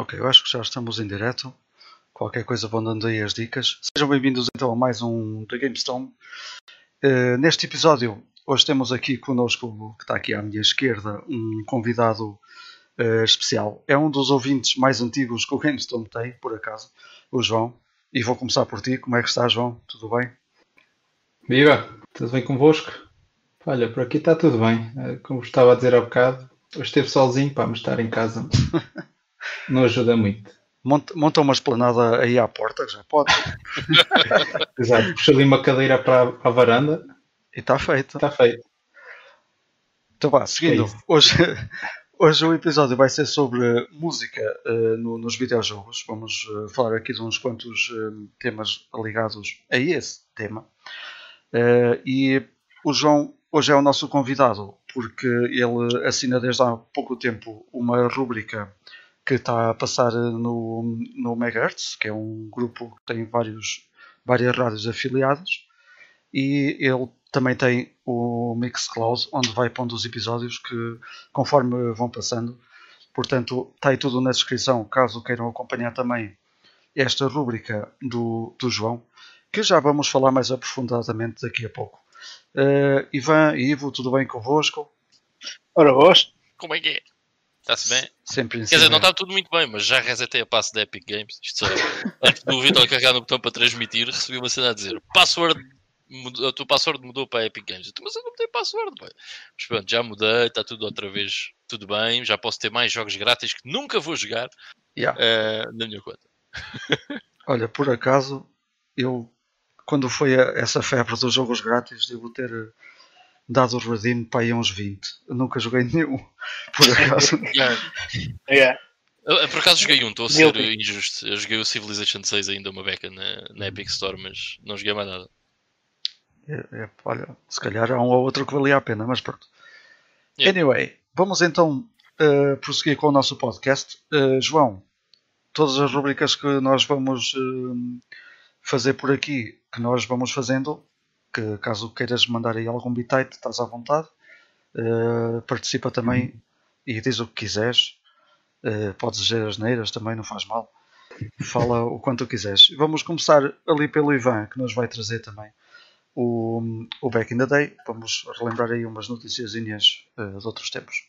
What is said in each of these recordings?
Ok, eu acho que já estamos em direto. Qualquer coisa vão dando aí as dicas. Sejam bem-vindos então a mais um The GameStone. Uh, neste episódio, hoje temos aqui connosco, que está aqui à minha esquerda, um convidado uh, especial. É um dos ouvintes mais antigos que o GameStone tem, por acaso, o João. E vou começar por ti. Como é que está, João? Tudo bem? Viva! Tudo bem convosco? Olha, por aqui está tudo bem. Eh, como estava a dizer há bocado, hoje esteve sozinho, para me estar em casa não ajuda muito. Monta, monta uma esplanada aí à porta, já pode. Exato, puxa ali uma cadeira para a, varanda. E está feito. Está feito. Então vá, seguindo. É hoje, hoje o episódio vai ser sobre música uh, no, nos videojogos. Vamos uh, falar aqui de uns quantos uh, temas ligados a esse tema. e o João hoje é o nosso convidado porque ele assina desde há pouco tempo uma rúbrica que está a passar no, no Megahertz, que é um grupo que tem vários, várias rádios afiliadas, e ele também tem o Mixcloud, onde vai pondo os episódios que conforme vão passando. Portanto, está aí tudo na descrição, caso queiram acompanhar também esta rúbrica do, do João, que já vamos falar mais aprofundadamente daqui a pouco. Uh, Ivan e Ivo, tudo bem convosco? Ora, vós? Como é que é? Está-se bem? Sempre Quer dizer, não está tudo muito bem, mas já resetei a passe da Epic Games. Isto só, antes do Vitor carregar no botão para transmitir, recebi uma cena a dizer password, a tua password mudou para a Epic Games. mas eu não tenho password. Mas pronto, já mudei, está tudo outra vez tudo bem. Já posso ter mais jogos grátis que nunca vou jogar yeah. uh, na minha conta. Olha, por acaso, eu quando foi essa febre dos jogos grátis, devo ter dado o redeem para aí uns 20. Eu nunca joguei nenhum, por acaso. yeah. yeah. Eu, por acaso joguei um, estou a ser injusto. Eu joguei o Civilization 6 ainda uma beca na, na Epic Store, mas não joguei mais nada. É, é, olha, se calhar há um ou outro que valia a pena, mas pronto. Yeah. Anyway, vamos então uh, prosseguir com o nosso podcast. Uh, João, todas as rubricas que nós vamos uh, fazer por aqui, que nós vamos fazendo, que caso queiras mandar aí algum bitite, estás à vontade. Uh, participa também uhum. e diz o que quiseres. Uh, podes dizer as neiras também, não faz mal. Fala o quanto quiseres. Vamos começar ali pelo Ivan, que nos vai trazer também o, o Back in the Day. Vamos relembrar aí umas notícias uh, de outros tempos.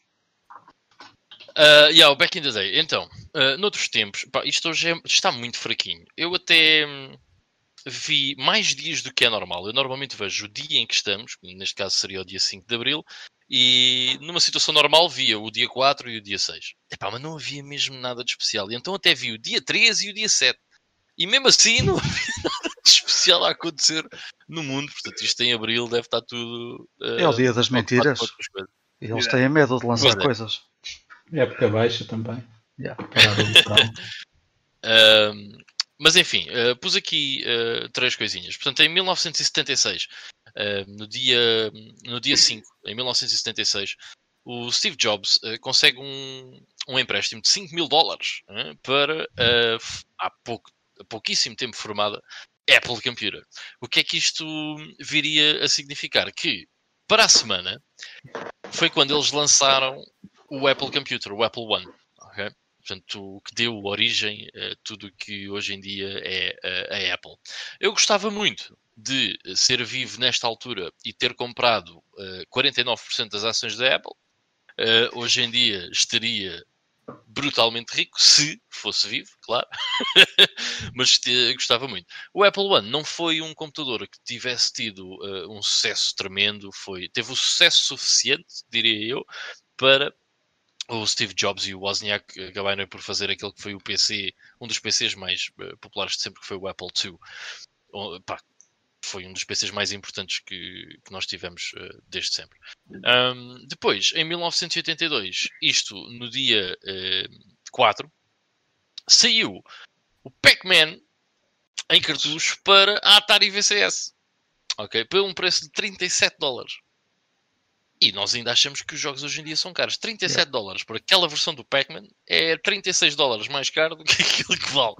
Uh, yeah, o Back in the Day. Então, uh, noutros tempos, pá, isto hoje é, está muito fraquinho. Eu até. Vi mais dias do que é normal. Eu normalmente vejo o dia em que estamos, neste caso seria o dia 5 de Abril, e numa situação normal via o dia 4 e o dia 6. Epá, mas não havia mesmo nada de especial. E então até vi o dia 13 e o dia 7. E mesmo assim não havia nada de especial a acontecer no mundo. Portanto, isto em Abril deve estar tudo. Uh, é o dia das mentiras. Eles têm medo de lançar é. coisas. É época baixa também. Yeah. um, Mas enfim, uh, pus aqui uh, três coisinhas. Portanto, em 1976, uh, eh, no, dia, no dia 5, em 1976, o Steve Jobs consegue um, um empréstimo de 5 mil dólares para há, pouco, há pouquíssimo tempo formada Apple Computer. O que é que isto viria a significar? Que para a semana foi quando eles lançaram o Apple Computer, o Apple One. Okay? Portanto, o que deu origem a tudo o que hoje em dia é a, Apple. Eu gostava muito de ser vivo nesta altura e ter comprado uh, 49% das ações da Apple. Uh, hoje em dia estaria brutalmente rico, se fosse vivo, claro, mas gostava muito. O Apple One não foi um computador que tivesse tido uh, um sucesso tremendo, foi, teve o sucesso suficiente, diria eu, para o Steve Jobs e o Wozniak acabaram por fazer aquele que foi o PC, um dos PCs mais uh, populares de sempre, que foi o Apple II. Pá, foi um dos PCs mais importantes que, que nós tivemos uh, desde sempre. Um, depois, em 1982, isto no dia uh, 4, saiu o Pac-Man em cartucho para a Atari VCS. Ok? Por um preço de 37 dólares. E nós ainda achamos que os jogos hoje em dia são caros. 37 yeah. dólares por aquela versão do Pac-Man é 36 dólares mais caro do que aquilo que vale.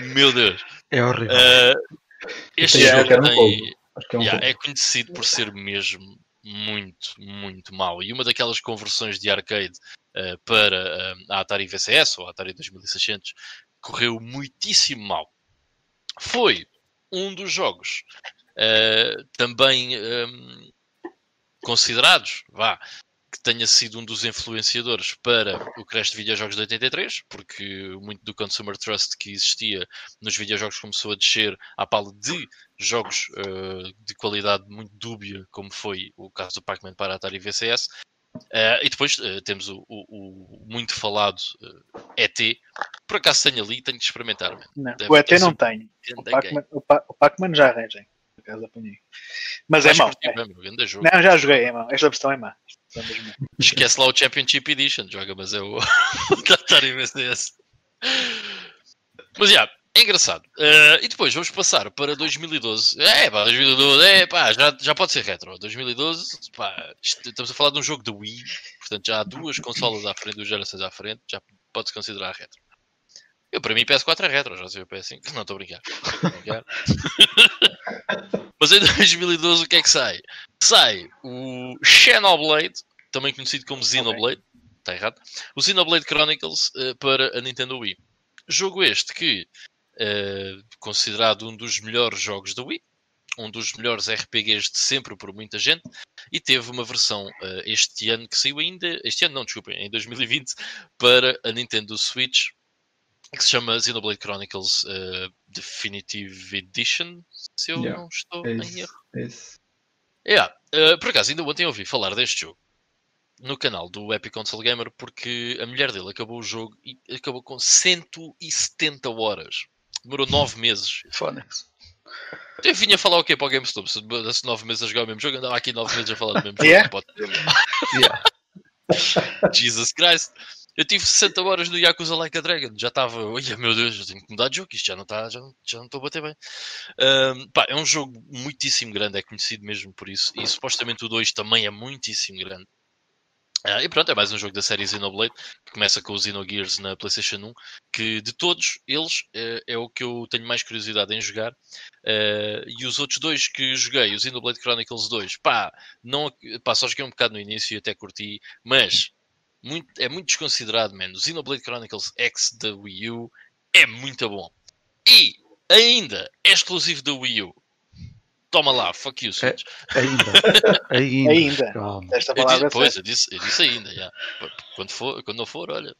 Meu Deus. É horrível. Uh, este jogo é, tem, é, um yeah, é, conhecido por ser mesmo muito, muito mau. E uma daquelas conversões de arcade uh, para uh, a Atari VCS ou a Atari 2600 correu muitíssimo mal. Foi um dos jogos uh, também um, considerados, vá, que tenha sido um dos influenciadores para o crash de videojogos de 83, porque muito do consumer trust que existia nos videojogos começou a descer à pala de jogos uh, de qualidade muito dúbia, como foi o caso do Pac-Man para Atari VCS. Uh, e depois uh, temos o, o, o, muito falado ET. Por acaso tenho ali, tenho que experimentar. Não, o ET não tenho. O Pac-Man Pac já arranjem acaso apanhei. Mas, é mau. É. Não, já joguei, é mau. Esta versão é má. Esquece lá o Championship Edition, joga, mas é o Atari VCS. Mas já, yeah, é engraçado. Uh, e depois vamos passar para 2012. É, pá, 2012, é, pá, já, já pode ser retro. 2012, pá, estamos a falar de um jogo de Wii, portanto já há duas consolas à frente, duas gerações à frente, já pode-se considerar retro. Eu, para mim, PS4 é retro, já sei o PS5. Não, estou a brincar. Mas em 2012, o que é que sai? Sai o Xenoblade, também conhecido como Xenoblade. Está okay. errado. O Xenoblade Chronicles uh, para a Nintendo Wii. Jogo este que, uh, considerado um dos melhores jogos da Wii, um dos melhores RPGs de sempre por muita gente, e teve uma versão uh, este ano que saiu ainda, este ano não, desculpem, em 2020, para a Nintendo Switch, que se chama Xenoblade Chronicles uh, Definitive Edition, se eu yeah, não estou é em erro. É yeah. Uh, por acaso, ainda ontem ouvi falar deste jogo no canal do Epic Console Gamer porque a mulher dele acabou o jogo e acabou com 170 horas. Demorou 9 meses. Phonics. Eu vinha falar o quê para o GameStop? Se desse 9 meses a jogar o mesmo jogo, andava aqui 9 meses a falar do mesmo jogo. Yeah. Jesus Christ. Eu tive 60 horas no Yakuza Like a Dragon, já estava, olha meu Deus, eu tenho que mudar de jogo, isto já não está, já, já não estou a bater bem. Um, pá, é um jogo muitíssimo grande, é conhecido mesmo por isso, e supostamente o 2 também é muitíssimo grande. Uh, e pronto, é mais um jogo da série Xenoblade, que começa com o Xenogears na PlayStation 1, que de todos eles uh, é o que eu tenho mais curiosidade em jogar. Uh, e os outros dois que joguei, o Xenoblade Chronicles 2, pá, não, pá, só joguei um bocado no início e até curti, mas muito, é muito desconsiderado, mano. O Xenoblade Chronicles X da Wii U é muito bom. E ainda é exclusivo da Wii U. Toma lá, fuck you, Switch. É, ainda. ainda. ainda. Esta palavra eu disse, pois, eu disse, eu disse ainda. Yeah. Quando, for, quando não for, olha.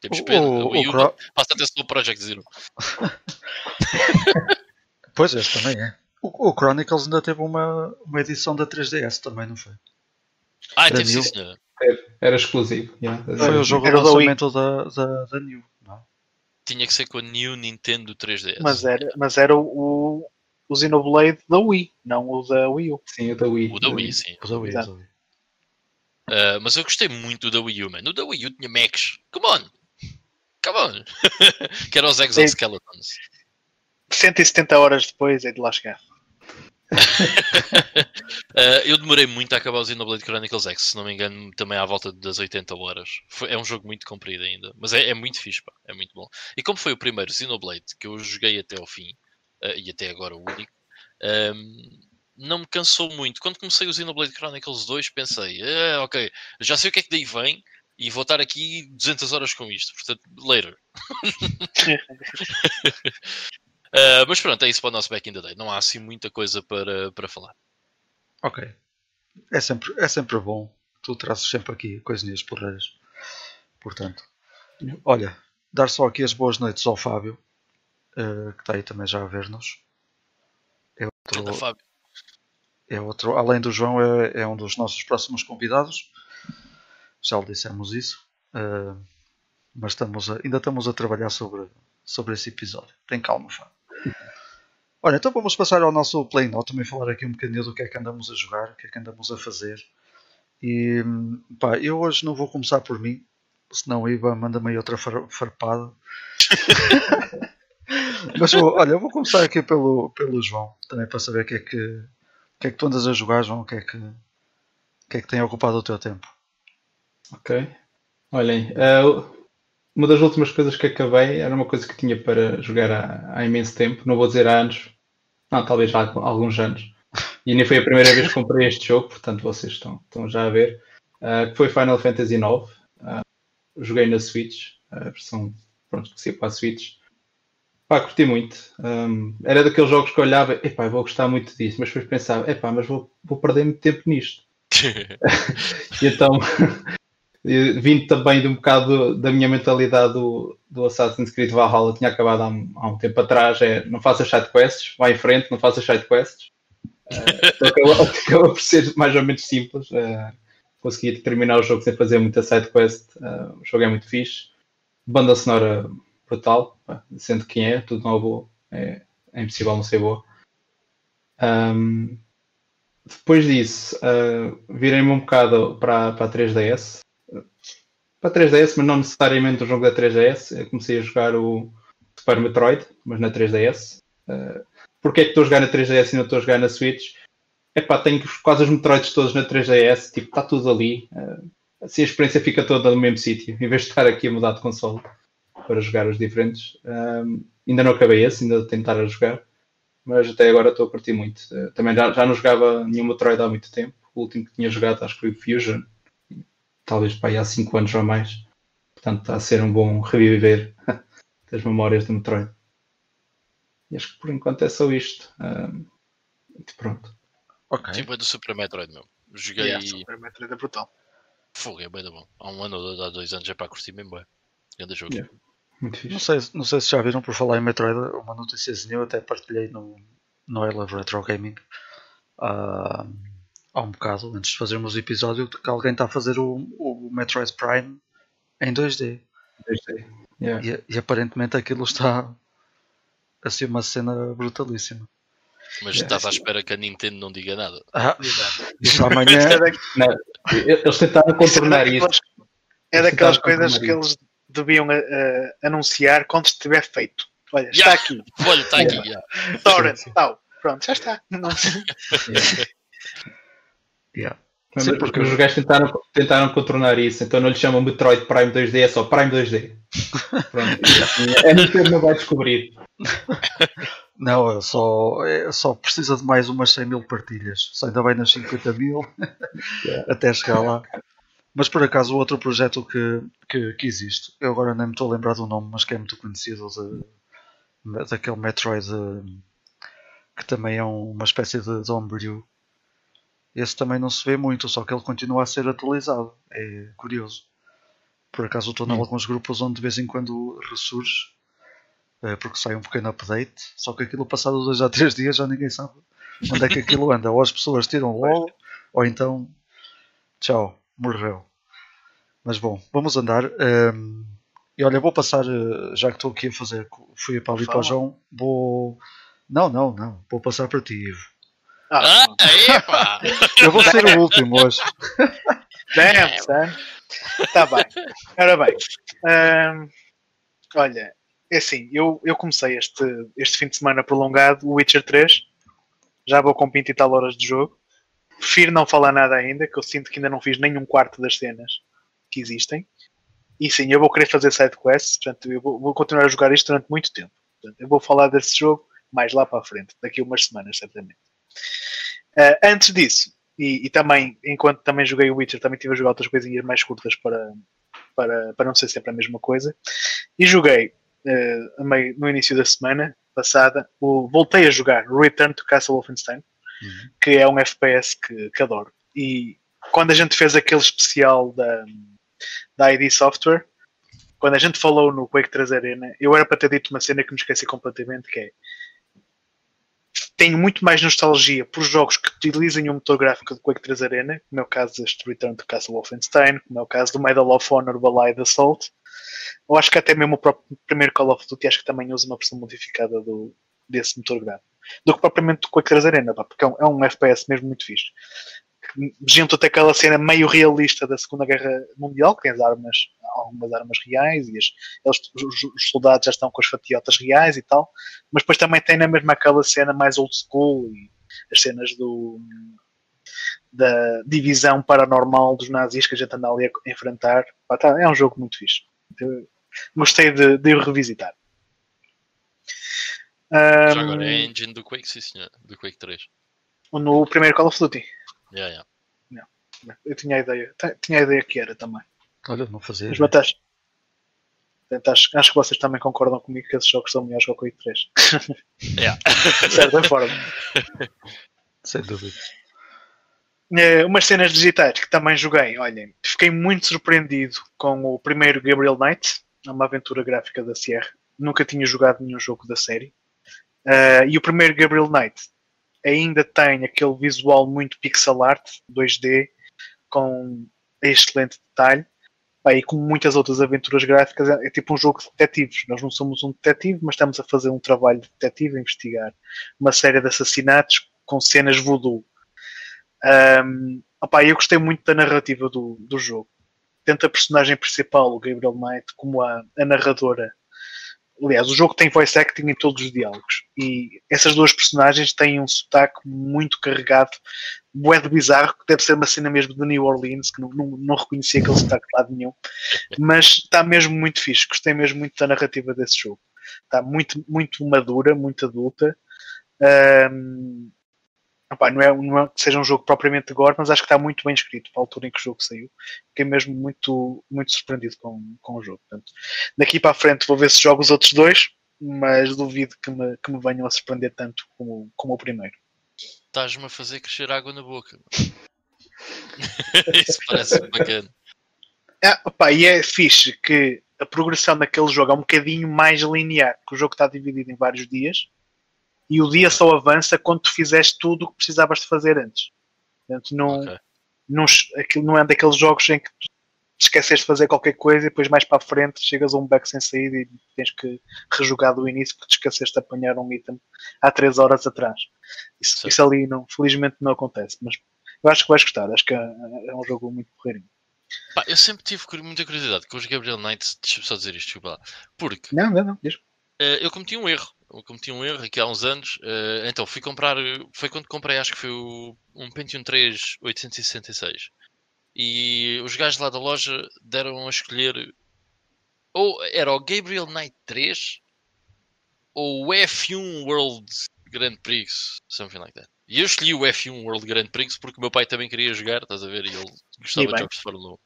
Temos pena. O, Wii U, Cro... Passa atenção no Project Zero. pois, este também é. O, o, Chronicles ainda teve uma, uma edição da 3DS também, não foi? Ah, teve sim, senhor. Era exclusivo. Yeah. Foi o jogo de lançamento da, da, da New. Não? Tinha que ser com a New Nintendo 3DS. Mas era, mas era o, o Xenoblade da Wii, não o da Wii U. Sim, o da Wii. O da Wii, sim. O da Wii, Exato. Uh, mas eu gostei muito da Wii U, man. O da Wii U tinha mechs. Come on! Come on! que eram os Exoskeletons. 170 horas depois é de lá chegar uh, eu demorei muito a acabar o Xenoblade Chronicles X, se não me engano, também à volta das 80 horas. Foi, é um jogo muito comprido ainda, mas é, é, muito fixe, pá, é muito bom. E como foi o primeiro Xenoblade que eu joguei até ao fim, uh, e até agora o único, um, não me cansou muito. Quando comecei o Xenoblade Chronicles 2, pensei, ah, ok, já sei o que é que daí vem. E vou estar aqui 200 horas com isto, portanto, later. Uh, mas pronto, é isso para o nosso Back in the Day. Não há assim muita coisa para, para falar. Ok. É sempre, é sempre bom. Tu trazes sempre aqui coisinhas porreiras. Portanto, olha, dar só aqui as boas noites ao Fábio, uh, que está aí também já a ver-nos. É outro, Fábio. é outro, além do João, é, é, um dos nossos próximos convidados. Já lhe dissemos isso. Uh, mas estamos a, ainda estamos a trabalhar sobre, sobre esse episódio. Tem calma, Fábio. Olha, então vamos passar ao nosso Play Note, também falar aqui um bocadinho do que é que andamos a jogar, o que é que andamos a fazer. E pá, eu hoje não vou começar por mim, senão Iba manda-me aí outra far farpada. Mas olha, eu vou começar aqui pelo, pelo João, também para saber o que é que, o que, é que tu andas a jogar, João, o que é que, o que, é que tem ocupado o teu tempo. Ok. Olhem, uh, uma das últimas coisas que acabei era uma coisa que tinha para jogar há, há imenso tempo, não vou dizer há anos, não, talvez há alguns anos. E nem foi a primeira vez que comprei este jogo, portanto vocês estão, estão já a ver. Uh, que foi Final Fantasy IX. Uh, joguei na Switch, a versão pronto, que saiu para a Switch. Pá, curti muito. Um, era daqueles jogos que eu olhava, epá, vou gostar muito disso, mas depois pensava, epá, mas vou, vou perder muito tempo nisto. e então, vindo também de um bocado da minha mentalidade do, do Assassin's Creed Valhalla, tinha acabado há um, há um tempo atrás, é não faças side quests, vai em frente, não faças side quests. Uh, acaba, acaba, por ser mais ou menos simples. Uh, consegui terminar o jogo sem fazer muita side quest. Uh, o jogo é muito fixe. Banda sonora brutal, sendo quem é, tudo novo, é, é impossível não ser boa. Um, depois disso, uh, virei-me um bocado para, para a 3DS. Para a 3DS, mas não necessariamente o jogo da 3DS. Eu comecei a jogar o Super Metroid, mas na 3DS. Uh, Porquê é que estou a jogar na 3DS e não estou a jogar na Switch? É pá, tenho quase os Metroids todos na 3DS, tipo, está tudo ali. Uh, assim a experiência fica toda no mesmo sítio, em vez de estar aqui a mudar de console para jogar os diferentes. Um, ainda não acabei esse, ainda vou tentar a jogar, mas até agora estou a curtir muito. Uh, também já, já não jogava nenhum Metroid há muito tempo. O último que tinha jogado acho que foi o Fusion, talvez para aí há 5 anos ou mais. Portanto, está a ser um bom reviver das memórias do Metroid. E acho que por enquanto é só isto. Um, pronto. Ok. Tipo é do Super Metroid, meu. Joguei. Yeah, Super Metroid é brutal. Fogo, é bem da bom. Há um ano ou há dois anos é para curtir mesmo bem. Grande jogo. Yeah. Não sei, não sei se já viram por falar em Metroid, uma notíciazinha eu até partilhei no, no I Love Retro Gaming uh, há um bocado, antes de fazermos o episódio, que alguém está a fazer o, o Metroid Prime em 2D. 2D. Yeah. E, e, aparentemente aquilo está a ser uma cena brutalíssima. Mas estás à espera que a Nintendo não diga nada. Ah, isso amanhã. não, eles tentaram contornar isso. É daquelas coisas que eles deviam uh, anunciar quando estiver feito. Olha, está yeah. aqui. Olha, está aqui. Yeah. Torrent, tal. Pronto, já está. yeah. Sim, porque os gajos tentaram, tentaram contornar isso, então não lhe chamam Metroid Prime 2D, é só Prime 2D. Pronto. é Nintendo não vai descobrir. Não, eu só, eu só precisa de mais umas 100 mil partilhas. Só ainda vai nas 50 mil yeah. até chegar lá. Mas por acaso o outro projeto que, que, que, existe, eu agora nem me estou a lembrar do nome, mas que é muito conhecido de, daquele Metroid que também é uma espécie de, de homebrew. Esse também não se vê muito, só que ele continua a ser atualizado. É curioso. Por acaso estou em hum. alguns grupos onde de vez em quando ressurge é, porque sai um pequeno update, só que aquilo passado dois a três dias já ninguém sabe onde é que aquilo anda. Ou as pessoas tiram logo, ou então tchau, morreu. Mas bom, vamos andar. Um, ehm, e olha, vou passar, eh, já que estou aqui a fazer, fui para ali para o João, vou. Não, não, não, vou passar para ti, Ivo. Ah, epa! Eu vou ser o último hoje. Damn, son. Tá bem. Ora bem. Um, ehm, olha, é assim, eu, eu comecei este, este fim de semana prolongado, o Witcher 3. Já vou com 20 e tal horas de jogo. Prefiro não falar nada ainda, que eu sinto que ainda não fiz nenhum quarto das cenas que existem. E sim, eu vou querer fazer side quests, portanto, eu vou, vou continuar a jogar isto durante muito tempo. Portanto, eu vou falar desse jogo mais lá para a frente, daqui a umas semanas, certamente. Uh, antes disso, e, e, também, enquanto também joguei o Witcher, também estive a jogar outras coisinhas mais curtas para, para, para não ser sempre a mesma coisa. E joguei uh, no início da semana passada, o, voltei a jogar Return to Castle Wolfenstein, uhum. que é um FPS que, que adoro. E quando a gente fez aquele especial da, da ID Software, quando a gente falou no Quake 3 Arena, eu era para ter dito uma cena que me esqueci completamente, que é tenho muito mais nostalgia por jogos que utilizem o motor gráfico do Quake 3 Arena, como é o caso deste Return to Castle Wolfenstein, como é o caso do Medal of Honor Allied Assault, ou acho que até mesmo o próprio primeiro Call of Duty acho que também usa uma versão modificada do, desse motor gráfico, do que propriamente do Quake 3 Arena, pá, porque é um, é um FPS mesmo muito fixe. Junto até aquela cena meio realista da Segunda Guerra Mundial, que tem as armas, algumas armas reais e as, eles, os, os, soldados já estão com as fatiotas reais e tal, mas depois também tem na mesma aquela cena mais old school e as cenas do da divisão paranormal dos nazis que a gente anda ali a enfrentar. Pá, tá, é um jogo muito fixe. Eu gostei de, de o revisitar. Já um, agora é a engine do Quake, sim senhor, do Quake 3. No primeiro Call of Duty. Yeah, yeah. Eu tinha a ideia, tinha a ideia que era também. Olha, não fazia. As batalhas, Portanto, acho, acho que vocês também concordam comigo que esses jogos são melhores que o Quake 3. Yeah. de certa forma. Sem dúvida. Eh, umas cenas digitais que também joguei. Olhem, fiquei muito surpreendido com o primeiro Gabriel Knight, uma aventura gráfica da Sierra. Nunca tinha jogado nenhum jogo da série. Eh, e o primeiro Gabriel Knight ainda tem aquele visual muito pixel art, 2D, com excelente detalhe. E como muitas outras aventuras gráficas, é, é tipo um jogo de detetives. Nós não somos um detetive, mas estamos a fazer um trabalho de detetive, a investigar uma série de assassinatos com cenas voodoo. Um, opá, eu gostei muito da narrativa do, do jogo. Tanto a personagem principal, o Gabriel Knight, como a, a narradora. Aliás, o jogo tem voice acting em todos os diálogos. E essas duas personagens têm um sotaque muito carregado, bué de bizarro, que deve ser uma cena mesmo de New Orleans, que não, não, não reconhecia aquele sotaque de lado nenhum. Mas está mesmo muito fixe. Gostei mesmo muito da narrativa desse jogo. Está muito, muito madura, muito adulta. Um, Não, é, não é que seja um jogo propriamente de gore, mas acho que está muito bem escrito para a altura em que o jogo saiu. Fiquei mesmo muito, muito surpreendido com, com o jogo. Portanto, daqui para a frente vou ver se jogo os outros dois, mas duvido que me, que me venham a surpreender tanto como, como o primeiro. Estás-me a fazer crescer água na boca. Isso parece bacana. Ah, opa, e é fixe que a progressão daquele jogo é um bocadinho mais linear, que o jogo está dividido em vários dias e o dia só avança quando tu fizeste tudo o que precisavas de fazer antes. Portanto, não, Ok. não, aquilo não é daqueles jogos em que tu te esqueces de fazer qualquer coisa e depois mais para a frente chegas a um back sem saída e tens que rejogar do início porque te esqueceste de apanhar um item há 3 horas atrás. Isso, isso ali não, felizmente não acontece, mas eu acho que vais gostar, acho que é, é um jogo muito porreirinho. Pá, eu sempre tive muita curiosidade com os Gabriel Knight. Deixa-me só dizer isto, desculpa lá. Porque Não, não, não, eh, eu cometi um erro. Cometi um erro aqui há uns anos. eh, então fui comprar. Foi quando comprei, acho que foi o, um Pentium 3 866. E os gajos lá da loja deram a escolher. Ou era o Gabriel Knight 3 ou o F1 World Grand Prix, something like that. E eu escolhi o F1 World Grand Prix porque o meu pai também queria jogar, estás a ver? E ele gostava E de jogos de Fórmula 1.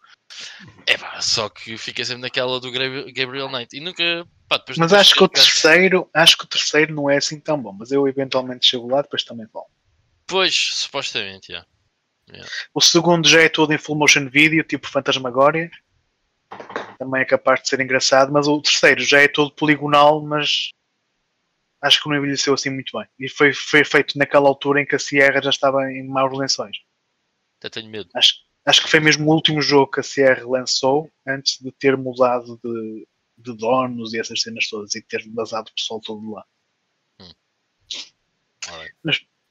É pá, só que fiquei sempre naquela do Gabriel Knight e nunca. Pá, depois Mas nunca acho que o terceiro, acho que o terceiro não é assim tão bom, mas eu eventualmente chego lá, depois também falo. Pois, supostamente, já. O segundo já é todo em full motion video, tipo Fantasmagoria. Também é capaz de ser engraçado, mas o terceiro já é todo poligonal, mas acho que não envelheceu assim muito bem. E foi, foi feito naquela altura em que a Sierra já estava em maus lençóis. Até tenho medo. Acho, acho que foi mesmo o último jogo que a Sierra lançou antes de ter mudado de, de donos e essas cenas todas e ter vazado o pessoal todo lá. Alright.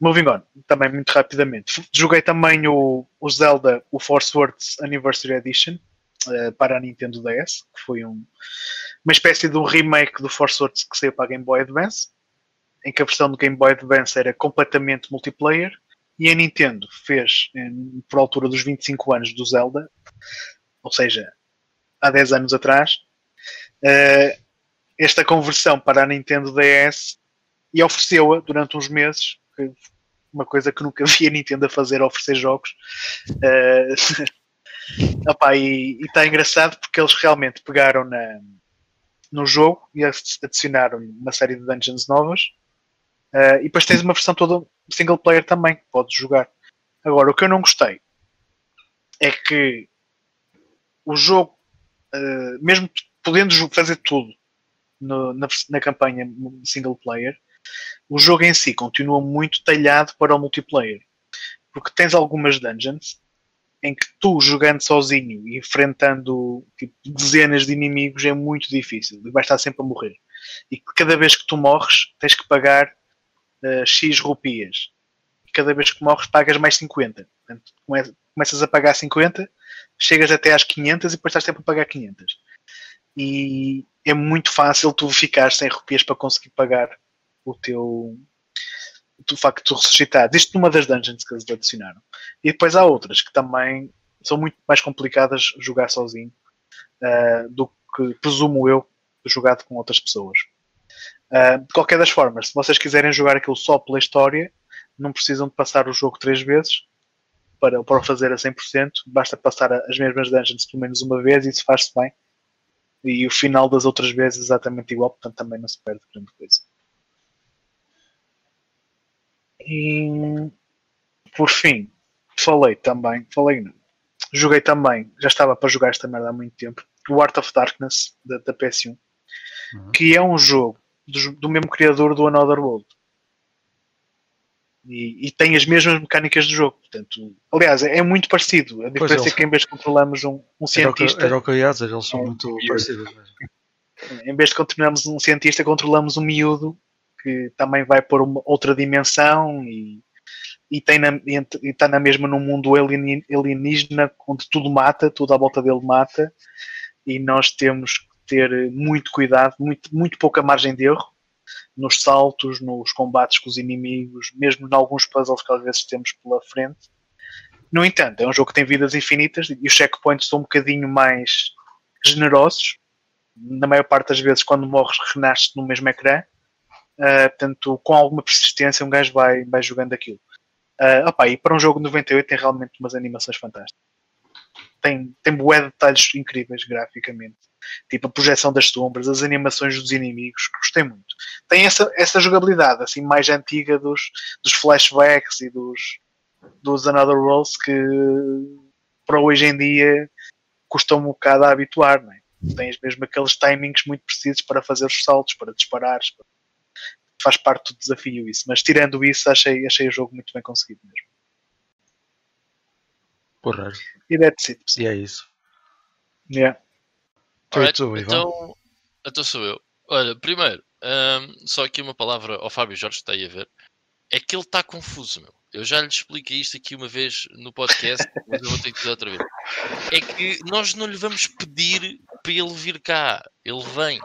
Moving on, também muito rapidamente. Joguei também o, o Zelda, o Force Words Anniversary Edition eh, para a Nintendo DS, que foi um- uma espécie de um remake do Force Words que saiu para a Game Boy Advance, em que a versão do Game Boy Advance era completamente multiplayer, e a Nintendo fez, em- por altura dos 25 anos do Zelda, ou seja, há 10 anos atrás, eh, esta conversão para a Nintendo DS e ofereceu-a durante uns meses, uma coisa que nunca vi a Nintendo a fazer, oferecer jogos. Eh, opá, e está engraçado porque eles realmente pegaram na, no jogo e adicionaram uma série de dungeons novas. Eh, e depois tens uma versão toda single player também, que podes jogar. Agora, o que eu não gostei é que o jogo, eh, mesmo podendo fazer tudo no- na, na campanha single player, o jogo em si continua muito talhado para o multiplayer. Porque tens algumas dungeons em que tu jogando sozinho e enfrentando tipo, dezenas de inimigos é muito difícil e vais estar sempre a morrer. E cada vez que tu morres tens que pagar eh, X rupias. E cada vez que morres pagas mais 50. Portanto, come- começas a pagar 50, chegas até às 500 e depois estás sempre a pagar 500. E é muito fácil tu ficar sem rupias para conseguir pagar o teu o facto de tu. Isto numa das dungeons que eles adicionaram. E depois há outras que também são muito mais complicadas jogar sozinho ah, do que, presumo eu, jogado com outras pessoas. Ah, de qualquer das formas, se vocês quiserem jogar aquilo só pela história, não precisam de passar o jogo três vezes para, para o fazer a 100%. Basta passar as mesmas dungeons pelo menos uma vez e isso faz-se bem. E o final das outras vezes exatamente igual, portanto também não se perde grande coisa. E por fim, falei também, falei não, joguei também, já estava para jogar esta merda há muito tempo, o Art of Darkness da, da PS1, Uhum. que é um jogo do, do mesmo criador do Another World. E, e tem as mesmas mecânicas do jogo. Portanto, aliás, é, é muito parecido. A diferença é que em vez de controlarmos um, um que, cientista, era o que eu ia dizer, eles são É, muito parecidos mesmo. em vez de controlarmos um cientista, controlamos um miúdo que também vai por uma outra dimensão e e tem na- e e está na mesma num mundo alien- alienígena onde tudo mata, tudo à volta dele mata e nós temos que ter muito cuidado, muito, muito pouca margem de erro nos saltos, nos combates com os inimigos, mesmo em alguns puzzles que às vezes temos pela frente. No entanto, é um jogo que tem vidas infinitas e os checkpoints são um bocadinho mais generosos. Na maior parte das vezes, quando morres, renasces no mesmo ecrã. Uh, portanto, com alguma persistência, um gajo vai, vai jogando aquilo. Uh, opa, e para um jogo de 98 tem realmente umas animações fantásticas. Tem, tem bué de detalhes incríveis graficamente. Tipo a projeção das sombras, as animações dos inimigos, que gostei muito. Tem essa, essa jogabilidade assim mais antiga dos, dos flashbacks e dos, dos Another Worlds que para hoje em dia custa um bocado a habituar. Não é? Tens mesmo aqueles timings muito precisos para fazer os saltos, para disparares. para- Faz parte do desafio isso. Mas tirando isso, achei, achei o jogo muito bem conseguido mesmo. Porra, E that's it. e é isso. Yeah. Tu então, então sou eu. Olha, primeiro, ahm, só aqui uma palavra ao Fábio Jorge, que está aí a ver. É que ele está confuso, meu. Eu já lhe expliquei isto aqui uma vez no podcast, mas eu vou ter que dizer outra vez. É que nós não lhe vamos pedir para ele vir cá. Ele vem.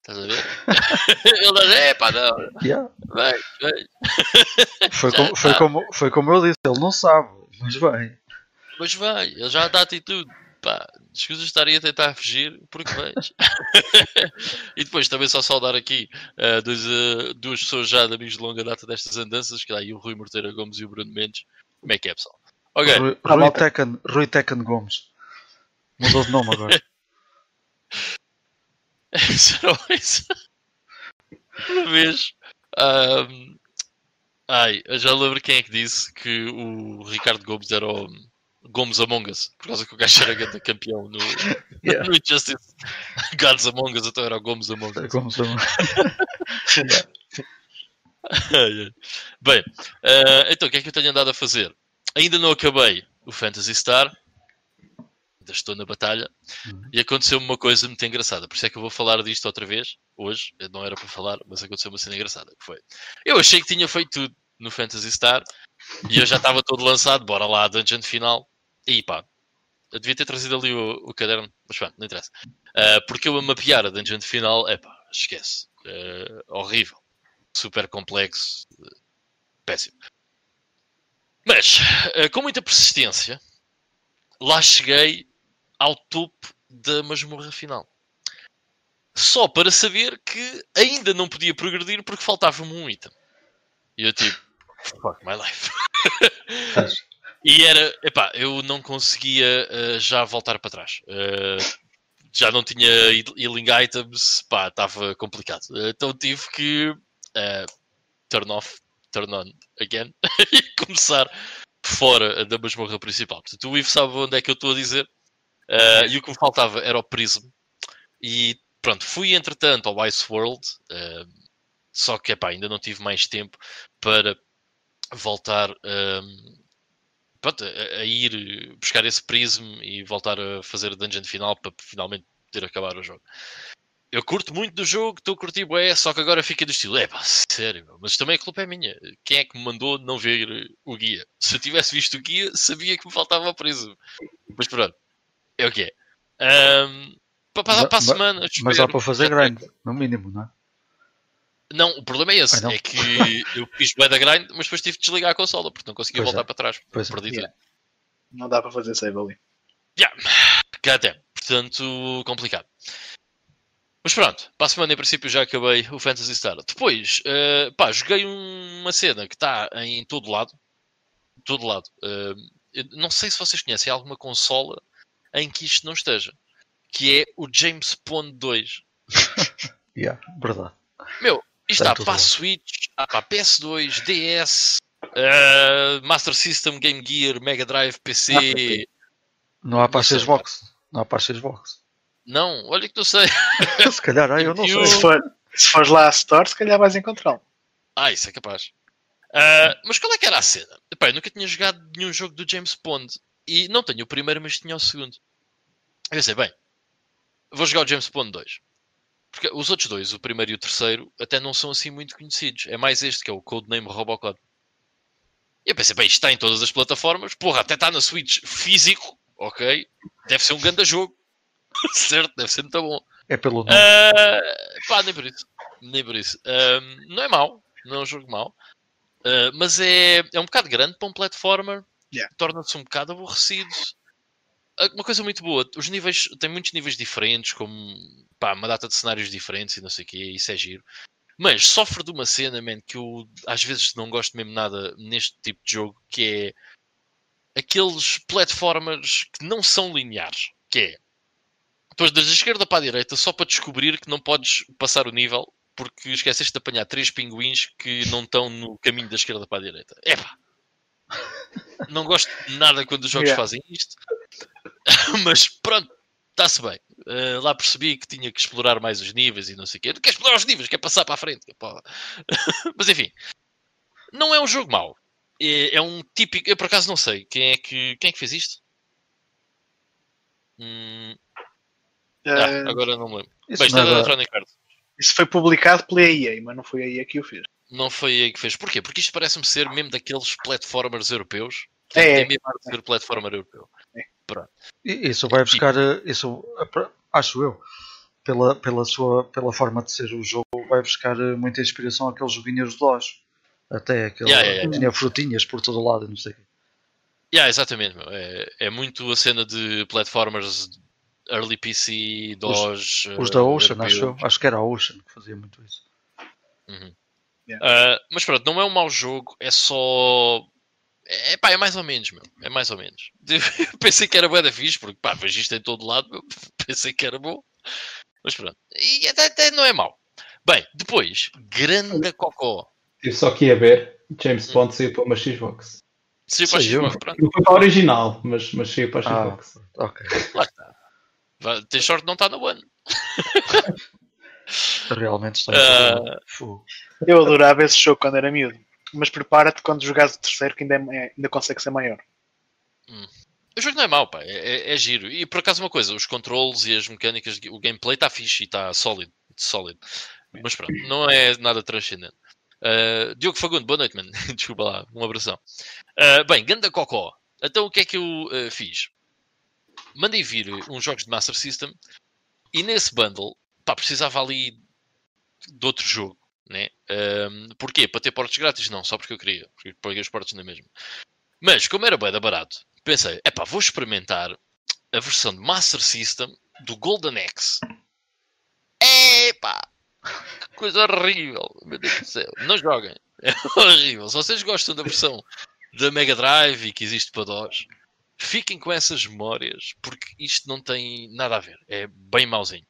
Estás a ver? ele diz, é pá, não, Yeah. vem, vem. Foi, como, foi, tá. como, foi como eu disse, ele não sabe, mas vai. Mas vai, ele já dá atitude. Pá, escusas de estarem a tentar fugir porque vens. e depois também só saudar aqui eh, dois, eh, duas pessoas já de amigos de longa data destas andanças, que aí o Rui Morteira Gomes e o Bruno Mendes. Como é que é, pessoal? Ok, Rui, Rui. Tekken, Rui Tekken Gomes. Mudou de nome agora. será isso? Uma vez. ai, eu já lembro quem é que disse que o Ricardo Gomes era o Gomes Among Us, por causa que o gajo era grande campeão no, Yeah. no Injustice Gods Among Us, então era o Gomes Among Us. Gomes Among ai. Bem, eh, então o que é que eu tenho andado a fazer? Ainda não acabei o Phantasy Star, ainda estou na batalha, Uhum. e aconteceu uma coisa muito engraçada. Por isso é que eu vou falar disto outra vez, hoje. Eu Não era para falar, mas aconteceu uma cena engraçada. Que foi. Eu achei que tinha feito tudo no Phantasy Star e eu já estava todo lançado, bora lá, dungeon final. E pá, eu devia ter trazido ali o, o caderno, mas pá, não interessa. Eh, porque eu a mapear a dungeon final, é pá, esquece. Eh, horrível super complexo, péssimo. Mas, eh, com muita persistência, lá cheguei ao topo da masmorra final. Só para saber que ainda não podia progredir porque faltava-me um item. E eu tipo, fuck my life. E era, epá, eu não conseguia eh, já voltar para trás. Eh, já não tinha healing items, pá, estava complicado. Então tive que eh, turn off, turn on again e começar fora da masmorra principal. Portanto, o Ivo sabe onde é que eu estou a dizer. E o que me faltava era o Prism. E pronto, fui entretanto ao Ice World. só que epá, ainda não tive mais tempo para voltar ehm, pronto, a, a ir buscar esse Prism e voltar a fazer a dungeon final para finalmente poder acabar o jogo. Eu curto muito do jogo, estou a curtir bué, só que agora fica do estilo, é pá, sério, mas também a culpa é minha. Quem é que me mandou não ver o guia? Se eu tivesse visto o guia, sabia que me faltava o Prism. Mas pronto, é o que é. Ahm, para, para, para a semana. Mas dá para fazer ter- grind, no mínimo, não é? Não, o problema é esse, Ah, é que eu fiz bué da grind, mas depois tive de desligar a consola, porque não conseguia Pois é. voltar para trás. Pois é. Perdi tudo. Yeah. Não dá para fazer save ali. Cá até. Portanto, complicado. Mas pronto, para a semana em princípio já acabei o Fantasy Star. Depois, eh, pá, joguei um- uma cena que está em todo lado. Todo lado. Eu não sei se vocês conhecem alguma consola em que isto não esteja. que é o James Bond 2. Yeah, verdade. Meu, Está para a. Switch, há para a PS2, DS, eh, Master System, Game Gear, Mega Drive, PC. Não há para. Xbox. Não há para Xbox. Não, olha que não sei. Se calhar, eu não sei. Se, for, se fores lá à Store, se calhar vais encontrá-lo. Ah, isso é capaz. Ah, mas qual é que era a cena? Epá, eu nunca tinha jogado nenhum jogo do James Bond. E não tenho o primeiro, mas tinha o segundo. Eu pensei, bem, vou jogar o James Bond 2. Porque os outros dois, o primeiro e o terceiro, até não são assim muito conhecidos. É mais este, que é o Codename Robocop. E eu pensei, bem, isto está em todas as plataformas. Porra, até está na Switch físico. Ok. Deve ser um grande jogo. certo, deve ser muito bom. É pelo nome. Ah, pá, nem por isso. Nem por isso. Ahm, não é mau. Não é um jogo mau. Ah, mas é, é um bocado grande para um platformer. Yeah. Torna-se um bocado aborrecido. Ah, Uma coisa muito boa. Os níveis... Tem muitos níveis diferentes. Como... Pá, uma data de cenários diferentes e não sei o quê. Isso é giro. Mas sofre de uma cena, man, que eu às vezes não gosto mesmo nada neste tipo de jogo. Que é... Aqueles platformers que não são lineares. Que é... Depois da esquerda para a direita, só para descobrir que não podes passar o nível porque esqueceste de apanhar três pinguins que não estão no caminho da esquerda para a direita. Epá! Não gosto de nada quando os jogos Yeah. fazem isto. Mas pronto, está-se bem. Uh, lá percebi que tinha que explorar mais os níveis e não sei o quê. Não quer explorar os níveis, quer passar para a frente. Pá. Mas enfim, não é um jogo mau. É, é um típico. Eu por acaso não sei quem é que, quem é que fez isto. Hum, ah, Ah, agora não me lembro. Isso Bem, isto é da era- Electronic Arts. isso foi publicado pela EA, mas não foi a EA que o fez. Não foi aí que fez. Porquê? Porque isto parece-me ser mesmo daqueles platformers europeus. É, é. Tem mesmo ser platformer europeu. E- Isso vai buscar, eh, isso, eh, acho eu, pela, pela, sua, pela forma de ser o jogo, vai buscar eh, muita inspiração àqueles joguinhos de DOS. Até aquele Yeah, yeah, yeah. tinha frutinhas por todo lado, e não sei o quê. Yeah, exatamente. meu. É, é muito a cena de platformers early PC, DOS. Os eh, da Ocean, acho. Acho que era a Ocean que fazia muito isso. Uhum. Yeah. Ah, mas pronto, não é um mau jogo, é só. É, pá, é mais ou menos, meu. É mais ou menos. Eu pensei que era bué da fixe, porque pá, vejo isto em todo lado, meu. pensei que era bom. Mas pronto. E até, até não é mau. Bem, depois, grande cocó. Eu só aqui a ver, James Bond saiu para uma Xbox. Se para Saiu. Xbox, pronto, Não foi para a original, mas, mas saiu para a Ah, Xbox. ok. lá está. Tens sorte não estar no ano. Realmente está Ah. Eu adorava esse jogo quando era miúdo. Mas prepara-te quando jogares o terceiro, que ainda, é- ainda consegue ser maior. O jogo não é mau, pá. É, é- é giro. E por acaso uma coisa, os controles e as mecânicas, o gameplay está fixe e está sólido. sólido. Mas pronto, não é nada transcendente. Uh, Diogo Fagundo, boa noite, mano. Desculpa lá, um abração. Uh, bem, ganda cocó. Então o que é que eu uh, fiz? Mandei vir uns jogos de Master System e nesse bundle, pá, precisava ali de outro jogo, né? Um, porquê? Para ter portos grátis? Não, só porque eu queria. Porque paguei os portos na mesma. Mas, como era da barato, pensei, epá, vou experimentar a versão de Master System do Golden Axe. Epá! Coisa horrível! Meu Deus do céu. Não joguem. É horrível. Se vocês gostam da versão da Mega Drive que existe para DOS, fiquem com essas memórias, porque isto não tem nada a ver. É bem mauzinho.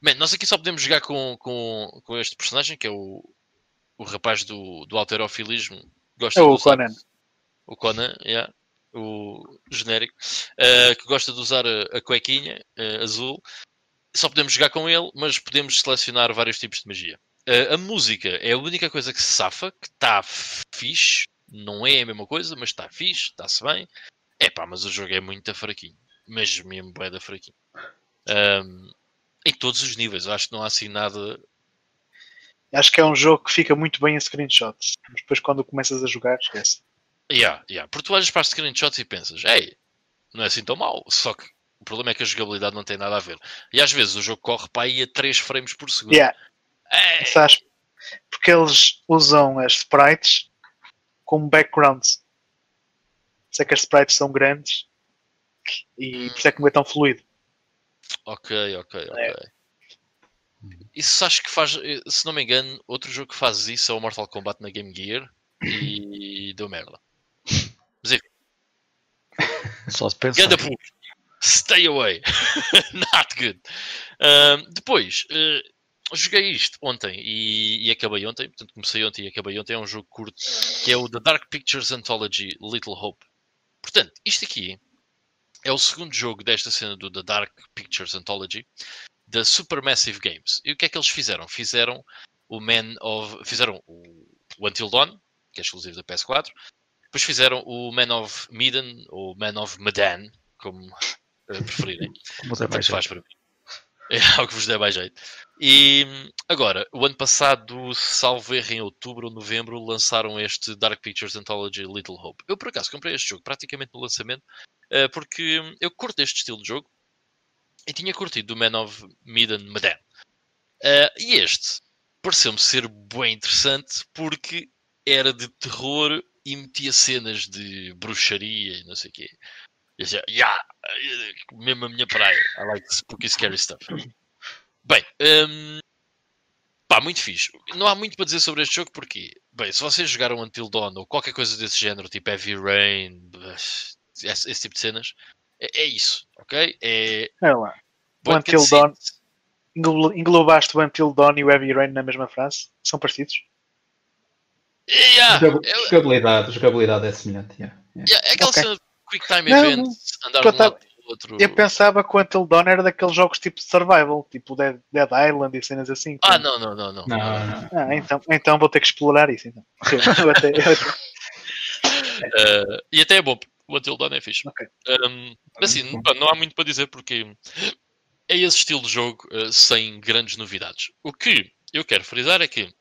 Man, nós aqui só podemos jogar com, com, com este personagem, que é o, o rapaz do, do alterofilismo. Gosta É o de usar- Conan. o Conan, yeah, o genérico, eh, que gosta de usar a, a cuequinha eh, azul. Só podemos jogar com ele, mas podemos selecionar vários tipos de magia. Eh, a música é a única coisa que se safa, que está fixe. Não é a mesma coisa, mas está fixe, está-se bem. É pá, mas o jogo é muito fraquinho. Mas mesmo é da fraquinho. Ahm, em todos os níveis, eu acho que não há assim nada. Acho que é um jogo que fica muito bem em screenshots. Mas depois quando começas a jogar, esquece. Yeah, yeah. Porque tu olhas para as screenshots e pensas, ei, não é assim tão mal. Só que o problema é que a jogabilidade não tem nada a ver. E às vezes o jogo corre para aí a 3 frames por segundo. Yeah. É, Sabes? Porque eles usam as sprites como backgrounds. Isso é que as sprites são grandes e por isso é que não é tão fluido. Ok, ok, ok. É. Isso acho que faz, se não me engano, outro jogo que faz isso é o Mortal Kombat na Game Gear e deu merda. Mas enfim, Só se pensa. Stay away. Not good. Um, depois, uh, joguei isto ontem e, e, acabei ontem. Portanto, comecei ontem e acabei ontem. É um jogo curto que é o The Dark Pictures Anthology Little Hope. Portanto, isto aqui é o segundo jogo desta cena do The Dark Pictures Anthology da Supermassive Games. E o que é que eles fizeram? Fizeram o Man of. Fizeram o, Until Dawn, que é exclusivo da PS4. Depois fizeram o Man of Medan, ou Man of Medan, como uh, preferirem. Como der mais faz para mim. É algo que vos der mais jeito. E agora, o ano passado, salvo erro em outubro ou novembro, lançaram este Dark Pictures Anthology Little Hope. Eu, por acaso, comprei este jogo praticamente no lançamento, uh, porque eu curto este estilo de jogo e tinha curtido do Man of Medan Medan. Uh, e este pareceu-me ser bem interessante porque era de terror e metia cenas de bruxaria e não sei o quê. E dizia, yeah, mesmo a minha praia. I like spooky scary stuff. Bem, um, pá, muito fixe. Não há muito para dizer sobre este jogo porque, bem, se vocês jogaram Until Dawn ou qualquer coisa desse género, tipo Heavy Rain, esse, esse tipo de cenas, é, é isso, ok? É. É lá. O Until Dawn. Englobaste o Until Dawn e o Heavy Rain na mesma frase? São parecidos? Yeah, jogabilidade, jogabilidade é semelhante. Yeah. Yeah. é aquela okay. cena de Quick Time Event, andar de um lado outro. Eu pensava que o Until Dawn era daqueles jogos tipo survival, tipo Dead, Dead Island e cenas assim. Ah, não, não, não, não. não, não. Ah, então, então vou ter que explorar isso. Então. eu até, eu até... Uh, e até é bom, o Until Dawn é fixe. Okay. Um, assim, não, não há muito para dizer porque é esse estilo de jogo uh, sem grandes novidades. O que eu quero frisar é que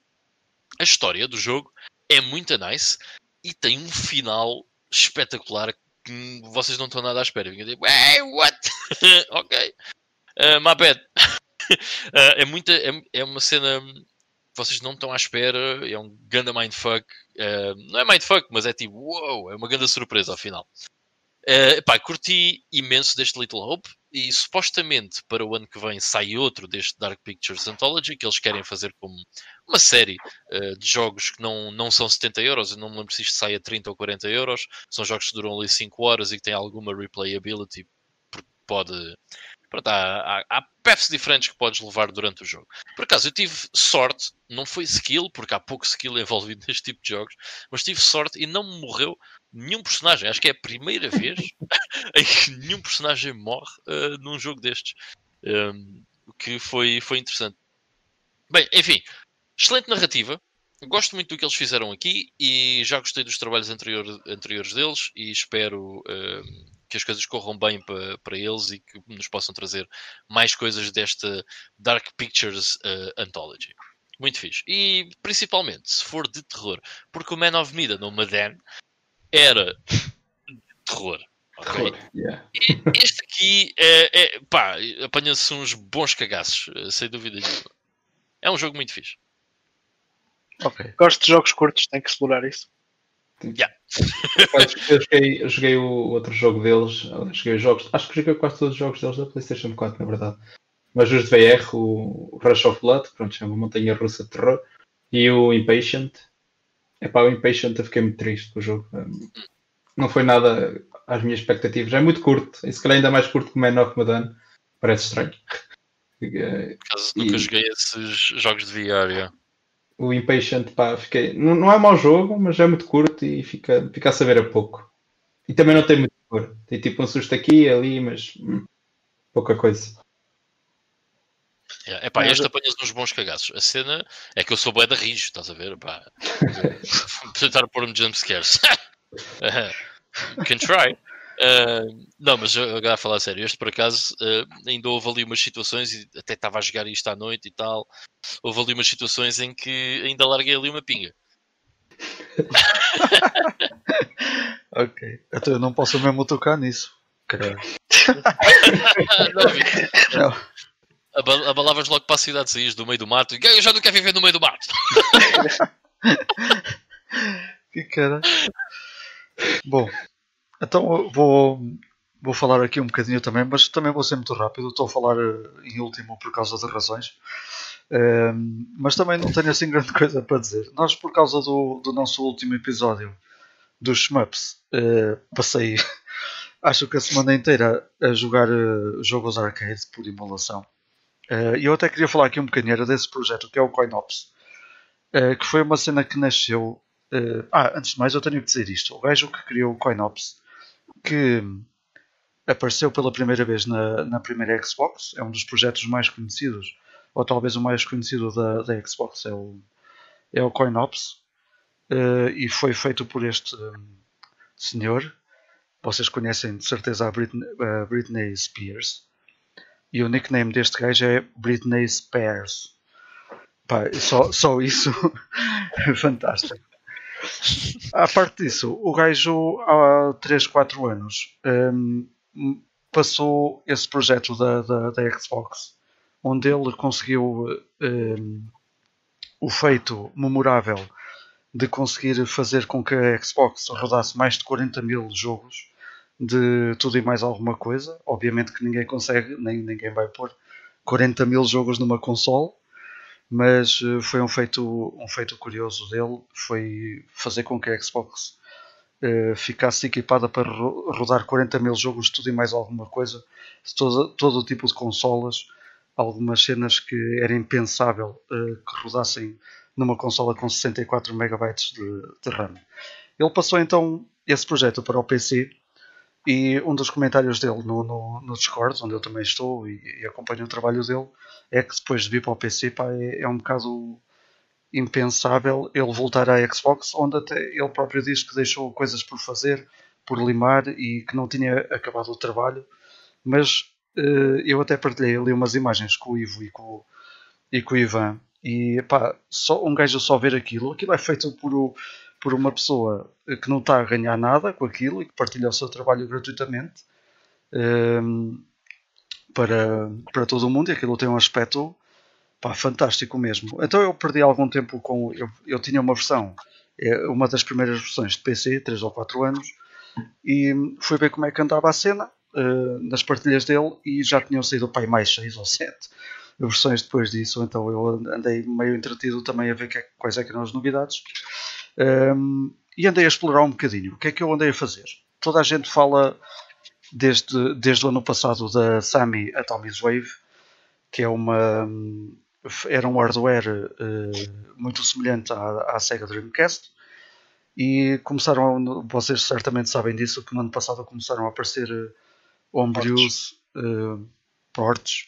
a história do jogo é muito nice e tem um final espetacular que vocês não estão nada à espera. Fiquem tipo, hey, what? ok. Uh, my bad. uh, é, muita, é, é uma cena vocês não estão à espera. É um ganda mindfuck. Uh, não é mindfuck, mas é tipo, wow, é uma grande surpresa ao final. Uh, epá, curti imenso deste Little Hope e supostamente para o ano que vem sai outro deste Dark Pictures Anthology que eles querem fazer como uma série uh, de jogos que não, não são 70 euros. Eu não me lembro se isto sai a 30 ou 40 euros. São jogos que duram ali 5 horas e que têm alguma replayability porque pode. Pronto, há, há, há diferentes que podes levar durante o jogo. Por acaso, eu tive sorte, não foi skill, porque há pouco skill envolvido neste tipo de jogos, mas tive sorte e não me morreu nenhum personagem. Acho que é a primeira vez em que nenhum personagem morre uh, num jogo destes. Um, o que foi, foi interessante. Bem, enfim, excelente narrativa. Gosto muito do que eles fizeram aqui e já gostei dos trabalhos anterior, anteriores deles e espero uh, que as coisas corram bem para, para eles e que nos possam trazer mais coisas desta Dark Pictures uh, Anthology. Muito fixe. E principalmente se for de terror, porque o Man of Medan ou Madan era terror. Okay? Yeah. Este aqui é, é pá, apanha-se uns bons cagaços, eh, sem dúvida nenhuma. É um jogo muito fixe. Ok. Gosto de jogos curtos, tem que explorar isso. Yeah. eu, joguei, eu joguei o outro jogo deles, joguei jogos, acho que joguei quase todos os jogos deles da PlayStation 4, na verdade. Mas os de VR, o Rush of Blood, pronto, é uma montanha russa de terror, e o Impatient, é pá, o Impatient eu fiquei muito triste com o jogo. Não foi nada às minhas expectativas. É muito curto. E se calhar ainda mais curto que o Man of Medan. Parece estranho. Por acaso nunca e... joguei esses jogos de VR, yeah. O Impatient, pá, fiquei. Não, não é mau jogo, mas é muito curto e fica, fica a saber a pouco. E também não tem muito cor. Tem tipo um susto aqui e ali, mas hum, pouca coisa. É epá, este apanhas uns bons cagaços. A cena é que eu sou bué da rijo, estás a ver? Pá. Tentar pôr-me jumpscares. Can try. Uh, não, mas agora a falar a sério, este por acaso uh, ainda houve ali umas situações, e até estava a jogar isto à noite e tal. Houve ali umas situações em que ainda larguei ali uma pinga. ok, então eu não posso mesmo tocar nisso. Caralho. não, não abalavas logo para a cidade, saías do meio do mato e eu já não quero viver no meio do mato. que cara. Bom, então vou, vou falar aqui um bocadinho também, mas também vou ser muito rápido. Estou a falar eh, em último por causa de razões. Um, ehm, mas também não tenho assim grande coisa para dizer. Nós, por causa do, do nosso último episódio dos Shmups, uh, passei acho que a semana inteira a jogar uh, jogos arcade por emulação. E eu até queria falar aqui um bocadinho desse projeto que é o CoinOps, que foi uma cena que nasceu. ah, antes de mais, eu tenho que dizer isto: o gajo que criou o CoinOps, que apareceu pela primeira vez na, na primeira Xbox, é um dos projetos mais conhecidos, ou talvez o mais conhecido da, da Xbox, é o, é o CoinOps, e foi feito por este senhor. Vocês conhecem de certeza a Britney, Britney Spears. E o nickname deste gajo é Britney Spears. Pá, só, só isso fantástico. A parte disso, o gajo há 3, 4 anos um, passou esse projeto da, da, da, Xbox, onde ele conseguiu um, o feito memorável de conseguir fazer com que a Xbox rodasse mais de 40 mil jogos de tudo e mais alguma coisa. Obviamente que ninguém consegue, nem ninguém vai pôr 40 mil jogos numa console, mas eh, foi um feito, um feito curioso dele, foi fazer com que a Xbox uh, ficasse equipada para rodar 40 mil jogos tudo e mais alguma coisa, todo, todo o tipo de consolas, algumas cenas que era impensável uh, que rodassem numa consola com 64 MB de, de RAM. Ele passou então esse projeto para o PC e um dos comentários dele no, no, no Discord, onde eu também estou e, e, acompanho o trabalho dele, é que depois de vir para o PC pá, é, é, um bocado impensável ele voltar à Xbox, onde até ele próprio diz que deixou coisas por fazer, por limar e que não tinha acabado o trabalho. Mas uh, eu até partilhei ali umas imagens com o Ivo e com, e com o Ivan e pá, só, um gajo só ver aquilo, aquilo é feito por, por uma pessoa que não está a ganhar nada com aquilo e que partilha o seu trabalho gratuitamente um, ehm, para, para todo o mundo e aquilo tem um aspecto pá, fantástico mesmo. Então eu perdi algum tempo com. Eu, eu tinha uma versão, é, uma das primeiras versões de PC, 3 ou 4 anos, e fui ver como é que andava a cena uh, nas partilhas dele e já tinham saído pai mais 6 ou 7 versões depois disso, então eu andei meio entretido também a ver que é, quais é que eram as novidades um, e andei a explorar um bocadinho. O que é que eu andei a fazer? Toda a gente fala desde, desde o ano passado da Sami Atomic Wave, que é uma era um hardware uh, muito semelhante à, à, Sega Dreamcast e começaram, vocês certamente sabem disso, que no ano passado começaram a aparecer uh, homebrews, uh, ports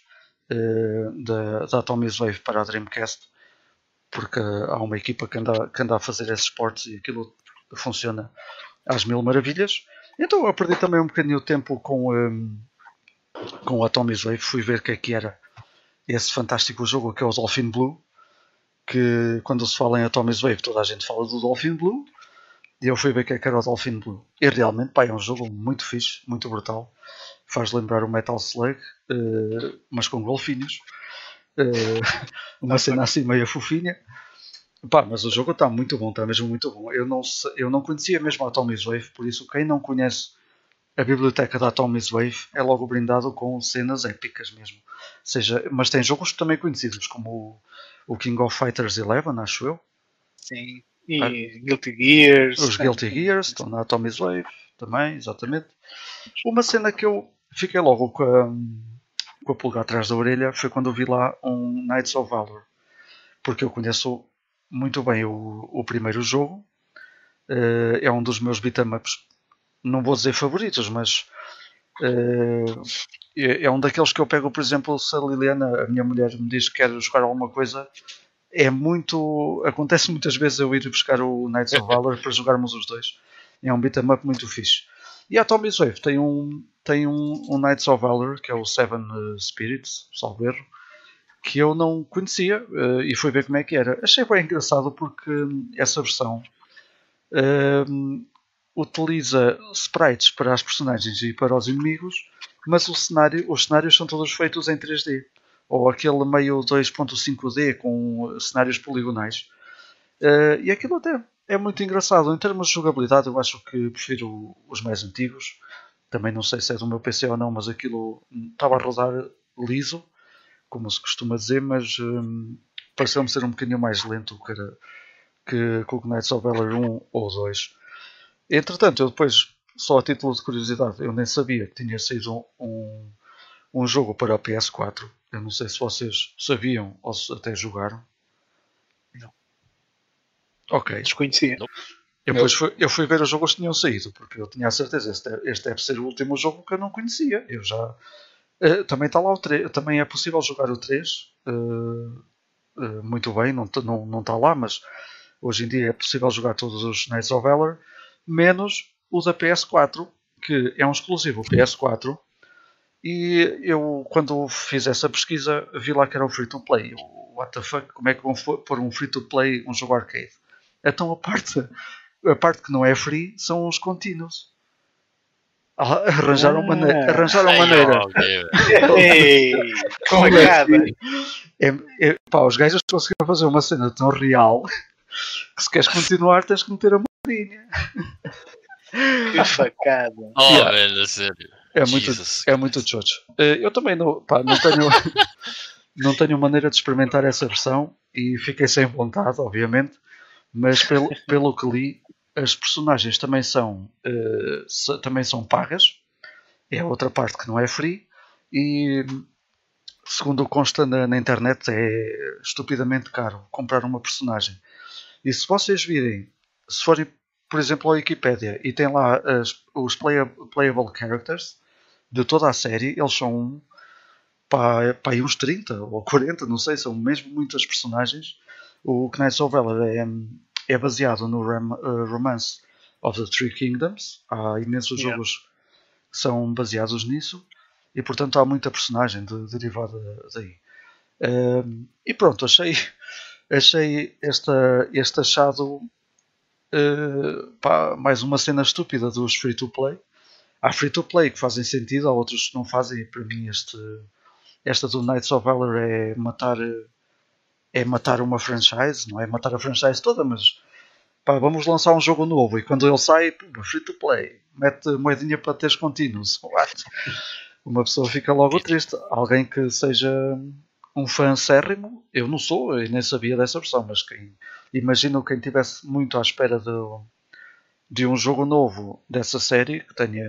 uh, da, da Atomic Wave para a Dreamcast, porque há uma equipa que anda, que anda a fazer esses ports e aquilo funciona às mil maravilhas. Então eu perdi também um bocadinho o tempo com, um, com o Atomic Wave, fui ver o que é que era esse fantástico jogo que é o Dolphin Blue, que quando se fala em Atomic Wave toda a gente fala do Dolphin Blue, e eu fui ver o que é que era o Dolphin Blue. E realmente pá, é um jogo muito fixe, muito brutal faz lembrar o Metal Slug, uh, mas com golfinhos. Uh, uma cena assim meio fofinha. Pá, mas o jogo está muito bom, está mesmo muito bom. Eu não, eu não conhecia mesmo a Atomic Wave, por isso quem não conhece a biblioteca da Atomic Wave é logo brindado com cenas épicas mesmo. Seja, mas tem jogos também conhecidos, como o, o King of Fighters 11, acho eu. Sim, e ah, Guilty Gears. Os Guilty Gears estão na Atomic Wave também, exatamente. Uma cena que eu fiquei logo com a, com a pulga atrás da orelha foi quando eu vi lá um Knights of Valor. Porque eu conheço muito bem o, o primeiro jogo. Uh, é um dos meus beat'em ups, não vou dizer favoritos, mas uh, é, é, um daqueles que eu pego, por exemplo, se a Liliana, a minha mulher, me diz que quer jogar alguma coisa, é muito. Acontece muitas vezes eu ir buscar o Knights of Valor para jogarmos os dois. É um beat'em up muito fixe. E a Atomic Wave tem um, tem um, um Knights of Valor, que é o Seven uh, Spirits, salvo erro, que eu não conhecia uh, e fui ver como é que era. Achei bem engraçado porque essa versão uh, utiliza sprites para as personagens e para os inimigos, mas o cenário, os cenários são todos feitos em 3D ou aquele meio 2.5D com cenários poligonais. Uh, e aquilo até é muito engraçado. Em termos de jogabilidade, eu acho que prefiro os mais antigos. Também não sei se é do meu PC ou não, mas aquilo estava a rodar liso, como se costuma dizer, mas hum, pareceu-me ser um bocadinho mais lento que, era, que, que o Knights of Valor 1 ou 2. Entretanto, eu depois só a título de curiosidade, eu nem sabia que tinha saído um, um jogo para a PS4. Eu não sei se vocês sabiam ou se até jogaram. Não. Ok. Desconhecia. Não. Eu, depois fui, eu fui ver os jogos que tinham saído, porque eu tinha a certeza, este, é- este deve ser o último jogo que eu não conhecia. Eu já. Eh, também está lá o 3. Também é possível jogar o 3. eh, eh, muito bem, não, t- não, não está lá, mas hoje em dia é possível jogar todos os Knights of Valor, menos o da PS4, que é um exclusivo PS4. E eu, quando fiz essa pesquisa, vi lá que era o free to play. Eu, What the fuck? Como é que vão pôr um free to play, um jogo arcade? Então a parte, a parte que não é free são os contínuos. Arranjaram, Ah. mane arranjaram Ai, maneira. Deus. Ei, é facada. É, é, pá, os gajos conseguiram fazer uma cena tão real que se queres continuar tens que meter a moedinha. Que facada. Oh, Yeah. velho, sério. É muito, Jesus é muito chocho. Eh, Eu também não, pá, não, tenho, não tenho maneira de experimentar essa versão e fiquei sem vontade, obviamente, mas pelo, pelo que li, as personagens também são, se- também são pagas, é outra parte que não é free, e segundo consta na, na internet é estupidamente caro comprar uma personagem. E se vocês virem, se forem, por exemplo, à Wikipedia e tem lá as- os playa- playable characters de toda a série, eles são pá, pá, aí uns 30 ou 40, não sei, são mesmo muitas personagens. O Knights of Valor é, é baseado no Ram- eh, Romance of the Three Kingdoms. Há imensos Yeah. jogos que são baseados nisso e portanto há muita personagem de- derivada daí. Ehm, e pronto, achei, achei esta, este achado eh, pá, mais uma cena estúpida dos free to play. Há free to play que fazem sentido, há outros que não fazem. Para mim, este, esta do Knights of Valor é matar, eh, é matar uma franchise, não é matar a franchise toda, mas pá, vamos lançar um jogo novo e quando ele sai, free to play, mete moedinha para teres contínuos. What? Uma pessoa fica logo triste. Alguém que seja um fã acérrimo, eu não sou, e nem sabia dessa versão, mas quem imagino quem estivesse muito à espera de, de um jogo novo dessa série que tenha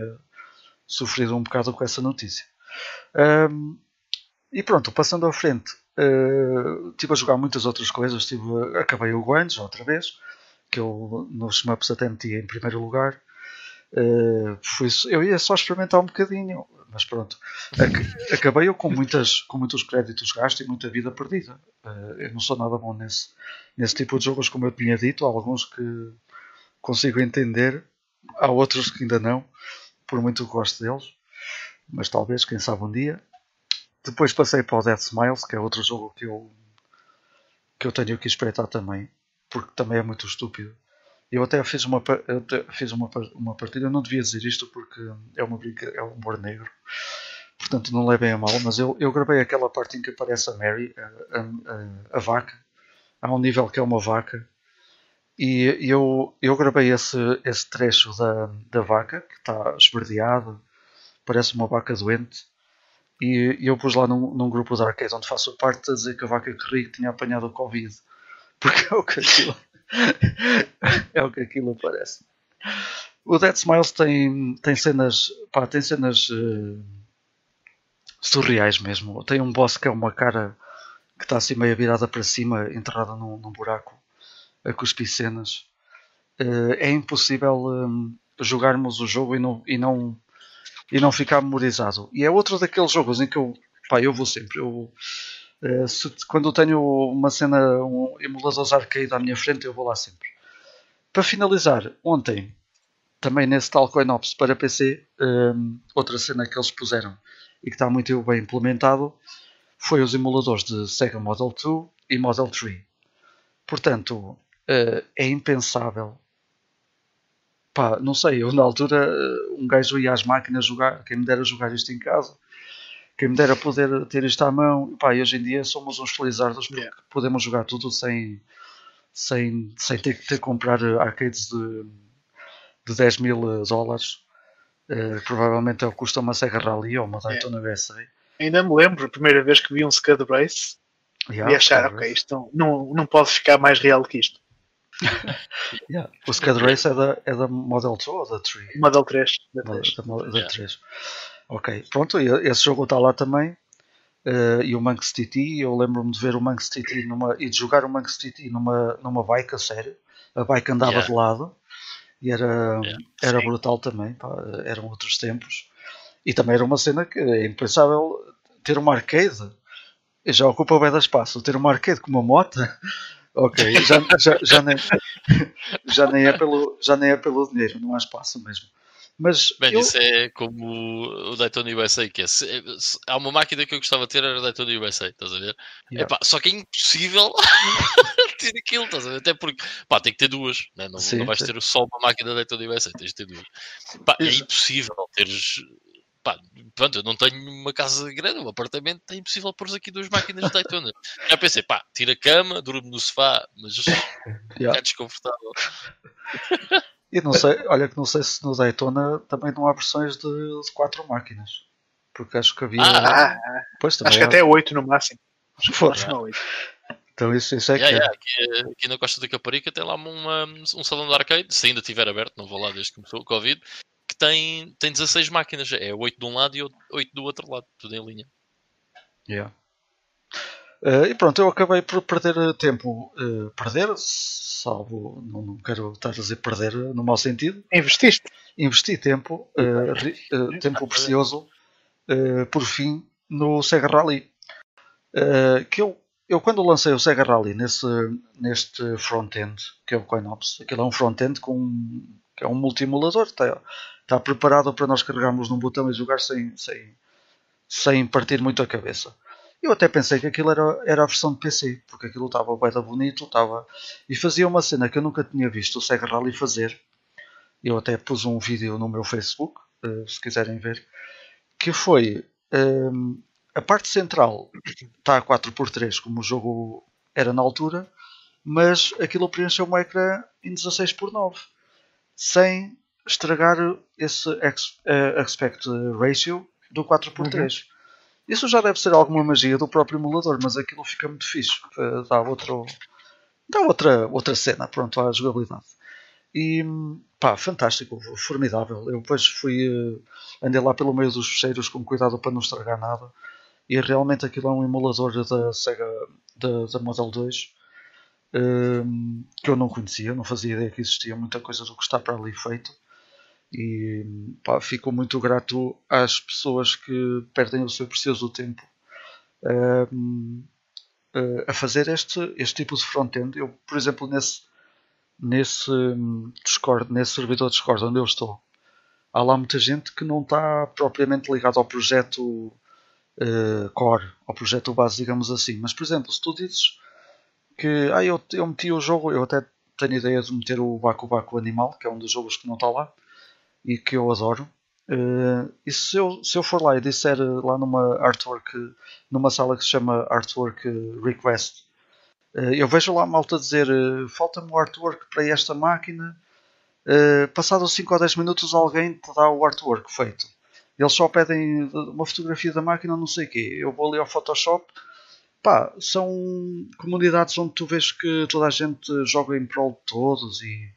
sofrido um bocado com essa notícia. Ahm, e pronto, passando à frente, eh, estive a jogar muitas outras coisas. Tive, acabei o Guantes outra vez, que eu nos shmups até meti em primeiro lugar. Eh, fui, eu ia só experimentar um bocadinho, mas pronto. Ac- acabei eu com, muitas, com muitos créditos gastos e muita vida perdida. Eh, eu não sou nada bom nesse, nesse tipo de jogos, como eu tinha dito. Há alguns que consigo entender, há outros que ainda não, por muito que gosto deles. Mas talvez, quem sabe um dia. Depois passei para o Death Smiles, que é outro jogo que eu, que eu tenho que espreitar também, porque também é muito estúpido. Eu até fiz uma, até fiz uma, uma partida, eu não devia dizer isto porque é, uma brinca, é um humor negro, portanto não levem a mal, mas eu, eu gravei aquela parte em que aparece a Mary, a, a, a- a vaca, há um nível que é uma vaca, e eu, eu gravei esse, esse trecho da, da vaca, que está esverdeado, parece uma vaca doente, e eu pus lá num, num grupo de arcade onde faço parte a dizer que a vaca que ri tinha apanhado o Covid. Porque é o que aquilo, é o que aquilo parece. O Dead Smiles tem, tem cenas, pá, tem cenas eh, surreais mesmo. Tem um boss que é uma cara que está assim meio virada para cima, enterrada num, num buraco, a cuspir cenas. Eh, é impossível eh, jogarmos o jogo e não, e não e não ficar memorizado. E é outro daqueles jogos em que eu, pá, eu vou sempre. Eu, eh, se- quando eu tenho uma cena, um emulador arcade à minha frente, eu vou lá sempre. Para finalizar, ontem, também nesse tal CoinOps para PC, hum, outra cena que eles puseram e que está muito bem implementado foi os emuladores de Sega Model 2 e Model 3. Portanto, eh, é impensável pá, não sei, eu na altura eh, um gajo ia às máquinas jogar, quem me dera jogar isto em casa, quem me dera poder ter isto à mão, pá, e hoje em dia somos uns felizardos porque Yeah. podemos jogar tudo sem, sem, sem ter que ter comprar eh, arcades de, de 10 mil eh, dólares. Eh, provavelmente é o que custa uma Sega Rally ou uma Daytona USA. Ainda me lembro a primeira vez que vi um Scud Race Yeah, e achar, ok, isto não, não, não pode ficar mais real que isto. Yeah. O Scud Race é da, é da Model 2 ou da 3? Model 3. Da Da, 3. da, da Yeah. 3. Ok, pronto, e esse jogo está lá também. eh, e o Manx TT, eu lembro-me de ver o Manx TT numa, e de jogar o Manx TT numa, numa bike a sério. A bike andava Yeah. de lado e era, Yeah. era Sim. brutal também. pá, eram outros tempos. E também era uma cena que é impensável ter uma arcade. Já ocupa bem da espaço. Ter uma arcade com uma moto. Ok, já, já, já, nem, já, nem é pelo, já nem é pelo dinheiro, não há espaço mesmo. Mas Bem, eu- isso é como o Daytona USA, que é, se- se- há uma máquina que eu gostava de ter, era a Daytona USA, estás a ver? Yeah. Epá, só que é impossível ter aquilo, estás a ver? Até porque, pá, tem que ter duas, né? não, Sim, não vais sim. ter só uma máquina da Daytona USA, tens de ter duas. Pá, é impossível teres, pá, pronto, eu não tenho uma casa grande, um apartamento, é impossível pôr aqui duas máquinas de Daytona. Já pensei, pá, tira a cama, durmo no sofá, mas Yeah. é desconfortável. E não sei, olha que não sei se no Daytona também não há versões de, de quatro máquinas. Porque acho que havia. Ah, Ah, pois também acho que há- até 8 no máximo. Foda. Máximo é 8. Então isso, isso é que Yeah, é. yeah, aqui, aqui na Costa da Caparica tem lá uma- um salão de arcade, se ainda estiver aberto, não vou lá desde que começou o Covid, que tem, tem 16 máquinas, é 8 de um lado e 8 do outro lado, tudo em linha. Yeah. Eh, e pronto, eu acabei por perder eh, tempo. eh, perder, salvo, não, não quero estar a dizer perder no mau sentido. Investiste? Investi tempo, ri- eh, tempo precioso, por fim, no Sega Rally. Que eu, eu quando lancei o Sega Rally nesse, neste front-end, que é o CoinOps, aquilo é um front-end com um- que é um multi-emulador, está, está preparado para nós carregarmos num botão e jogar sem, sem, sem partir muito a cabeça. Eu até pensei que aquilo era, era a versão de PC, porque aquilo estava bem bonito, estava e fazia uma cena que eu nunca tinha visto o Sega Rally fazer. Eu até pus um vídeo no meu Facebook, eh, se quiserem ver, que foi ehm, a parte central está a 4x3 como o jogo era na altura, mas aquilo preencheu um ecrã em 16x9 sem estragar esse eh, aspect ratio do 4x3. Isso já deve ser alguma magia do próprio emulador, mas aquilo fica muito fixe. eh, Dá, outro, dá outra, outra cena pronto, à jogabilidade. E pá, fantástico, formidável. Eu depois fui, eh, andei lá pelo meio dos fecheiros com cuidado para não estragar nada. E realmente aquilo é um emulador da Sega da, da Model 2 ehm, que eu não conhecia, não fazia ideia que existia muita coisa do que está para ali feito. E pá, fico muito grato às pessoas que perdem o seu precioso tempo ehm, eh, a fazer este, este tipo de front-end. Eu, por exemplo, nesse, nesse hum, Discord, nesse servidor Discord onde eu estou, há lá muita gente que não está propriamente ligado ao projeto eh, core, ao projeto base, digamos assim. Mas, por exemplo, se tu dizes que ah, eu, eu meti o jogo, eu até tenho ideia de meter o Baku Baku Animal, que é um dos jogos que não está lá e que eu adoro. Eh, e se eu, se eu for lá e disser eh, lá numa artwork, numa sala que se chama Artwork Request, eh, eu vejo lá malta dizer falta-me o artwork para esta máquina. Eh, passados 5 ou 10 minutos alguém te dá o artwork feito. Eles só pedem uma fotografia da máquina, não sei o quê. Eu vou ali ao Photoshop. Pá, são comunidades onde tu vês que toda a gente joga em prol de todos e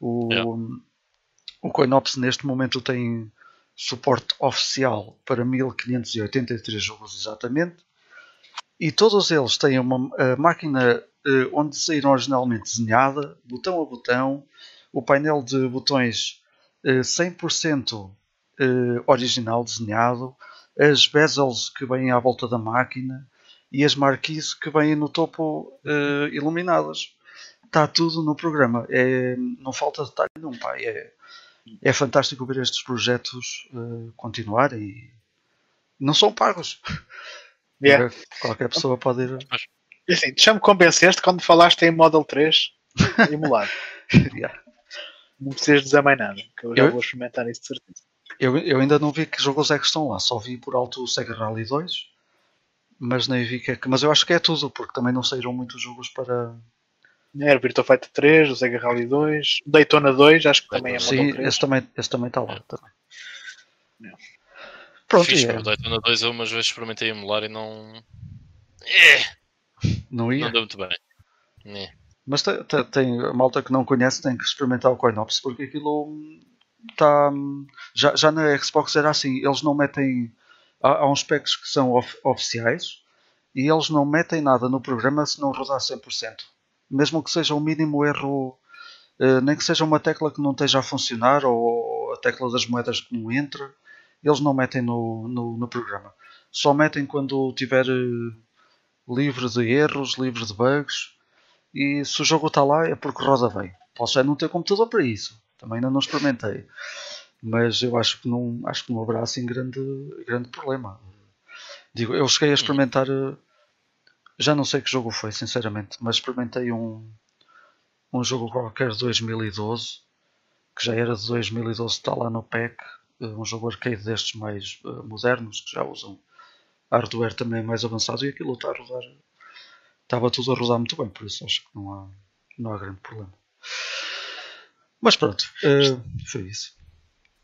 o, Yeah. O CoinOps neste momento tem suporte oficial para 1583 jogos exatamente e todos eles têm uma máquina eh, onde saíram originalmente desenhada, botão a botão, o painel de botões eh, 100% eh, original desenhado, as bezels que vêm à volta da máquina e as marquises que vêm no topo eh, iluminadas. Está tudo no programa. É, não falta detalhe nenhum. Pá. É, é fantástico ver estes projetos eh, continuarem e não são pagos. Yeah. Qualquer pessoa pode ir. E assim, deixa-me convencer-te quando falaste em Model 3 emulado. Yeah. Não precisas dizer mais nada, que eu já Eu- vou experimentar isso de certeza. Eu, eu ainda não vi que jogos é que estão lá, só vi por alto o Sega Rally 2, mas nem vi que é que. Mas eu acho que é tudo, porque também não saíram muitos jogos para. Era o Virtua Fighter 3, o Sega Rally 2, o Daytona 2, acho que também é Sim, 3. esse também, esse também está lá. É. Também. Não. Pronto, Fixe, e é, o Daytona 2 eu umas vezes experimentei emular e não. É, não ia. não deu muito bem. É. Mas tem, tem, tem, a malta que não conhece tem que experimentar o CoinOps porque aquilo está. Já, já na Xbox era assim, eles não metem. Há, há uns packs que são of, oficiais e eles não metem nada no programa se não rodar 100%. Mesmo que seja um mínimo erro, eh, nem que seja uma tecla que não esteja a funcionar ou a tecla das moedas que não entra, eles não metem no, no, no programa. Só metem quando tiver eh, livre de erros, livre de bugs. E se o jogo está lá é porque roda bem. Posso já não ter computador para isso. Também ainda não experimentei. Mas eu acho que não, acho que não haverá assim grande, grande problema. Digo, eu cheguei a experimentar. Eh, já não sei que jogo foi, sinceramente, mas experimentei um, um jogo qualquer de 2012, que já era de 2012, está lá no PEC, eh, um jogo arcade destes mais uh, modernos, que já usam hardware também mais avançado, e aquilo está a rodar. Estava tudo a rodar muito bem, por isso acho que não há, não há grande problema. Mas pronto, uh, foi isso.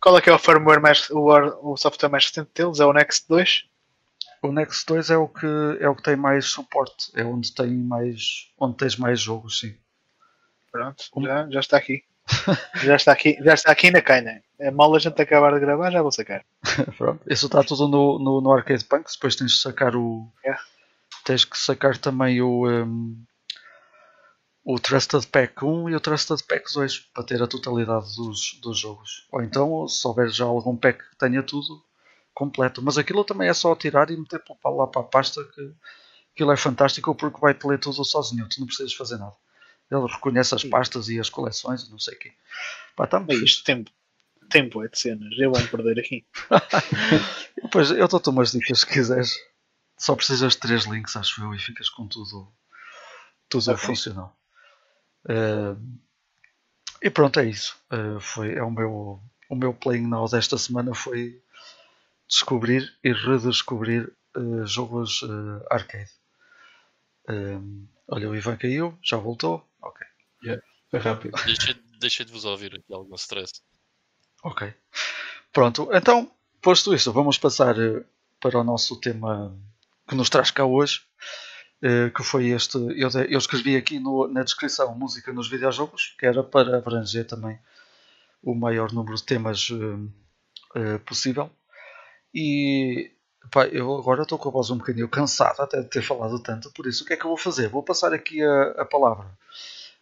Qual é que é o firmware mais, o, o software mais recente deles? É o Next 2? O Next 2 é o que é o que tem mais suporte, é onde tem mais onde tens mais jogos, sim. Pronto, já, já está aqui. já está aqui, já está aqui na canha. É mal a gente acabar de gravar, já vou sacar. Pronto, isso está tudo no, no, no Arcade Punks, depois tens de sacar o. Yeah. Tens que sacar também o. Um, o Trusted Pack 1 e o Trusted Pack 2 para ter a totalidade dos, dos jogos. Ou então, se houver já algum pack que tenha tudo completo. Mas aquilo também é só tirar e meter lá para a pasta que aquilo é fantástico porque vai-te ler tudo sozinho, tu não precisas fazer nada. Ele reconhece as pastas e as coleções e não sei o quê. Pá, tá isto tempo, tempo é de cenas, eu vou perder aqui. pois eu dou-te umas dicas se quiseres. Só precisas de três links, acho eu, e ficas com tudo, tudo okay. funcional. Uh, e pronto, é isso. Uh, foi, é o meu, o meu playing now desta semana foi descobrir e redescobrir uh, jogos arcade. olha, o Ivan caiu, já voltou. Ok. Yeah, foi rápido. Deixei, deixei de vos ouvir aqui algum stress. Ok. Pronto, então, posto isto, vamos passar para o nosso tema que nos traz cá hoje. Eh, que foi este. Eu, eu escrevi aqui no, na descrição música nos videojogos, que era para abranger também o maior número de temas uh, uh, possível. E pá, eu agora estou com a voz um bocadinho cansada até de ter falado tanto, por isso o que é que eu vou fazer? Vou passar aqui a, a palavra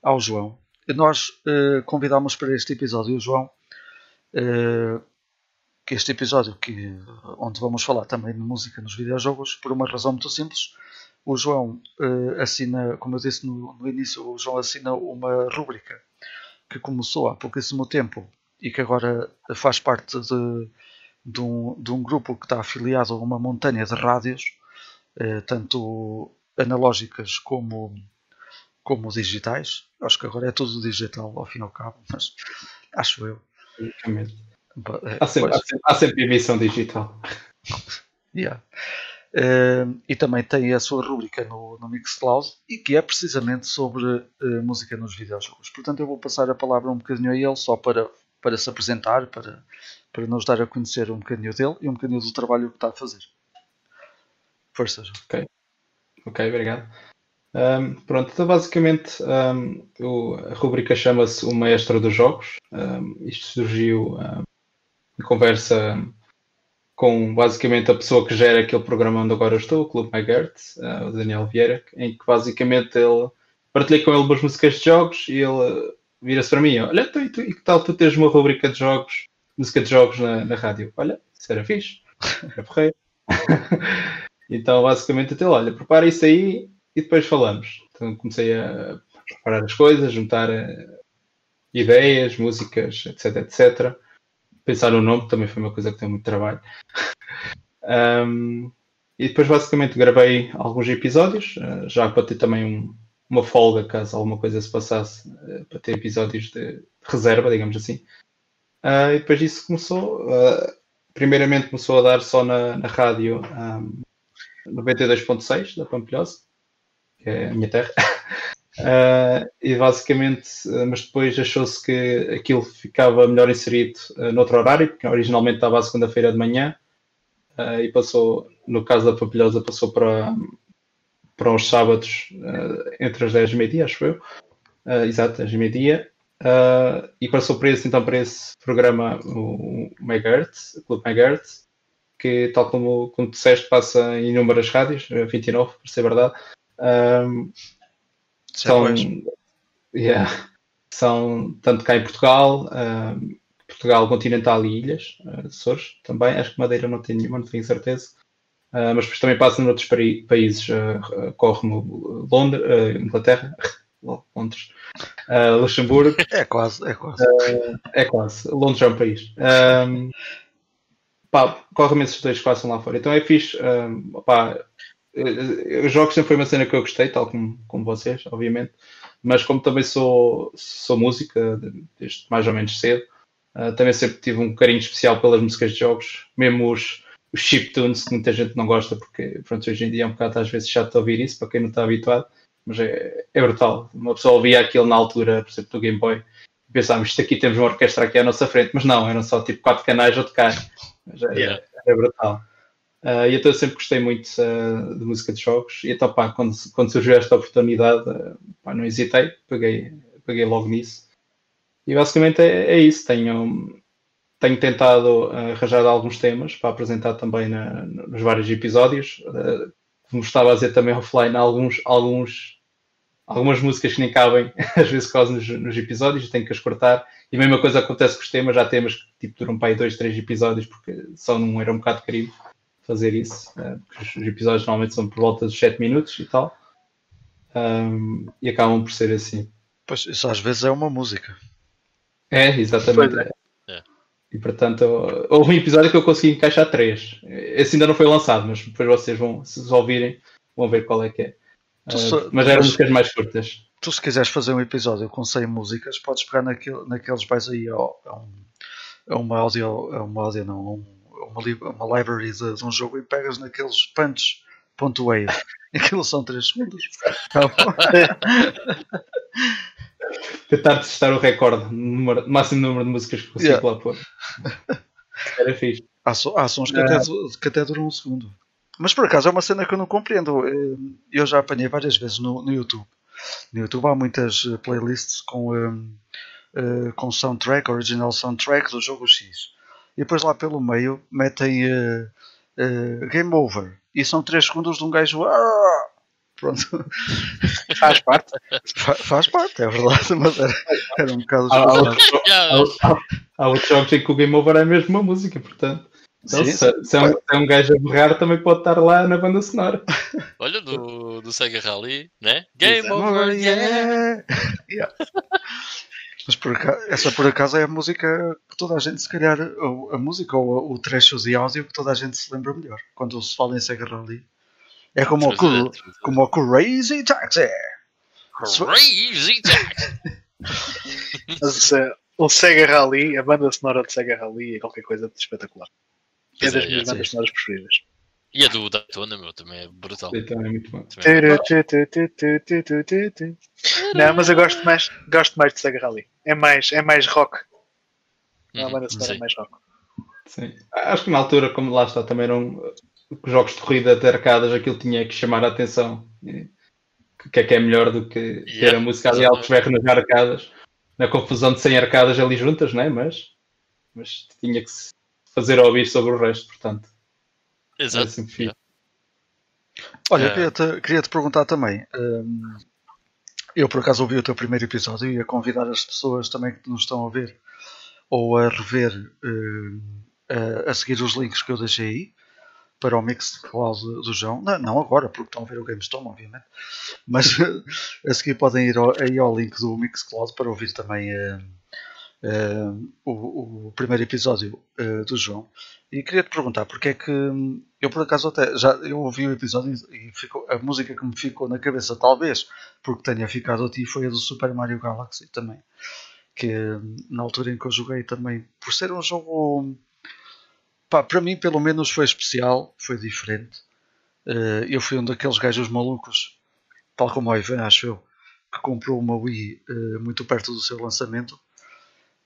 ao João. Nós uh, convidámos para este episódio o João, que este episódio que, onde vamos falar também de música nos videojogos, por uma razão muito simples o João uh, assina, como eu disse no, no, início, o João assina uma rúbrica que começou há pouquíssimo tempo e que agora faz parte de, de, um, de um grupo que está afiliado a uma montanha de rádios, uh, tanto analógicas como, como digitais. Acho que agora é tudo digital, ao fim e ao cabo, mas acho eu. Há sempre, há sempre, há sempre emissão digital. Yeah. Uh, e também tem a sua rubrica no, no Mixcloud e que é precisamente sobre uh, música nos videojogos. Portanto, eu vou passar a palavra um bocadinho a ele só para, para se apresentar, para, para nos dar a conhecer um bocadinho dele e um bocadinho do trabalho que está a fazer. Força. Ok, ok, obrigado. Um, pronto, então basicamente um, a rubrica chama-se O Maestro dos Jogos. Um, isto surgiu em conversa com basicamente a pessoa que gera aquele programa onde agora estou, o Clube MyGert, uh, o Daniel Vieira, em que basicamente ele partilhei com ele umas músicas de jogos e ele vira-se para mim, olha, tu, tu, e que tal tu teres uma rubrica de jogos, música de jogos na, na rádio? Olha, isso era fixe, era então basicamente ele, olha, prepara isso aí e depois falamos. Então comecei a preparar as coisas, juntar uh, ideias, músicas, etc, etc pensar no nome também foi uma coisa que tem muito trabalho. um, e depois basicamente gravei alguns episódios, uh, já para ter também um, uma folga caso alguma coisa se passasse, uh, para ter episódios de, reserva, digamos assim. Uh, e depois disso começou, primeiramente começou a dar só na, na rádio um, 92.6 da Pampilhosa, que é a minha terra. Uh, e basicamente, mas depois achou-se que aquilo ficava melhor inserido uh, noutro horário, porque originalmente estava à segunda-feira de manhã, e passou, no caso da Papilhosa, passou para, para os sábados entre as 10 e meia-dia, acho eu. uh, exato, às meia-dia, uh, e passou para esse, então, para esse programa, o Megahertz, o Clube Megahertz, que, tal como, como disseste, passa em inúmeras rádios, 29, para ser verdade. Um, são, yeah, são tanto cá em Portugal, um, Portugal continental e ilhas, uh, Açores também, acho que Madeira não tenho nenhuma, não tenho certeza. Uh, mas depois também passa noutros países, uh, corre no Londres, uh, Inglaterra, Londres, Luxemburgo. É quase, é quase. é quase. Londres é um país. Um, pá, corre-me esses dois que passam lá fora. Então é fixe. Um, pá, os jogos sempre foi uma cena que eu gostei, tal como, como vocês, obviamente. Mas como também sou, sou música, desde mais ou menos cedo, também sempre tive um carinho especial pelas músicas de jogos, mesmo os os chiptunes que muita gente não gosta, porque pronto, hoje em dia é um bocado às vezes chato ouvir isso para quem não está habituado, mas é, é brutal. Uma pessoa ouvia aquilo na altura, por exemplo, do Game Boy, e pensava, isto aqui temos uma orquestra aqui à nossa frente, mas não, eram só tipo quatro canais de cá. Mas é, yeah. é brutal. Uh, e então eu sempre gostei muito uh, de música de jogos, e então pá, quando, quando surgiu esta oportunidade, uh, pá, não hesitei, peguei, peguei logo nisso. E basicamente é, é isso, tenho tenho tentado uh, arranjar alguns temas para apresentar também na, nos vários episódios. Uh, como estava a dizer também offline, alguns, alguns, algumas músicas que nem cabem, às vezes quase nos, nos episódios, tenho que as cortar. E a mesma coisa acontece com os temas, já temas que tipo, duram para aí dois, três episódios, porque só não era um bocado querido fazer isso. Uh, os episódios normalmente são por volta dos 7 minutos e tal. Um, e acabam por ser assim. Pois, isso às vezes é uma música. É, exatamente. É. E portanto, houve um episódio que eu consegui encaixar três. Esse ainda não foi lançado, mas depois vocês vão, se ouvirem, vão ver qual é que é. Uh, mas eram músicas mais curtas. Tu, se quiseres fazer um episódio com 100 músicas, podes pegar naquele, naqueles vais aí a, um, a uma audio, a uma audio não, um, uma, uma library de, de, um jogo e pegas naqueles punch.wave. Aquilo são 3 segundos. Tentar testar o recorde, número, máximo número de músicas que consigo yeah. lá pôr. Era fixe. Há, há sons que, até, que até duram um segundo. Mas por acaso é uma cena que eu não compreendo. Eh, eu já apanhei várias vezes no, no YouTube. No YouTube há muitas eh, playlists com, um, uh, com soundtrack, original soundtrack do jogo X. E depois lá pelo meio metem uh, uh, Game Over. E são 3 segundos de um gajo. Pronto. Faz parte. Fa faz parte, é verdade, mas era, era um bocado. Há, há, há, há outros jogos em que o Game Over é mesmo uma música, portanto. Então, Sim, se, se, é um, se, é um, gajo a berrar, também pode estar lá na banda sonora. Olha, do, do Sega Rally, né? Game Over, yeah! yeah. Mas por acaso, essa por acaso é a música que toda a gente, se calhar, ou a música ou o trecho de áudio que toda a gente se lembra melhor. Quando se fala em Sega Rally. É como, o, como o Crazy Taxi. Crazy Taxi! Mas uh, o Sega Rally, a banda sonora de Sega Rally é qualquer coisa de espetacular. É das é, minhas é, bandas sonoras preferidas. E a do Daytona, meu, também é brutal. Daytona é muito bom. Não, mas eu gosto mais, gosto mais de Sega Rally. É mais, é mais rock. É uma banda sonora mais rock. Sim. Acho que na altura, como lá está, também eram jogos de corrida de arcadas, aquilo tinha que chamar a atenção. O que é que é melhor do que yeah, ter a música ali altos berros nas arcadas, na confusão de 100 arcadas ali juntas, né? mas, mas tinha que se fazer ouvir sobre o resto, portanto. Exato. Assim yeah. Olha, é. queria-te queria -te perguntar também. Um, eu por acaso ouvi o teu primeiro episódio e ia convidar as pessoas também que nos estão a ver ou a rever uh, a, a seguir os links que eu deixei aí para o mix cloud do João. Não, não, agora, porque estão a ver o GameStone, obviamente. Mas a seguir podem ir ao, aí ao link do Mixcloud para ouvir também uh, uh, o, o, primeiro episódio uh, do João. E queria te perguntar porque é que eu por acaso até já eu ouvi o episódio e ficou, a música que me ficou na cabeça, talvez porque tenha ficado a ti, foi a do Super Mario Galaxy também. Que na altura em que eu joguei também, por ser um jogo pá, para mim pelo menos foi especial, foi diferente. Uh, eu fui um daqueles gajos malucos, tal como o Ivan, acho eu, que comprou uma Wii uh, muito perto do seu lançamento.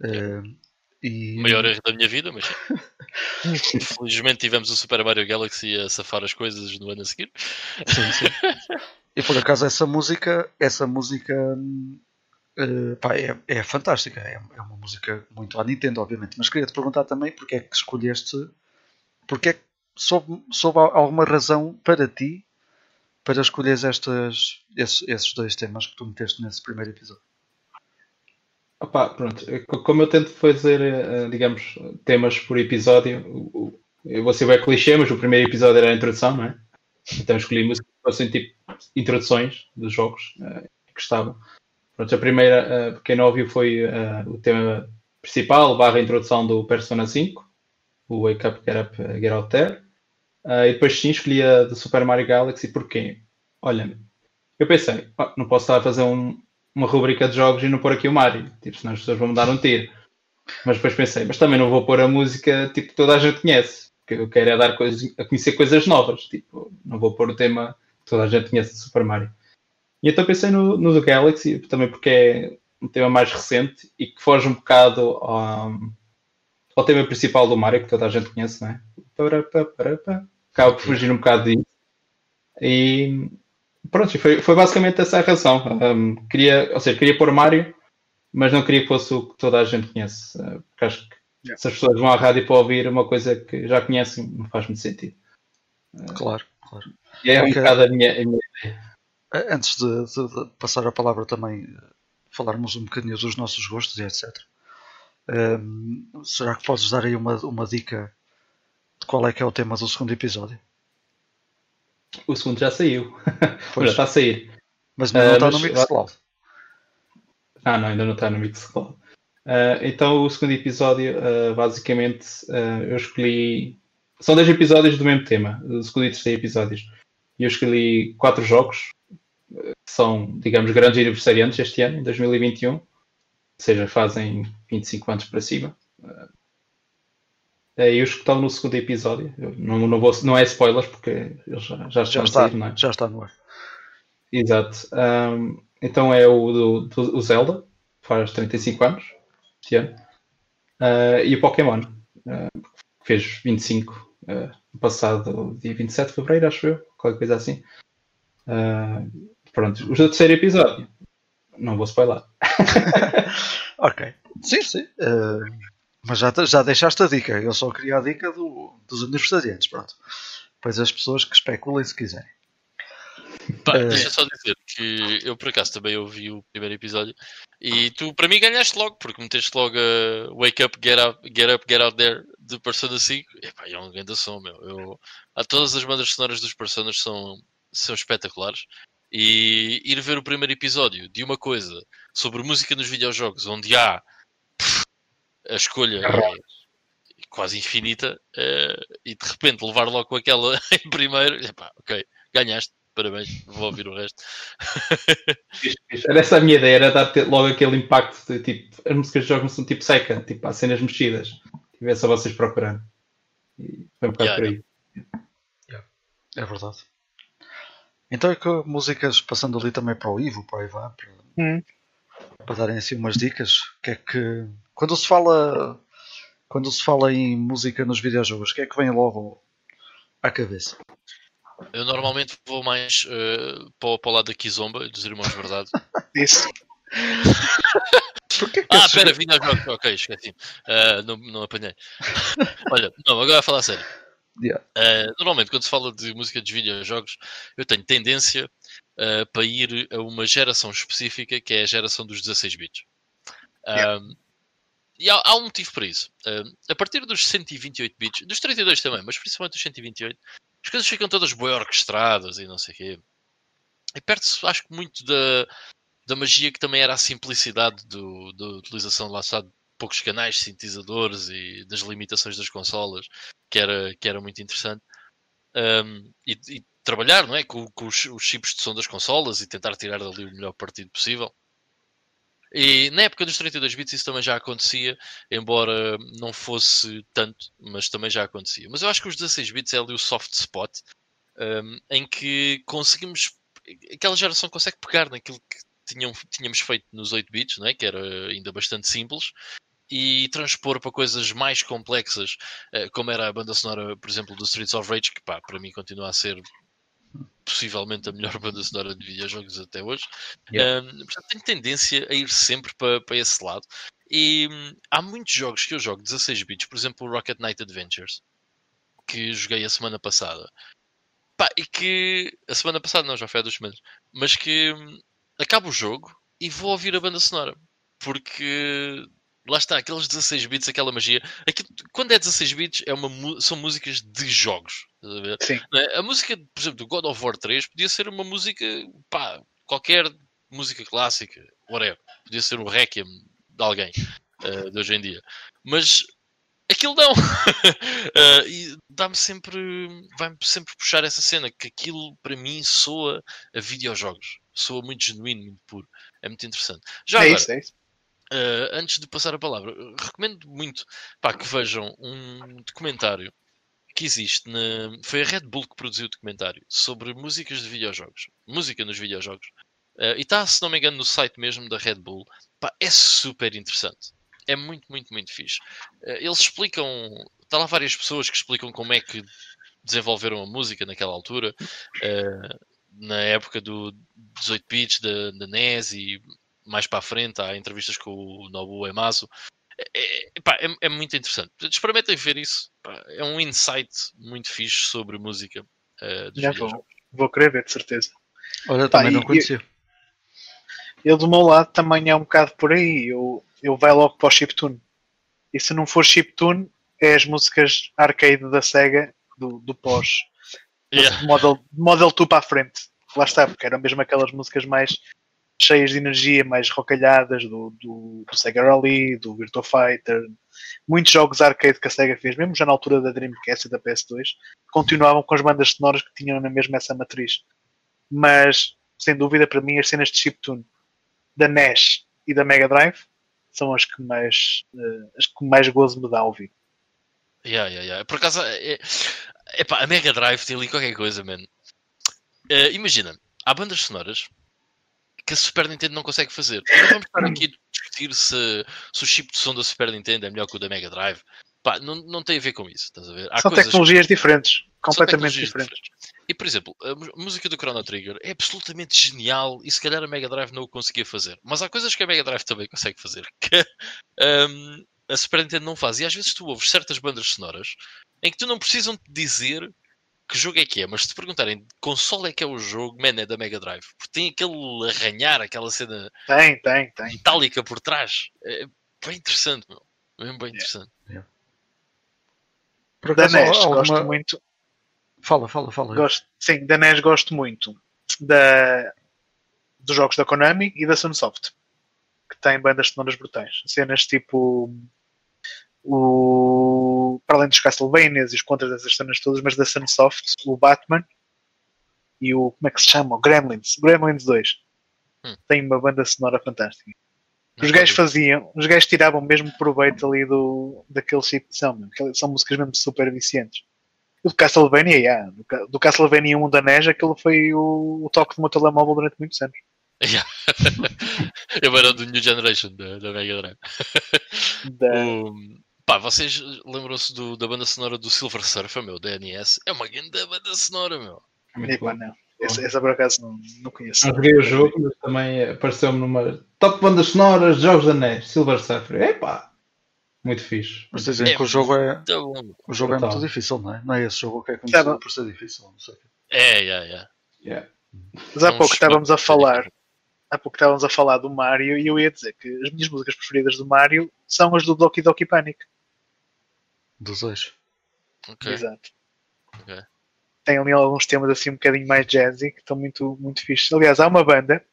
Uh, e... O maior erro da minha vida, mas felizmente tivemos o Super Mario Galaxy a safar as coisas no ano a seguir. Sim, sim. E por acaso essa música, essa música Uh, pá, é, é fantástica, é, é, uma música muito à Nintendo, obviamente. Mas queria te perguntar também porque é que escolheste, porque é que soube, soube alguma razão para ti para escolheres estas, esses, esses dois temas que tu meteste nesse primeiro episódio. Opa, pronto, como eu tento fazer, eh, digamos, temas por episódio, eu vou ser bem clichê, mas o primeiro episódio era a introdução, não é? Então escolhi músicas que fossem tipo introduções dos jogos que estavam. Pronto, a primeira, uh, quem não ouviu, foi uh, o tema principal, barra introdução do Persona 5, o Wake Up, Get Up, Get Out There. e depois sim, escolhi a do Super Mario Galaxy, porquê? Olha, eu pensei, oh, não posso estar a fazer um, uma rubrica de jogos e não pôr aqui o Mario, tipo, senão as pessoas vão me dar um tiro. Mas depois pensei, mas também não vou pôr a música tipo toda a gente conhece, porque eu quero é dar coisas, a conhecer coisas novas, tipo, não vou pôr o tema que toda a gente conhece de Super Mario. E então pensei no, no do Galaxy, também porque é um tema mais recente e que foge um bocado ao, ao tema principal do Mario, que toda a gente conhece, não é? Acaba por fugir um bocado disso. E pronto, foi, foi basicamente essa a razão. Um, queria, ou seja, queria pôr Mario, mas não queria que fosse o que toda a gente conhece. Uh, porque acho que yeah. se as pessoas vão à rádio para ouvir uma coisa que já conhecem, não faz muito sentido. Claro, claro. E é um bocado a minha, a minha. Antes de, de, de, passar a palavra também, falarmos um bocadinho dos nossos gostos e etc. Um, será que podes dar aí uma, uma dica de qual é que é o tema do segundo episódio? O segundo já saiu. Pois. já está a sair. Mas não, uh, está no Mixcloud. Ah, não, ainda não está no Mixcloud. Uh, então, o segundo episódio, uh, basicamente, eu escolhi. São 10 episódios do mesmo tema, o segundo e terceiro episódios. E eu escolhi quatro jogos, são, digamos, grandes aniversariantes este ano, em 2021. Ou seja, fazem 25 anos para cima. É, e os que estão no segundo episódio, não, não, vou, não é spoilers porque já, já, já está, sair, é? já está no ar. Exato. Um, então é o do, do o Zelda, faz 35 anos, este ano, uh, e o Pokémon, uh, que fez 25 uh, no passado dia 27 de fevereiro, acho eu, qualquer coisa assim. Uh, pronto, os do terceiro episódio, não vou spoiler. ok, sim, sim. Uh... Mas já, já deixaste a dica. Eu só queria a dica do, dos aniversariantes. Pronto. Depois as pessoas que especulem se quiserem. Pá, uh... Deixa só dizer que eu por acaso também ouvi o primeiro episódio e tu para mim ganhaste logo, porque meteste logo a Wake Up, Get Up, Get Up, Get Out There de Persona 5. Epá, é um grande som, meu. Eu, a todas as bandas sonoras dos Personas são, são espetaculares. E ir ver o primeiro episódio de uma coisa sobre música nos videojogos, onde há a escolha é quase infinita uh, e de repente levar logo com aquela em primeiro, epá, ok, ganhaste, parabéns, vou ouvir o resto. era essa a minha ideia, era dar logo aquele impacto de tipo, as músicas de jogos são tipo seca, tipo, há cenas mexidas, tivesse a vocês procurando. E foi um bocado yeah, por aí. Yeah. É verdade. Então é que músicas passando ali também para o Ivo, para o Ivan, para, hum. para darem assim umas dicas, que é que quando se fala quando se fala em música nos videojogos, o que é que vem logo à cabeça? Eu normalmente vou mais uh, para, para o lado da Kizomba, dos Irmãos Verdade. Isso. que ah, espera, videojogos. Ok, esqueci. Uh, não, não apanhei. Olha, não, agora a falar sério. Yeah. Uh, normalmente, quando se fala de música dos videojogos, eu tenho tendência uh, para ir a uma geração específica que é a geração dos 16 bits. Yeah. E há, há, um motivo para isso. A partir dos 128 bits, dos 32 também, mas principalmente dos 128, as coisas ficam todas bem orquestradas e não sei o quê. E perde-se, acho que, muito da, da magia que também era a simplicidade do, da utilização lá está, de poucos canais, sintetizadores e das limitações das consolas, que era, que era muito interessante. Um, e, e, trabalhar não é, com, com os, os chips de som das consolas e tentar tirar dali o melhor partido possível. E na época dos 32 bits isso também já acontecia, embora não fosse tanto, mas também já acontecia. Mas eu acho que os 16 bits é ali o soft spot, um, em que conseguimos, aquela geração consegue pegar naquilo que tinham, tínhamos feito nos 8 bits, não é? que era ainda bastante simples, e transpor para coisas mais complexas, eh, como era a banda sonora, por exemplo, do Streets of Rage, que pá, para mim continua a ser possivelmente a melhor banda sonora de videojogos até hoje. Yeah. Um, portanto, tenho tendência a ir sempre para, para esse lado. E hum, há muitos jogos que eu jogo 16 bits, por exemplo, o Rocket Knight Adventures, que joguei a semana passada. Pá, e que a semana passada não, já foi há duas semanas, mas que hum, acabo o jogo e vou ouvir a banda sonora. Porque lá está, aqueles 16 bits, aquela magia. Aquilo, quando é 16 bits, é uma, são músicas de jogos. A, Sim. É? a música, por exemplo, do God of War 3 podia ser uma música, pá, qualquer música clássica, whatever. Podia ser um Requiem de alguém uh, de hoje em dia. Mas aquilo não. uh, e dá-me sempre. Vai-me sempre puxar essa cena, que aquilo para mim soa a videojogos. Soa muito genuíno, muito puro. É muito interessante. Já é agora, isso, é isso. Uh, antes de passar a palavra, recomendo muito pá, que vejam um documentário que existe na... Foi a Red Bull que produziu o documentário sobre músicas de videojogos. Música nos videojogos. Uh, e está, se não me engano, no site mesmo da Red Bull. Pá, é super interessante. É muito, muito, muito fixe. Uh, eles explicam. Está lá várias pessoas que explicam como é que desenvolveram a música naquela altura. na época do 18 bits da NES e mais para a frente, há entrevistas com o Nobu Emazo. É, é, pá, é, é, muito interessante. Experimentem ver isso. Pá, é um insight muito fixe sobre música. Uh, Já vou. Vou querer ver, de certeza. Olha, também não conhecia. Eu, eu, do meu lado também é um bocado por aí. Eu, eu vai logo para o chiptune. E se não for chiptune, é as músicas arcade da SEGA do, do pós. Yeah. Model, model 2 para a frente. Lá está, porque eram mesmo aquelas músicas mais cheias de energia, mais rocalhadas do, do, do Sega Rally, do Virtua Fighter. Muitos jogos arcade que a Sega fez, mesmo já na altura da Dreamcast e da PS2, continuavam com as bandas sonoras que tinham na mesma essa matriz. Mas, sem dúvida, para mim, as cenas de chiptune da NES e da Mega Drive são as que mais, uh, as que mais gozo me dá a ouvir. Yeah, yeah, yeah. Por acaso, é, é, pá, a Mega Drive tem ali qualquer coisa, man. Uh, imagina, há bandas sonoras que a Super Nintendo não consegue fazer. Não vamos estar aqui a discutir se, se o chip de som da Super Nintendo é melhor que o da Mega Drive. Pá, não, não tem a ver com isso? Há São tecnologias que... diferentes, completamente tecnologias diferentes. diferentes. E, por exemplo, a música do Chrono Trigger é absolutamente genial e se calhar a Mega Drive não o conseguia fazer. Mas há coisas que a Mega Drive também consegue fazer que um, a Super Nintendo não faz. E às vezes tu ouves certas bandas sonoras em que tu não precisam te dizer que jogo é que é, mas se te perguntarem de console é que é o jogo, man, é da Mega Drive. Porque tem aquele arranhar, aquela cena tem, tem, tem. metálica por trás. É bem interessante, meu. Mesmo bem interessante. Yeah. Por acaso, da NES alguma... gosto muito. Fala, fala, fala. Gosto, sim, da NES gosto muito da, dos jogos da Konami e da Sunsoft, que têm bandas sonoras brutais. Cenas tipo o, para além dos Castlevanias e os contras dessas cenas todas, mas da Sunsoft, o Batman e o, como é que se chama? O Gremlins, Gremlins 2. Hum. Tem uma banda sonora fantástica. Os gajos faziam, os gajos tiravam mesmo proveito ali do, daquele chip de som, são músicas mesmo super viciantes. O do Castlevania, yeah, do, do Castlevania 1 da NES, aquele foi o, o toque do meu telemóvel durante muitos anos. Yeah. Eu era do New Generation da, da Mega Drive. Da... O, Pá, vocês lembram-se da banda sonora do Silver Surfer, meu, da NES? É uma grande banda sonora, meu. Epá, não. Essa, essa por acaso não, não conheço. Não joguei o jogo, mas também apareceu-me numa top bandas sonoras de jogos da NES, Silver Surfer. Epá, muito fixe. Mas dizem é, que o jogo é, o jogo é muito difícil, não é? Não é esse jogo que é conhecido por ser difícil, não sei. É, é, é. Yeah. Mas há pouco estávamos a falar há pouco estávamos a falar do Mario e eu ia dizer que as minhas músicas preferidas do Mario são as do Doki Doki Panic. Dos dois. Okay. Exato. Okay. Tem ali alguns temas assim um bocadinho mais jazzy que estão muito, muito fixos. Aliás, há uma banda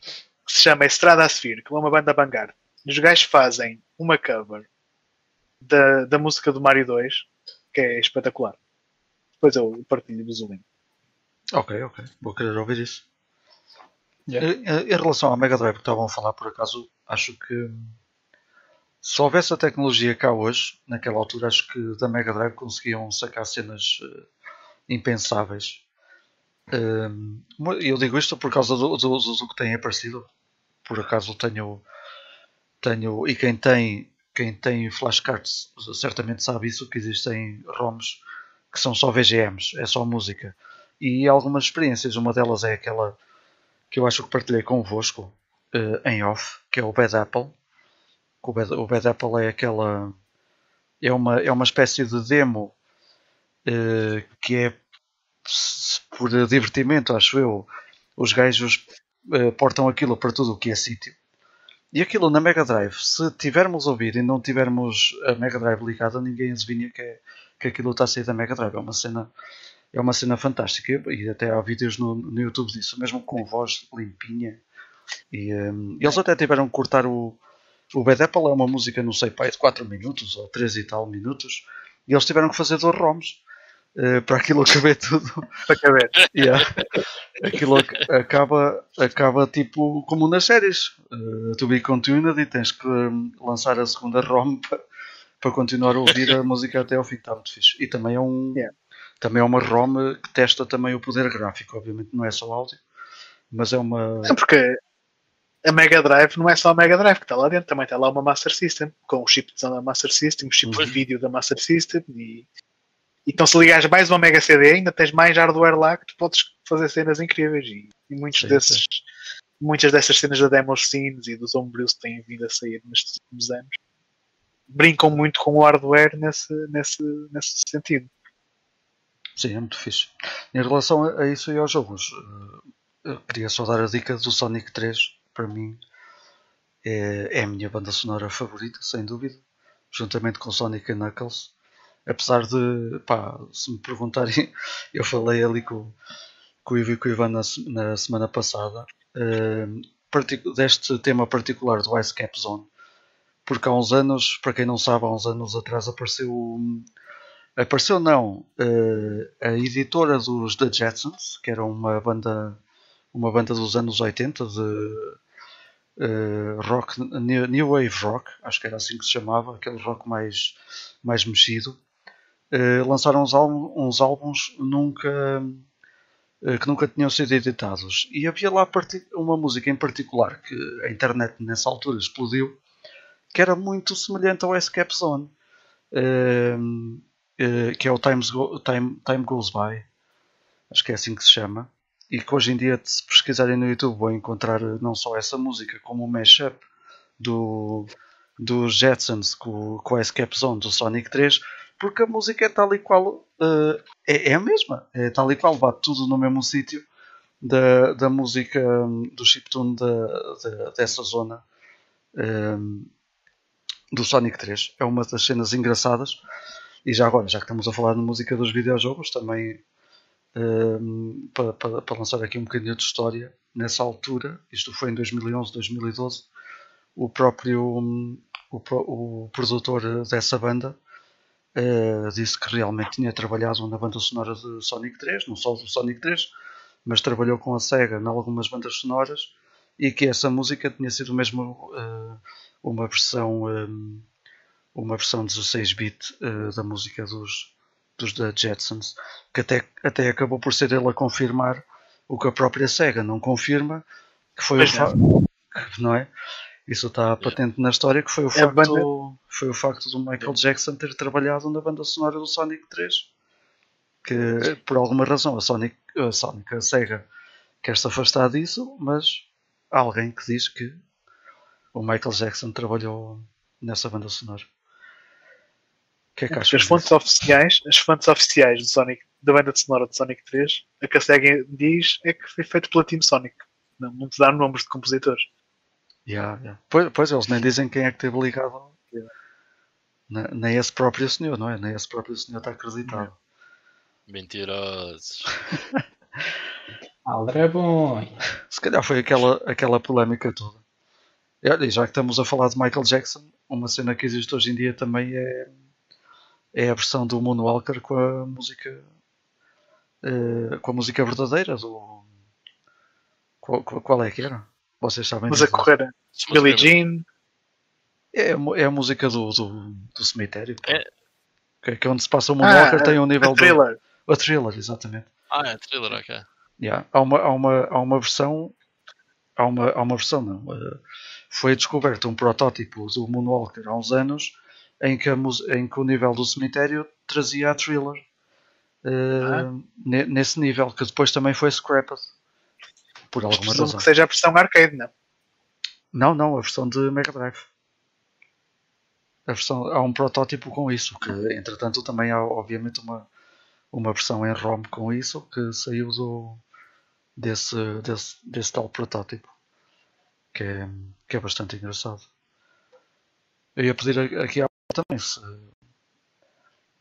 que se chama Estrada Sphere, que é uma banda vanguard. Os gajos fazem uma cover da, da música do Mario 2, que é espetacular. Depois eu partilho-vos o link. Ok, ok. Vou querer ouvir isso. Yeah. Em, em, relação à Mega Drive que estavam a falar, por acaso, acho que se houvesse a tecnologia cá hoje, naquela altura, acho que da Mega Drive conseguiam sacar cenas uh, impensáveis. Uh, eu digo isto por causa do, do, do, que tem aparecido. Por acaso tenho, tenho e quem tem, quem tem flashcards certamente sabe isso, que existem ROMs que são só VGMs, é só música. e algumas experiências. Uma delas é aquela que eu acho que partilhei convosco uh, em off, que é o Bad Apple. O Bad, o Bad Apple é aquela. É uma, é uma espécie de demo uh, que é por divertimento, acho eu. Os gajos uh, portam aquilo para tudo o que é sítio. E aquilo na Mega Drive, se tivermos a ouvir e não tivermos a Mega Drive ligada, ninguém adivinha que, é, que aquilo está a sair da Mega Drive. É uma cena é uma cena fantástica e até há vídeos no, no YouTube disso, mesmo com voz limpinha. E um, eles até tiveram que cortar o, o Bad Apple, é uma música, não sei, pai, de 4 minutos ou 3 e tal minutos, e eles tiveram que fazer dois ROMs uh, para aquilo caber tudo. Para caber. Yeah. Aquilo acaba, acaba tipo como nas séries. Uh, to be continued e tens que um, lançar a segunda ROM para, para continuar a ouvir a música até ao fim. Está muito fixe. E também é um. Yeah também é uma ROM que testa também o poder gráfico, obviamente não é só áudio, mas é uma. É porque a Mega Drive não é só a Mega Drive que está lá dentro, também está lá uma Master System, com o chip da Master System, o chip uhum. de vídeo da Master System e. Então se ligares mais uma Mega CD ainda tens mais hardware lá que tu podes fazer cenas incríveis e, e muitos sim, desses, sim. muitas dessas cenas da demo scenes e dos homebrews que têm vindo a sair nestes últimos anos brincam muito com o hardware nesse, nesse, nesse sentido. Sim, é muito fixe. Em relação a isso e aos jogos, eh, queria só dar a dica do Sonic 3. Para mim, é, é a minha banda sonora favorita, sem dúvida, juntamente com Sonic Knuckles. Apesar de, pá, se me perguntarem, eu falei ali com, com o Ivo e com o Ivan na, na semana passada uh, deste tema particular do Ice Cap Zone, porque há uns anos, para quem não sabe, há uns anos atrás apareceu Apareceu não, uh, a editora dos The Jetsons, que era uma banda, uma banda dos anos 80 de uh, rock, new, new, Wave Rock, acho que era assim que se chamava, aquele rock mais, mais mexido. Uh, lançaram uns, álbum, uns álbuns nunca, que nunca tinham sido editados. E havia lá uma música em particular que a internet nessa altura explodiu, que era muito semelhante ao Escape Zone. Uh, que é o Times Go, Time, Time Goes By, acho que é assim que se chama, e que hoje em dia, se pesquisarem no YouTube, vão encontrar eh, não só essa música, como o mashup do, do Jetsons com, com a Escape Zone do Sonic 3, porque a música é tal e qual, uh, é, é, a mesma, é tal e qual, bate tudo no mesmo sítio da, da música um, do chiptune da, da, dessa zona um, do Sonic 3. É uma das cenas engraçadas e já agora, já que estamos a falar de música dos videojogos, também um, para, para, para, lançar aqui um bocadinho de história, nessa altura, isto foi em 2011, 2012, o próprio um, o, o, produtor dessa banda uh, disse que realmente tinha trabalhado na banda sonora de Sonic 3, não só do Sonic 3, mas trabalhou com a SEGA em algumas bandas sonoras e que essa música tinha sido mesmo uh, uma versão. Um, uma versão 16-bit uh, da música dos, dos The Jetsons, que até, até acabou por ser ele a confirmar o que a própria SEGA não confirma, que foi o facto, não é? Isso está patente na história, que foi o, é facto, banda... foi o facto do Michael Jackson ter trabalhado na banda sonora do Sonic 3. Que por alguma razão a Sonic, a Sonic, a SEGA quer se afastar disso, mas há alguém que diz que o Michael Jackson trabalhou nessa banda sonora que é que as fontes oficiais, as fontes oficiais do Sonic, da banda de sonora de Sonic 3, a que a SEGA diz é que foi feito pela Team Sonic. Não, não te dá nomes de compositores. Yeah, yeah. Pois, pois, eles nem dizem quem é que teve ligado. Yeah. Nem esse próprio senhor, não é? Nem esse próprio senhor está acreditado. Mentirosos. Aldré bom. Se calhar foi aquela, aquela polémica toda. E já que estamos a falar de Michael Jackson, uma cena que existe hoje em dia também é é a versão do Moonwalker com a música uh, com a música verdadeira do qual, qual, é que era? Vocês sabem Mas a correr Billie Jean é, é a música do, do, do cemitério é. Que, que é onde se passa o Moonwalker ah, tem um nível a thriller. Do, a thriller, exatamente ah é thriller, ok yeah. há, uma, há, uma, há uma versão há uma, há uma versão não uh, foi descoberto um protótipo do Moonwalker há uns anos em que, a, em que o nível do cemitério trazia a thriller. uh, nesse nível, que depois também foi scrapped. Por alguma Presumo razão. que seja a versão arcade, não? Não, não, a versão de Mega Drive. A versão, há um protótipo com isso, que entretanto também há obviamente uma, uma versão em ROM com isso que saiu do, desse, desse, desse tal protótipo que é, que é bastante engraçado. Eu ia pedir aqui à também se,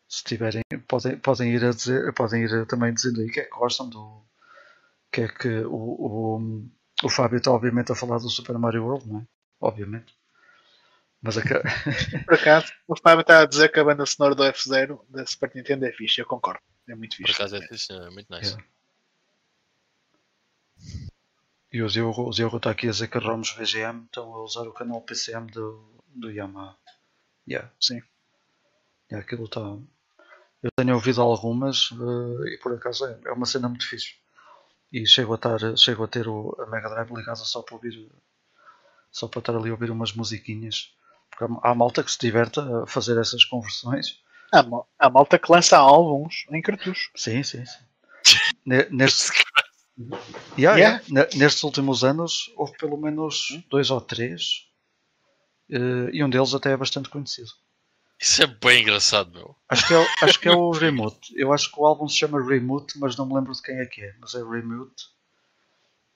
se tiverem podem, podem ir a dizer podem ir também dizendo aí que é que gostam do que é que o, o, o Fábio está obviamente a falar do Super Mario World, não é? Obviamente. Mas a... Por acaso, o Fábio está a dizer que a banda sonora do F0 da Super Nintendo é fixe, eu concordo. É muito fixe. Por acaso é fixe, é muito nice. É. E o Diogo, o Diogo está aqui a dizer que a ROMs VGM estão a usar o canal PCM do, do Yamaha. Yeah. Sim. Yeah, aquilo está. Eu tenho ouvido algumas uh, e por acaso é, é, uma cena muito fixe. E chego a, estar, chego a ter o, a Mega Drive ligada só para ouvir. Só para estar ali a ouvir umas musiquinhas. Porque há, há malta que se diverte a fazer essas conversões. Há, há malta que lança álbuns em cartucho. Sim, sim, sim. Neste, Yeah, yeah. yeah. Nestes últimos anos houve pelo menos hum? dois ou três uh, e um deles até é bastante conhecido. Isso é bem engraçado, meu. Acho que, é, acho que é o Remote. Eu acho que o álbum se chama Remote, mas não me lembro de quem é que é. Mas é Remote.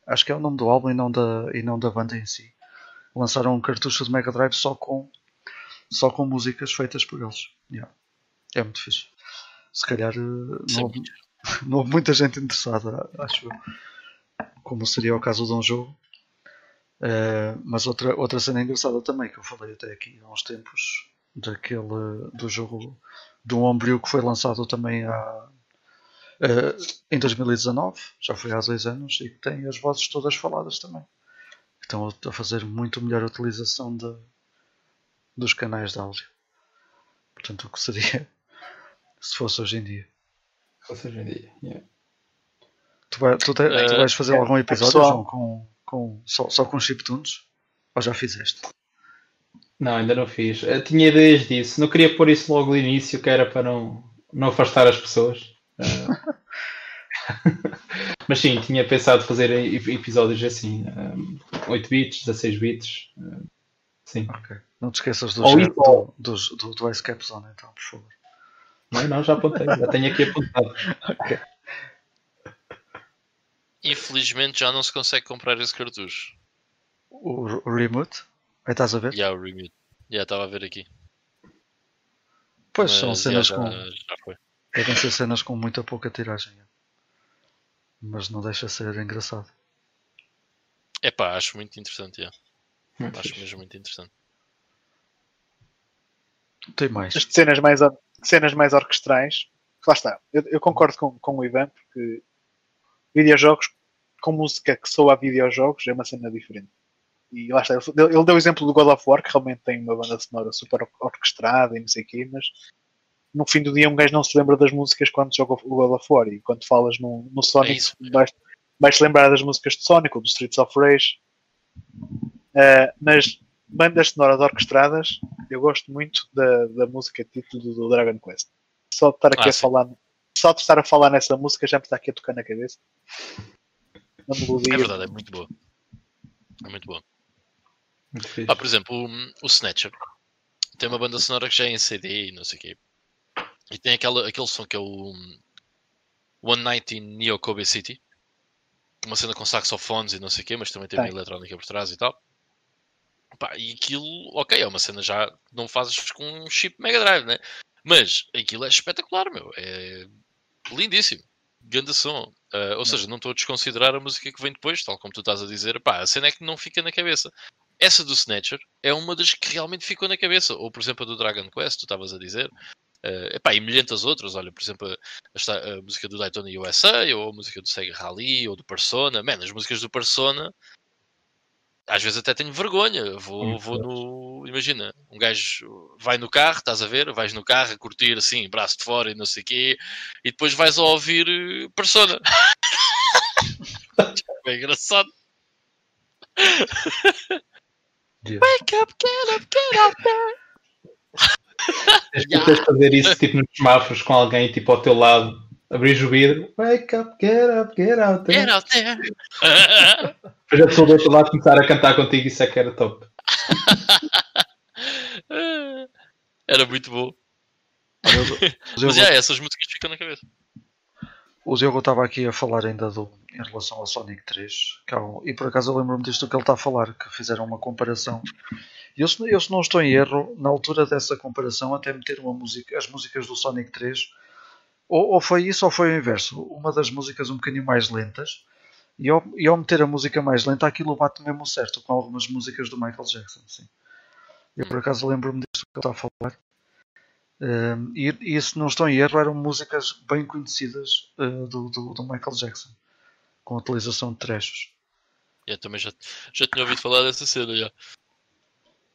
Acho que é o nome do álbum e não da, e não da banda em si. Lançaram um cartucho de Mega Drive só com, só com músicas feitas por eles. Yeah. É muito fixe. Se calhar uh, não, houve, não houve muita gente interessada, acho eu. Como seria o caso de um jogo. Uh, mas outra, outra cena engraçada também que eu falei até aqui há uns tempos daquele do jogo de um Homebrew que foi lançado também há, uh, em 2019, já foi há dois anos, e que tem as vozes todas faladas também. Estão a fazer muito melhor utilização de, dos canais de áudio. Portanto, o que seria se fosse hoje em dia? Se fosse hoje em dia, yeah. Tu, vai, tu, te, uh, tu, vais fazer uh, algum episódio, João, com, com, só, só com chiptunes? Ou já fizeste? Não, ainda não fiz. Eu tinha ideias disso. Não queria pôr isso logo no início, que era para não, não afastar as pessoas. Mas sim, tinha pensado fazer episódios assim: um, 8 bits, 16 bits. Sim. Ok. Não te esqueças do, do, do, do, do, do Ice Cap Zone, então, por favor. Não, não, já apontei, já tenho aqui apontado. ok. Infelizmente já não se consegue comprar esse cartucho. O, o Remote? Aí estás a ver? Já, yeah, o Remote. Já estava a ver aqui. Pois Mas, são cenas já, com. Já foi. Devem ser cenas com muita pouca tiragem. Mas não deixa de ser engraçado. É pá, acho muito interessante. Yeah. Muito acho fixe. mesmo muito interessante. Tem mais. As cenas mais, cenas mais orquestrais. Lá está. Eu, eu concordo com, com o Ivan porque videojogos com música que soa a videojogos é uma cena diferente. E lá está, ele deu o exemplo do God of War, que realmente tem uma banda sonora super orquestrada e não sei o quê, mas no fim do dia um gajo não se lembra das músicas quando joga o God of War. E quando falas no, no Sonic, é vais, vais lembrar das músicas de Sonic ou do Streets of Rage. Uh, mas bandas sonoras orquestradas, eu gosto muito da, da música título do Dragon Quest. Só de estar aqui ah, a sim. falar só de estar a falar nessa música já me está aqui a tocar na cabeça. É verdade, é muito boa. É muito boa. ah, por exemplo, o, o Snatcher tem uma banda sonora que já é em CD e não sei o quê. E tem aquela, aquele som que é o One Night in Neo Kobe City. Uma cena com saxofones e não sei o quê, mas também tem uma eletrónica por trás e tal. Pá, e aquilo, ok, é uma cena já não fazes com um chip Mega Drive, né? Mas aquilo é espetacular, meu. É lindíssimo. Ganda som. Uh, ou seja, não estou a desconsiderar a música que vem depois, tal como tu estás a dizer. Pá, a cena é que não fica na cabeça. Essa do Snatcher é uma das que realmente ficou na cabeça. Ou, por exemplo, a do Dragon Quest, tu estavas a dizer. Uh, epá, e milhentas outras, olha, por exemplo, a, a, a, música do Daytona USA, ou a música do Sega Rally, ou do Persona. Man, as músicas do Persona às vezes até tenho vergonha. Vou, vou no. Imagina, um gajo vai no carro, estás a ver? Vais no carro a curtir assim, braço de fora e não sei o quê, e depois vais a ouvir eh, persona. é engraçado. Yeah. Wake up, get up, get up there. Tens yeah. fazer isso tipo nos semáforos com alguém tipo ao teu lado abris o vidro, wake up, get up, get out there. Get out there! Depois a pessoa do outro lado começar a cantar contigo, isso é que era top. Era muito bom. Mas Diogo- é, essas músicas ficam na cabeça. O Diogo estava aqui a falar ainda do, em relação ao Sonic 3. que há um- e por acaso eu lembro-me disto que ele está a falar, que fizeram uma comparação. E eu, se- eu, se não estou em erro, na altura dessa comparação, até meter uma música, as músicas do Sonic 3, ou, ou foi isso ou foi o inverso. Uma das músicas um bocadinho mais lentas, e ao, e ao meter a música mais lenta, aquilo bate mesmo certo com algumas músicas do Michael Jackson. Sim. Eu por acaso lembro-me disto que ele está a falar. Um, e, e se não estou em erro, eram músicas bem conhecidas uh, do, do, do Michael Jackson, com a utilização de trechos. Eu também já, já tinha ouvido falar dessa cena. Já.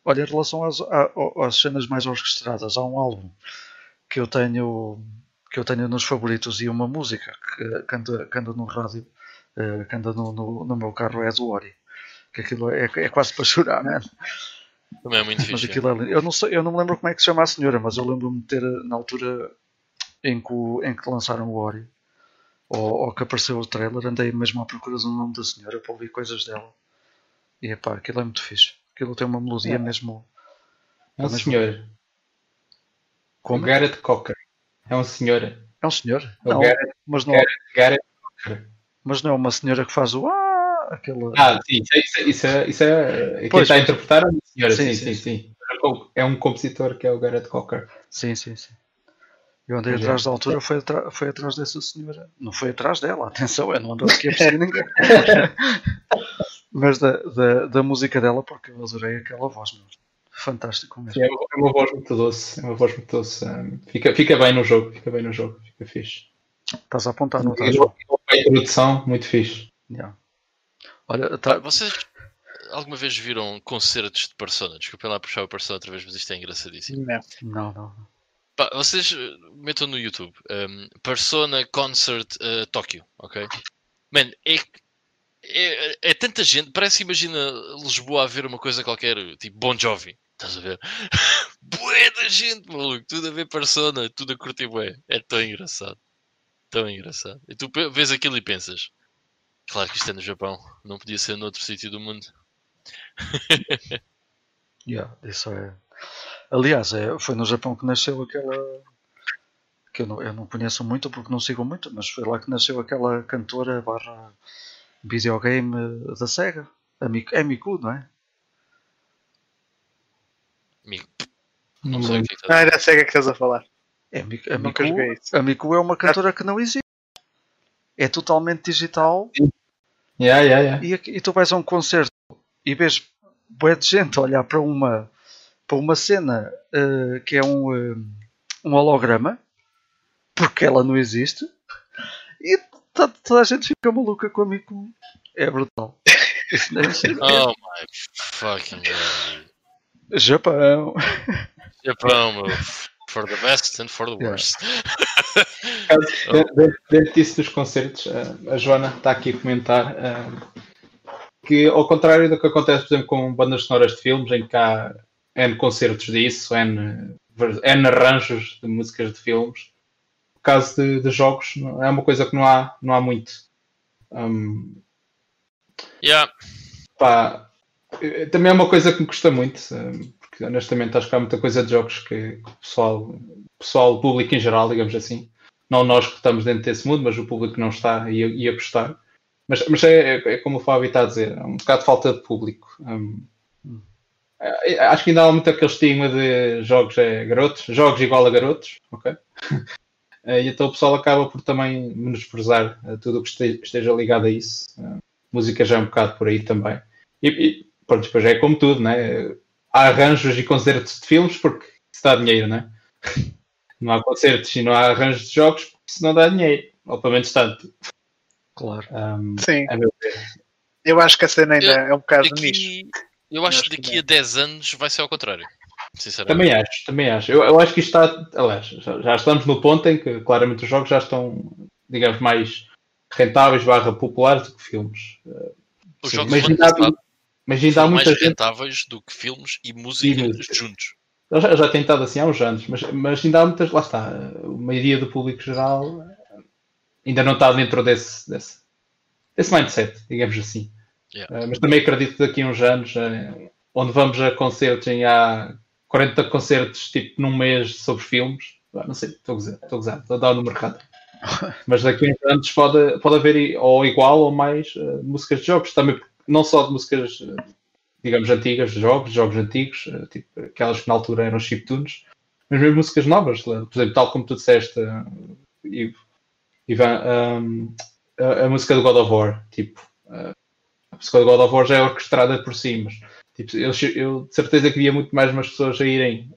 Olha, em relação às, à- às cenas mais orquestradas, há um álbum que eu tenho que eu tenho nos favoritos e uma música que, que, anda, que anda no rádio, uh, que anda no, no, no meu carro é do Ori. Que aquilo é, é quase para chorar, né? Também é muito Mas fixe. aquilo é lindo. Eu não, sei, eu não me lembro como é que se chama a senhora, mas eu lembro-me de ter na altura em que, o- em que lançaram o Ori ou, ou que apareceu o trailer, andei mesmo à procura do nome da senhora para ouvir coisas dela. E epá, aquilo é muito fixe. Aquilo tem uma melodia É. mesmo. É Mas- senhor. O Como? Garrett Cocker. É um senhor. É um senhor? É o Não, Garrett, mas, não, Garrett, Garrett Cocker. mas não é uma senhora que faz o ah, aquela. Ah, sim, isso é. Isso é, isso é, é quem Pois, está a pois. interpretar é uma senhora. Sim, Sim, sim, sim. É um compositor que é o Garrett Cocker. Sim, sim, sim. Eu andei Pois é. atrás da altura, foi, atra- foi atrás dessa senhora. Não foi atrás dela, atenção, eu não ando aqui a perseguir ninguém. Mas da, da, da música dela, porque eu adorei aquela voz, meu. Fantástico mesmo. É, uma, é uma voz muito doce. É uma voz muito doce. um, fica, fica bem no jogo. Fica bem no jogo. Fica fixe. Estás a apontar, não estás? a introdução, muito fixe. Yeah. Olha, tá, Vocês alguma vez viram concertos de Persona? Desculpem lá puxar o Persona outra vez, mas isto é engraçadíssimo. Não. não, não. Pá, vocês eh, metam no YouTube um, Persona Concert eh, Tóquio, ok? Man, é, é, é tanta gente, parece imagina Lisboa a ver uma coisa qualquer, tipo Bon Jovi, estás a ver? Bué da gente, maluco, tudo a ver Persona, tudo a curtir bué. É tão engraçado, tão engraçado. E tu vês aquilo e pensas, claro que isto é no Japão, não podia ser noutro sítio do mundo. Yeah, isso é. Aliás, é, foi no Japão que nasceu aquela. que eu não, eu não conheço muito porque não sigo muito, mas foi lá que nasceu aquela cantora barra videogame da SEGA. A é Miku, não é? Amigo, Não sei o que é que estás Ah, a era a SEGA que estás a falar. É Miku, a, Nunca Miku, joguei isso. a Miku é uma cantora que não existe. É totalmente digital Yeah, yeah, yeah. e, aqui- e tu vais a um concerto e vês bué de gente a olhar para uma, para uma cena eh, que é um, eh, um holograma porque ela não existe e to- toda a gente fica maluca com a Miku. É brutal. Isso não é possível. Oh my fucking god. Japão. Japão, meu. For the best and for the Yeah. worst. Caso, dentro- disso dos concertos, eh, a Joana está aqui a comentar eh, que, ao contrário do que acontece, por exemplo, com bandas sonoras de filmes, em que há N concertos disso, N, N arranjos de músicas de filmes, no caso de, de jogos, é uma coisa que não há, não há muito. Um, Yeah. pá, também é uma coisa que me custa muito, eh, porque honestamente acho que há muita coisa de jogos que, o pessoal, pessoal, público em geral, digamos assim, não nós que estamos dentro desse mundo, mas o público não está e, a gostar. Mas, mas é, é- é como o Fábio está a dizer, é um bocado de falta de público. Hum, eh, acho que ainda há muito aquele estigma de jogos é garotos, jogos igual a garotos, ok? Eh, e então o pessoal acaba por também menosprezar eh, tudo o que este- esteja ligado a isso. Eh, música já é um bocado por aí também. E, e pronto, depois é como tudo, né? Há arranjos e concertos de filmes porque se dá dinheiro, né? Não há concertos e não há arranjos de jogos porque se não dá dinheiro, ou pelo menos tanto. Claro. Um, Sim, a meu ver. eu acho que a cena ainda é um bocado nicho. Daqui, eu acho Acho que daqui a 10 anos vai ser ao contrário. Sinceramente. Também acho, também acho. Eu, eu acho que isto está, aliás, já, já estamos no ponto em que claramente os jogos já estão, digamos, mais rentáveis barra populares do que filmes. Os Sim, jogos mas ainda há- Mas ainda há muita mais gente. rentáveis do que filmes e música, E música. juntos. Eu já, eu já tenho estado assim há uns anos, mas, mas ainda há muitas. Lá está. A maioria do público geral ainda não está dentro desse, desse, desse mindset, digamos assim. Yeah. Uh, mas também acredito que daqui a uns anos, uh, onde vamos a concertos em há 40 concertos tipo num mês sobre filmes, não sei, estou a gozar, estou a gozar, estou a dar no mercado. Mas daqui a uns anos pode, pode haver ou igual ou mais uh, músicas de jogos, também não só de músicas, digamos, antigas jogos, jogos antigos, tipo aquelas que na altura eram chiptunes, mas mesmo músicas novas, por exemplo, tal como tu disseste, Ivo, Ivan, um, a, a, música do God of War, tipo, a música do God of War já é orquestrada por si, mas tipo, eu, eu de certeza que via muito mais umas pessoas a irem,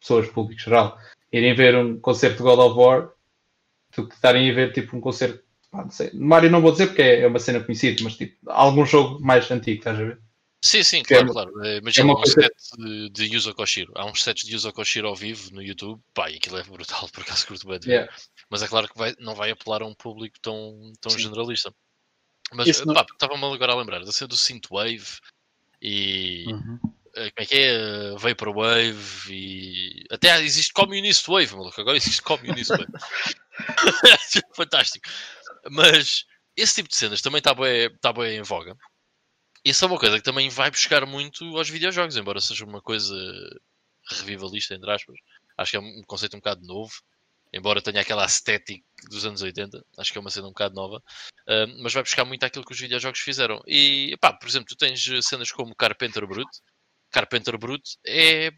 pessoas público geral, irem ver um concerto de God of War do que estarem a ver tipo um concerto, não sei, Mario não vou dizer porque é, é uma cena conhecida, mas tipo, algum jogo mais antigo, estás a ver? Sim, sim, claro, é, claro. Eh, imagina é um coisa... set de, de Yuzo Koshiro. Há uns sets de Yuzo Koshiro ao vivo no YouTube. Pá, e aquilo é brutal, por acaso curto bem. Yeah. Mas é claro que vai, não vai apelar a um público tão, tão generalista. Mas estava-me agora a lembrar da cena do Synthwave e uhum. Eh, como é que é? Vaporwave e até existe Communist Wave, maluco. Agora existe Communist Wave. Fantástico. Mas esse tipo de cenas também está bem, tá bem em voga. Isso é uma coisa que também vai buscar muito aos videojogos, embora seja uma coisa revivalista, entre aspas. Acho que é um conceito um bocado novo, embora tenha aquela estética dos anos 80. Acho que é uma cena um bocado nova, uh, mas vai buscar muito aquilo que os videojogos fizeram. E, pá, por exemplo, tu tens cenas como Carpenter Brute. Carpenter Brute é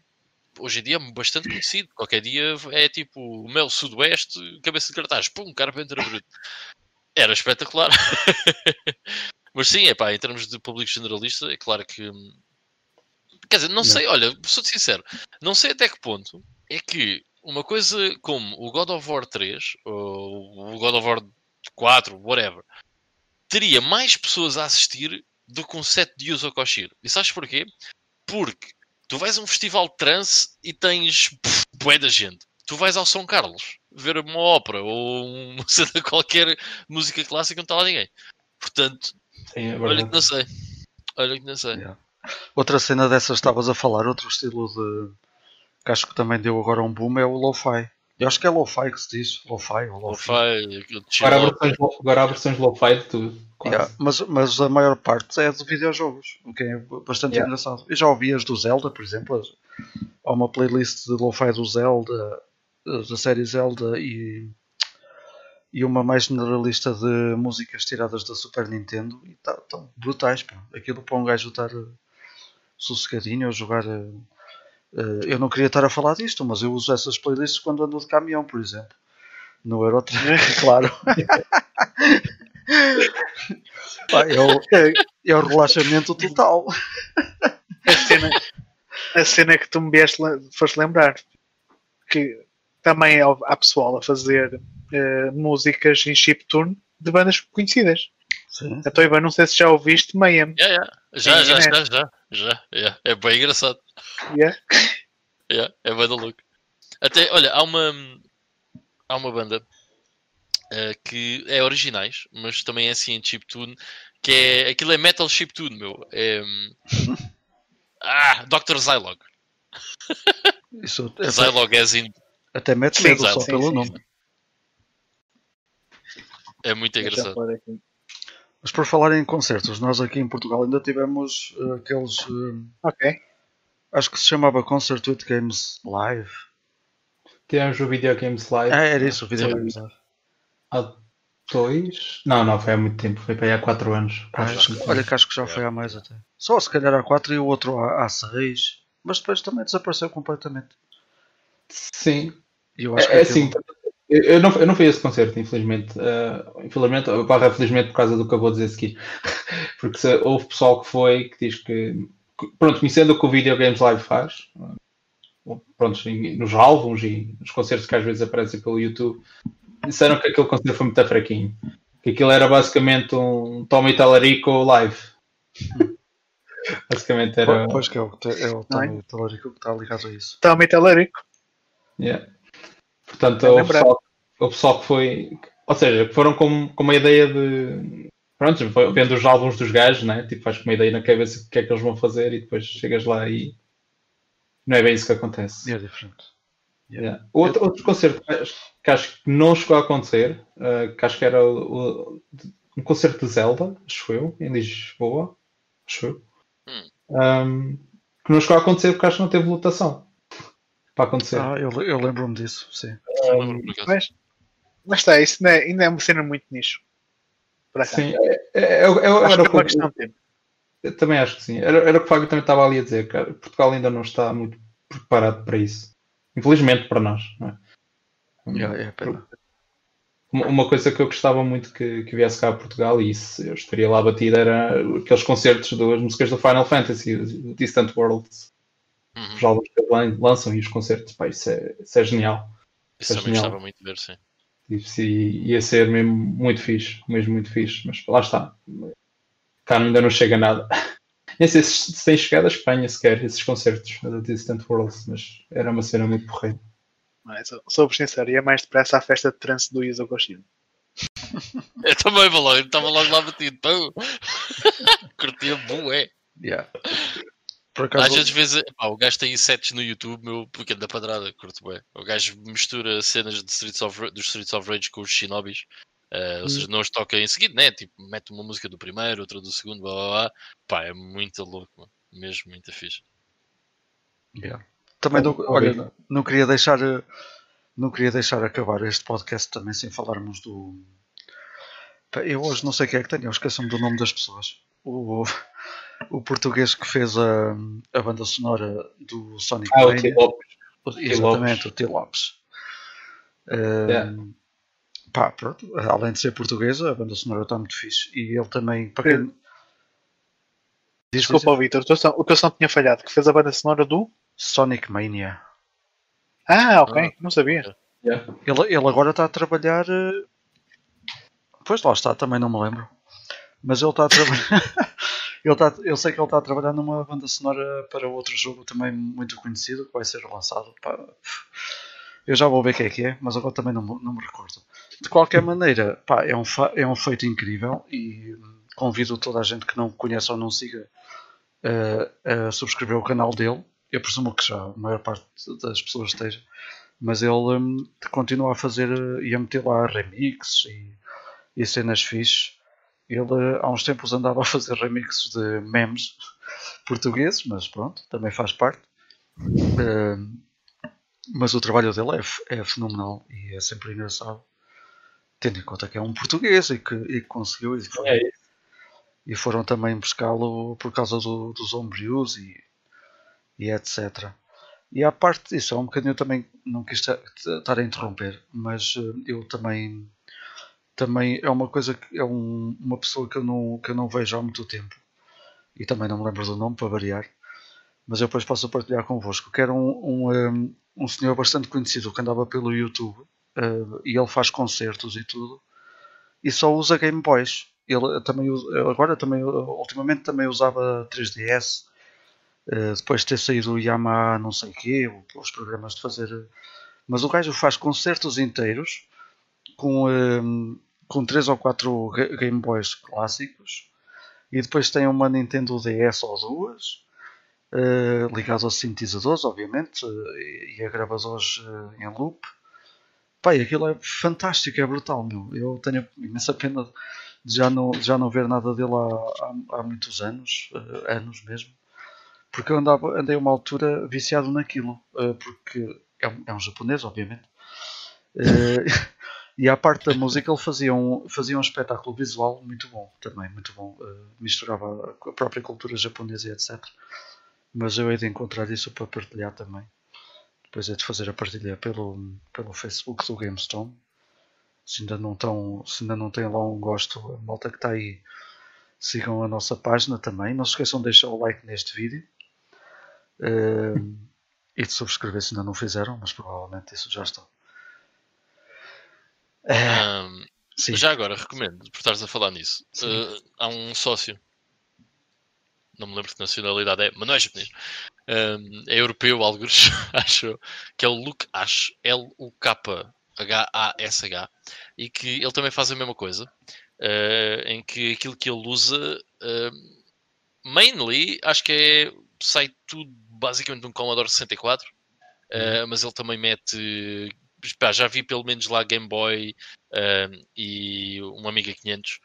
hoje em dia bastante conhecido. Qualquer dia é tipo o Mel Sudoeste, cabeça de cartaz, pum, Carpenter Brute. Era espetacular. Mas sim, é pá, em termos de público generalista, é claro que. Quer dizer, não, não. sei, olha, sou-te sincero, não sei até que ponto é que uma coisa como o God of War 3 ou o God of War 4, whatever, teria mais pessoas a assistir do que um set de Yuzo Koshiro. E sabes porquê? Porque tu vais a um festival de trance e tens bué da gente. Tu vais ao São Carlos ver uma ópera ou uma cena qualquer música clássica não está lá ninguém. Portanto, Sim, é olha que não sei. Olha que não sei. Yeah. Outra cena dessas estavas a falar, outro estilo de. que acho que também deu agora um boom é o lo-fi. Eu acho que é lo-fi que se diz. Lo-fi ou lo-fi. Lo agora, há versões, agora há versões lo-fi de tudo. Yeah, mas, mas a maior parte é de videojogos, o que é bastante yeah. engraçado. Eu já ouvi as do Zelda, por exemplo. Há uma playlist de lo-fi do Zelda, da série Zelda e e uma mais generalista de músicas tiradas da Super Nintendo e tá, tão brutais, pá. aquilo para um gajo estar uh, sossegadinho ou jogar. Uh, eu não queria estar a falar disto, mas eu uso essas playlists quando ando de caminhão, por exemplo. No Eurotrack, claro. pá, é, o, é, é, o relaxamento total. A cena, a cena que tu me vieste, foste lembrar que também há pessoal a fazer uh, músicas em chiptune de bandas conhecidas. Sim. Então, Ivan, não sei se já ouviste Mayhem. Yeah, yeah. Já, já, já, já, já, yeah. É bem engraçado. Yeah. Yeah, é bem da louco. Até, olha, há uma, há uma banda uh, que é originais, mas também é assim em chiptune, que é, aquilo é metal chiptune, meu. É, ah, Dr. Zylog. Isso, Zylog é assim. Até mete medo só sim, pelo sim, nome. É muito engraçado. Mas por falar em concertos, nós aqui em Portugal ainda tivemos uh, aqueles. Uh, ok. Acho que se chamava Concert with Games Live. Tivemos o Video Games Live. Ah, era isso, o Video Games Live. Há dois? Não, não, foi há muito tempo, foi para aí há quatro anos. Ah, acho, olha que acho que já foi há mais até. Só se calhar há quatro e o outro há, há seis. Mas depois também desapareceu completamente. Sim. Eu acho é, que é assim, eu não, eu não fui a esse concerto, infelizmente. Uh, infelizmente, barra felizmente por causa do que eu vou dizer aqui. Porque se, houve pessoal que foi que diz que, pronto, conhecendo o que o Video Games Live faz, pronto, nos álbuns e nos concertos que às vezes aparecem pelo YouTube, disseram que aquele concerto foi muito fraquinho. Que aquilo era basicamente um Tommy Talarico live. basicamente era. Pois que é o, é o Tommy Talarico que está ligado a isso. Tommy Talarico. Yeah. Portanto, o pessoal, o pessoal, que foi. Ou seja, foram com, com uma ideia de. Pronto, vendo os álbuns dos gajos, né? Tipo, faz com uma ideia na cabeça do que é que eles vão fazer e depois chegas lá e. Não é bem isso que acontece. É diferente. Yeah. Outro, outro concerto que acho que não chegou a acontecer, uh, que acho que era o, o, um concerto de Zelda, acho eu, em Lisboa, acho eu, Hum. um, que não chegou a acontecer porque acho que não teve lotação para acontecer. Ah, eu, eu lembro-me disso, sim. Acaso. Mas, mas está, isso não é- ainda é uma cena muito nicho. Para cá. Sim, é, é, é, eu- Acho era que é uma questão de tempo. eu também acho que sim. Era, era o que o Fábio também estava ali a dizer, cara. Portugal ainda não está muito preparado para isso. Infelizmente para nós. Não é? Yeah, é. Uma, uma coisa que eu gostava muito que, que viesse cá a Portugal, e isso eu estaria lá batido, era aqueles concertos das músicas do Final Fantasy, o Distant Worlds, Uhum. os álbuns que eles lan- lançam e os concertos. Pá, isso, é, isso é genial. Isso é também genial. gostava muito de ver, sim. Isso ia ser mesmo muito fixe, mesmo muito fixe, mas lá está. Cá ainda não chega nada. Nem sei se, se tem chegado à Espanha sequer, esses concertos da Distant Worlds, mas era uma cena muito porreira. Mas, sou- sincero, ia mais depressa à festa de trance do Yuzo Koshiro. Eu também vou logo, estava logo lá batido. Pão. Curtia bué. Yeah. Por acaso, Às vezes pá, o gajo tem sets no YouTube, meu pequeno da padrada, curto bué. O gajo mistura cenas de Streets of, dos Streets of Rage com os Shinobis. Eh, ou seja, não os toca em seguida, né? Tipo, mete uma música do primeiro, outra do segundo, blá blá blá. Pá, é muito louco, mano. Mesmo muito fixe. Yeah. Também não, olha, não- queria deixar eh, não queria deixar acabar este podcast também sem falarmos do eu hoje não sei quem é que tenho, eu esqueço-me do nome das pessoas o, o português que fez a, a banda sonora do Sonic Ah, o Mania. T. Lopes. exatamente, o T. Lopes Yeah. pá, pronto, além de ser portuguesa a banda sonora está muito fixe e ele também para quem... Desculpa, diz, Vitor, o o teu som tinha falhado, que fez a banda sonora do. Sonic Mania Ah, ok, Ah. não sabia. Yeah. Ele, ele agora está a trabalhar. eh, Pois lá está, também não me lembro. Mas ele está a trabalhar. ele está, eu sei que ele está a trabalhar numa banda sonora para outro jogo também muito conhecido que vai ser lançado. Pá, Eu já vou ver quem é que é, mas agora também não, me- não me recordo. De qualquer maneira, pá, é, um é um feito incrível e convido toda a gente que não conhece ou não siga eh, a subscrever o canal dele. Eu presumo que já a maior parte das pessoas esteja mas ele hum, continua a fazer eh, e a meter lá remixes e, e cenas fixe. Ele há uns tempos andava a fazer remixes de memes portugueses, mas pronto, também faz parte. Hum, mas o trabalho dele é, é fenomenal e é sempre engraçado, tendo em conta que é um português e que, e que conseguiu e, foi- É e foram também buscá-lo por causa do, dos homebrews e, e etc. E à parte disso, é um bocadinho eu também não quis ta- estar a interromper, mas eh, eu também também é uma coisa que é um- uma pessoa que eu, não, que eu não vejo há muito tempo e também não me lembro do nome para variar, mas eu depois posso partilhar convosco, que era um, um, eh, um senhor bastante conhecido que andava pelo YouTube eh, e ele faz concertos e tudo e só usa Game Boys. Ele também usa- agora também ultimamente também usava 3DS eh, depois de ter saído o Yamaha não sei quê, os programas de fazer. eh, Mas o gajo faz concertos inteiros com, eh, com 3 ou 4 Ga- Game Boys clássicos e depois tem uma Nintendo DS ou duas eh, ligados a sintetizadores, obviamente, eh, e a gravadores eh, em loop. E aquilo é fantástico, é brutal, meu. Eu tenho imensa pena de já não, já não ver nada dele há, há, há muitos anos, anos mesmo porque eu andava, andei uma altura viciado naquilo, porque é um, é um japonês, obviamente. E à parte da música, ele fazia um, fazia um espetáculo visual muito bom, também, muito bom. Eh, misturava a própria cultura japonesa e etc. Mas eu hei de encontrar isso para partilhar também. Depois é de fazer a partilha pelo, pelo Facebook do GameStone. Se ainda não, estão, se ainda não têm lá um gosto, a malta que está aí, sigam a nossa página também. Não se esqueçam de deixar o like neste vídeo. Ehm, e de subscrever se ainda não fizeram, mas provavelmente isso já está. Sim, já agora, recomendo, por estares a falar nisso. eh, há um sócio, não me lembro que nacionalidade é, mas não é japonês. Ahm, é europeu, alguns, acho, que é o Luke Ash, L-U-K-H-A-S-H, e que ele também faz a mesma coisa, eh, em que aquilo que ele usa, eh, mainly, acho que é, sai tudo basicamente de um Commodore 64, uh, mas ele também mete. Pá, já vi pelo menos lá Game Boy uh, e um Amiga 500.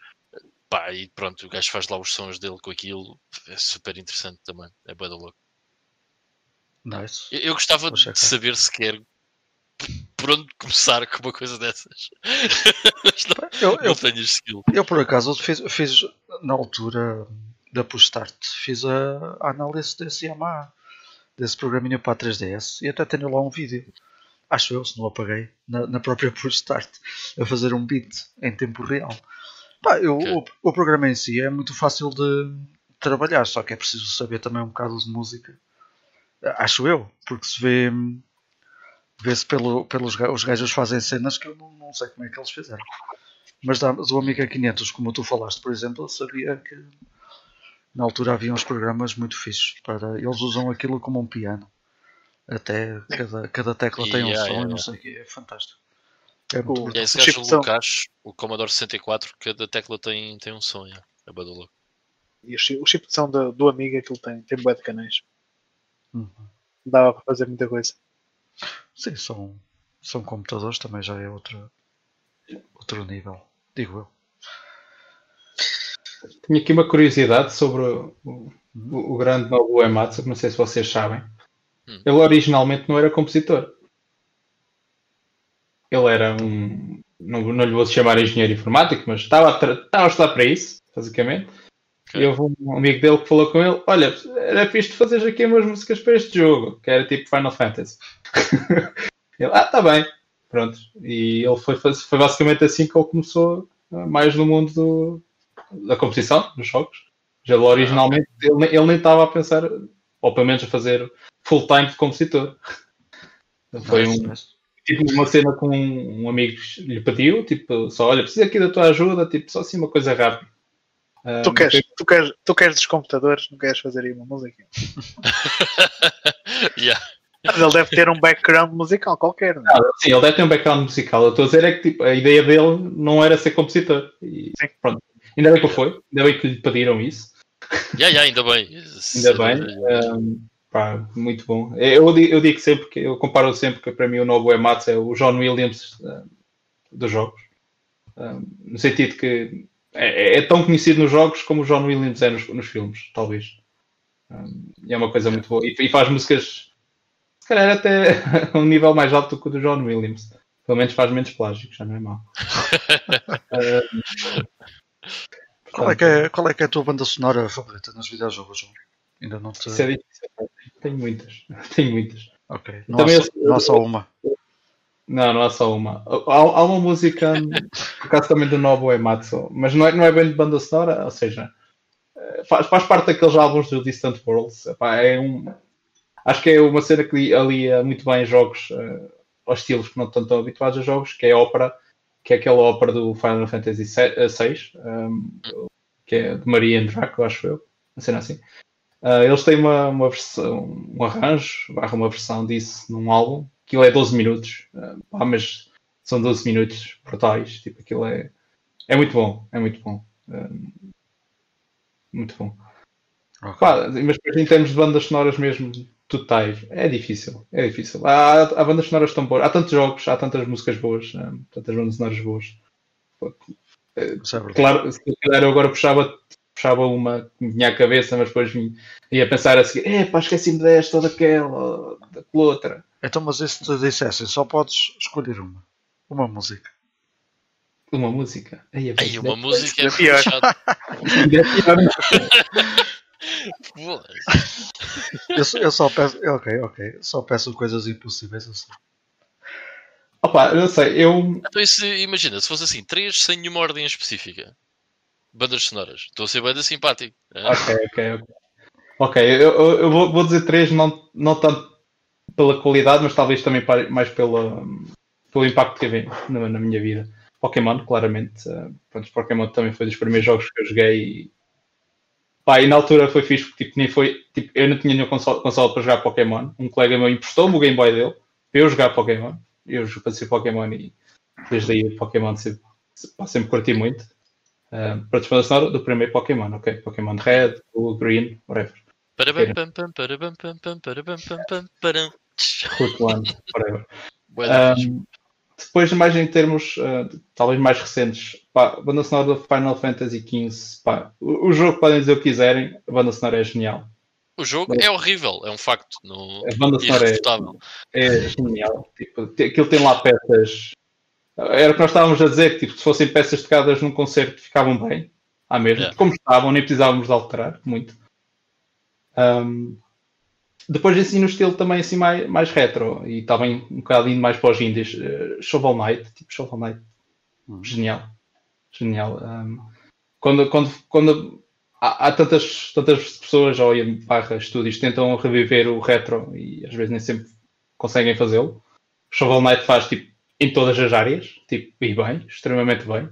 Pá, e pronto, o gajo faz lá os sons dele com aquilo. É super interessante também. É boa da louco. Nice. Eu, eu gostava de saber sequer por onde começar com uma coisa dessas. não, eu, eu, tenho skill. Eu, por acaso, fiz, fiz na altura da Push Start, fiz a, a análise desse Yamaha, desse programinha para a 3DS, e até tenho lá um vídeo. Acho eu, se não apaguei, na, na própria Push Start, a fazer um beat em tempo real. Pá, eu, okay. o, o programa em si é muito fácil de trabalhar, só que é preciso saber também um bocado de música. Acho eu, porque se vê Vê-se pelo, pelos os gajos fazem cenas que eu não, não, sei como é que eles fizeram. Mas da, do Amiga 500, como tu falaste, por exemplo, eu sabia que na altura havia uns programas muito fixos. Para, eles usam aquilo como um piano. Até cada, cada tecla tem um yeah, som yeah, e não sei o que. É fantástico. É muito o, esse gajo o Lucas, o Commodore 64, cada tecla tem, tem um som. Yeah. É badalo. E o chip de som do, do Amiga aquilo tem, tem bué de canais. Uhum. Dava para fazer muita coisa. Sim, são, são computadores, também já é outro, outro nível, digo eu. Tenho aqui uma curiosidade sobre o, o, o grande Nobuo Ematsu, que não sei se vocês sabem. Hum. Ele originalmente não era compositor. Ele era um. Não, não lhe vou chamar engenheiro informático, mas estava a, estava a estudar para isso, basicamente. Okay. E houve um amigo dele que falou com ele: Olha, era fixe de fazer aqui umas músicas para este jogo, que era tipo Final Fantasy. ele, ah, tá bem. Pronto. E ele foi, foi basicamente assim que ele começou ah, mais no mundo do, da competição, dos jogos. Já originalmente ele, ele nem estava a pensar, ou pelo menos a fazer full time de compositor. Foi um, tipo uma cena com um, um amigo lhe pediu, tipo, só olha, preciso aqui da tua ajuda, tipo, só assim uma coisa rápida. Uh, tu, queres, tu, queres, tu queres dos computadores, não queres fazer aí uma música? yeah. Ele deve ter um background musical qualquer, não, é? não Sim, ele deve ter um background musical. Eu estou a dizer é que tipo, a ideia dele não era ser compositor. E, sim. Pronto. Ainda bem que foi, ainda bem que lhe pediram isso. Yeah, yeah, ainda bem. ainda bem. Um, pá, muito bom. Eu, eu digo sempre que eu comparo sempre que para mim o novo Ematsu é o John Williams uh, dos jogos. Um, no sentido que é, é, tão conhecido nos jogos como o John Williams é nos, nos filmes, talvez. Um, e é uma coisa muito boa. E, e, faz músicas, se calhar, até um nível mais alto do que o do John Williams. Pelo menos faz menos plástico, já não é mau. qual, é que é, qual é que é a tua banda sonora favorita nos videojogos, João? Ainda não te... Isso é difícil. Tenho muitas. Tenho muitas. Ok. Não, Também há, só, eu, não há só uma. Não, não há só uma. Há, há uma música, por acaso também do Novo Ematsu, mas não é, não é bem de banda sonora, ou seja, eh, faz, faz parte daqueles álbuns do Distant Worlds. Epá, é um, acho que é uma cena que alia muito bem jogos uh, aos estilos que não estão tão habituados a jogos, que é a ópera, que é aquela ópera do Final Fantasy VI, um, que é de Maria Draco, acho eu, uma cena assim. Uh, eles têm uma, uma versão, um arranjo, barra uma versão disso num álbum, aquilo é 12 minutos, uh, pá, mas são 12 minutos brutais, tipo, aquilo é, é muito bom, é muito bom. Uh, muito bom. Okay. Pá, mas em termos de bandas sonoras mesmo totais, é difícil, é difícil. Há, há bandas sonoras tão boas, há tantos jogos, há tantas músicas boas, tantas bandas sonoras boas. É claro, se calhar eu agora puxava puxava uma que me vinha à cabeça, mas depois ia pensar assim: é pá, esqueci-me desta ou daquela, daquela outra. Então, mas e se te dissessem, só podes escolher uma? Uma música. Uma música? Aí, Aí uma música é pior. é pior. eu, eu só peço. Ok, ok. Só peço coisas impossíveis assim. Opa, eu sei, eu. Então, isso, imagina, se fosse assim, três sem nenhuma ordem específica. Bandas sonoras. Estou a ser banda simpático. Ok, ok, ok. Ok, eu, eu, vou, vou, dizer três, não, não tanto pela qualidade, mas talvez também mais pela, pelo impacto que teve na, na minha vida. Pokémon, claramente. Uh, pronto, Pokémon também foi dos primeiros jogos que eu joguei e, pá, e na altura foi fixe porque tipo, nem foi, tipo, eu não tinha nenhuma console, console para jogar Pokémon. Um colega meu emprestou-me o Game Boy dele para eu jogar Pokémon. Eu passei Pokémon e desde aí o Pokémon sempre, sempre curti muito. Uh, para sonora do primeiro Pokémon, ok? Pokémon Red, Blue, Green, whatever. Curto o ano, forever. Bué da fixe. Um, depois, mais em termos uh, talvez mais recentes, pá, a banda sonora do Final Fantasy XV, pá, o, o jogo podem dizer o que quiserem, a banda sonora é genial. O jogo é horrível, é um facto. No... A banda sonora é, é genial. Tipo, aquilo tem lá peças. Era o que nós estávamos a dizer, que tipo, se fossem peças tocadas num concerto ficavam bem, à mesma, Yeah. como estavam, nem precisávamos de alterar muito. Um, depois assim no estilo também assim mais, mais retro e também um bocadinho mais para os indies, eh, Shovel Knight, tipo Shovel Knight, Hum. genial, genial. Um, quando, quando, quando há, há tantas, tantas pessoas ou barra estúdios tentam reviver o retro e às vezes nem sempre conseguem fazê-lo. Shovel Knight faz tipo em todas as áreas, tipo, e bem, extremamente bem.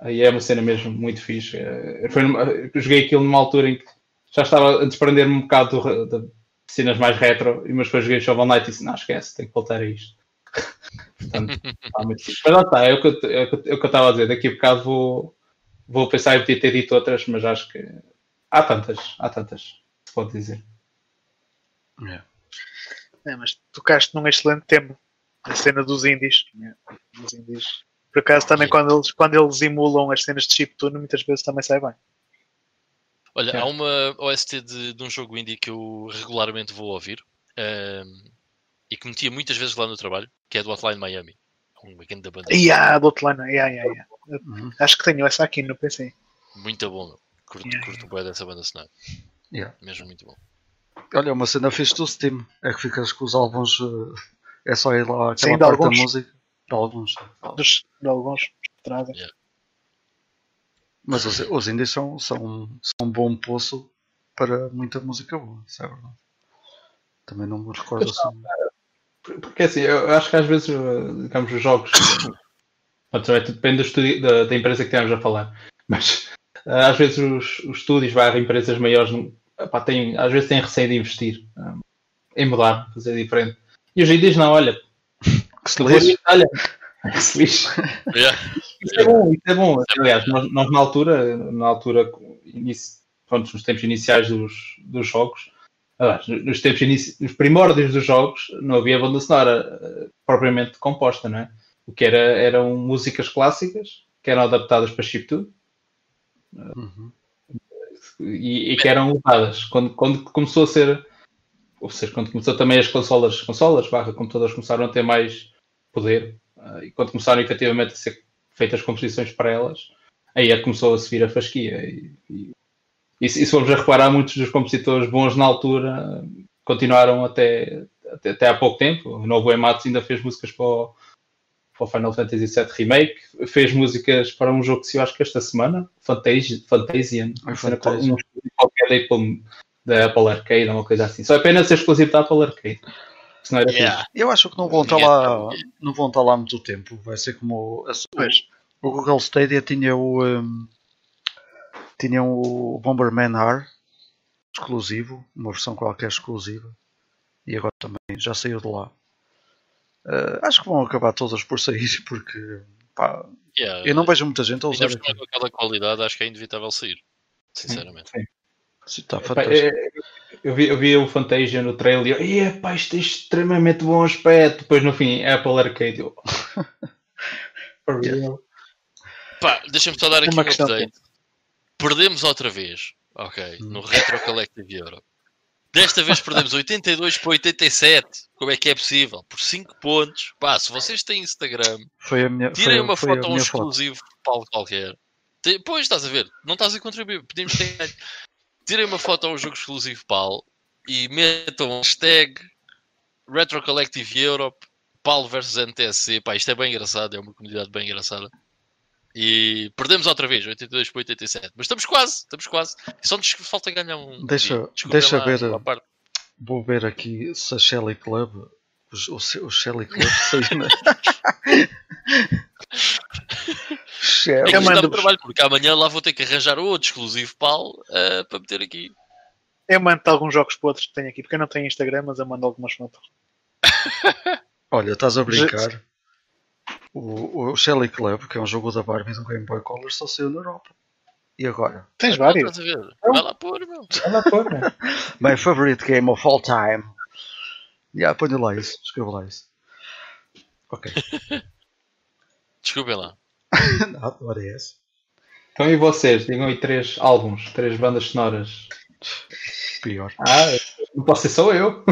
Aí é uma cena mesmo muito fixe. Eh, Foi numa- eu joguei aquilo numa altura em que já estava a desprender-me um bocado do de cenas mais retro, mas depois joguei Shovel Knight e disse, não, esquece, tenho que voltar a isto. Portanto, está muito fixe. Mas lá está, é o que eu é é estava a dizer. Daqui a bocado vou, vou pensar em podia ter dito outras, mas acho que há tantas, há tantas, se pode dizer. Yeah. É, mas tocaste num excelente tema. A cena dos indies. Dos indies. Por acaso também quando eles, quando eles emulam as cenas de chiptune, muitas vezes também sai bem. Olha, É. há uma OST de, de um jogo indie que eu regularmente vou ouvir ehm, e que metia muitas vezes lá no trabalho, que é do Hotline Miami. É Uma grande banda. Há do lado, yeah, yeah, yeah. Uhum. Acho que tenho essa aqui no PC. Muito bom, meu. Curto, Yeah, curto bem dessa banda sonora. Yeah. Mesmo muito bom. Olha, uma cena fixe do Steam é que ficas com os álbuns. eh, É só ir lá àquela Sim, parte da alguns. música. De alguns. Dos, de alguns que trazem. Mas os, os indies são, são, são um bom poço para muita música boa, isso é verdade. Também não me recordo assim. Porque assim, eu acho que às vezes, uh, digamos, os jogos. Também tudo depende do estúdio, da, da empresa que estamos a falar. Mas uh, às vezes os, os estúdios barra empresas maiores não- epá, têm, às vezes têm receio de investir um, em mudar, fazer diferente. E os indies não, olha, Que se lixe. olha, que se lixe. Yeah. Isso é bom, isso é bom. Aliás, nós, nós na altura, na altura, inici- pronto, nos tempos iniciais dos, dos jogos, aliás, nos tempos inici- nos primórdios dos jogos, não havia banda sonora eh, propriamente composta, não é? O que era, eram músicas clássicas que eram adaptadas para chiptune Uhum. e, e que eram usadas. Quando, quando começou a ser, ou seja, quando começou também as consolas, consolas barra computadores começaram a ter mais poder ah, e quando começaram efetivamente a ser feitas composições para elas, aí é que começou a se vir a fasquia. E, e, e se e se formos a reparar, muitos dos compositores bons na altura continuaram até, até, até há pouco tempo. O novo Ematsu ainda fez músicas para o, para o Final Fantasy VII Remake, fez músicas para um jogo que se eu acho que esta semana, Fantasia, Fantasian, um qualquer da Apple, da Apple Arcade, uma coisa assim. Só é apenas ser exclusivo da Apple Arcade. Senão era Yeah. Eu acho que não vão estar lá, não vão estar lá muito tempo. Vai ser como a- Pois. o Google Stadia tinha o um, tinha o Bomberman R exclusivo, uma versão qualquer exclusiva, e agora também já saiu de lá. Uh, acho que vão acabar todas por sair porque pá, Yeah. eu não vejo muita gente a usar com aquela qualidade, acho que é inevitável sair. Sinceramente. Sim. Epá, fantástico. é- Eu vi, eu vi o Fantasia no trailer e eu, epá, isto é extremamente bom aspecto. Depois no fim, Apple Arcade. Eu, For real? Pá, deixa-me só dar É aqui uma um update. Perdemos outra vez. Ok, Hum. no Retro Collective Euro. Desta vez perdemos 82 para 87. Como é que é possível? Por 5 pontos. Pá, se vocês têm Instagram, Foi a minha, tirem foi, uma foi foto a um minha foto. exclusivo Paulo qualquer. Pois estás a ver, não estás a contribuir. Podemos ter. Tirem uma foto a um jogo exclusivo Paulo e metam um hashtag Retro Collective Europe Paulo versus NTSC. Pá, isto é bem engraçado, é uma comunidade bem engraçada. E perdemos outra vez, 82 para 87. Mas estamos quase, estamos quase. Só nos falta ganhar um. Deixa- deixa lá, ver. Vou ver aqui se a Shelly Club o, o, o Shelly Club saiu na... É Shelly. trabalho, porque amanhã lá vou ter que arranjar outro exclusivo Paulo eh, para meter aqui. Eu mando alguns jogos para outros que tenho aqui, porque eu não tenho Instagram, mas eu mando algumas fotos. Olha, estás a brincar. O, o Shelly Club, que é um jogo da Barbie do Game Boy Color, só saiu na Europa. E agora? Tens vários? estás a ver? Vai lá pôr, meu. My favorite game of all time. Yeah, ponha lá isso, escreva lá isso. Ok. Desculpem lá. Não, não era esse. Então e vocês? Digam aí três álbuns, três bandas sonoras. Pior. Ah, não posso ser só eu.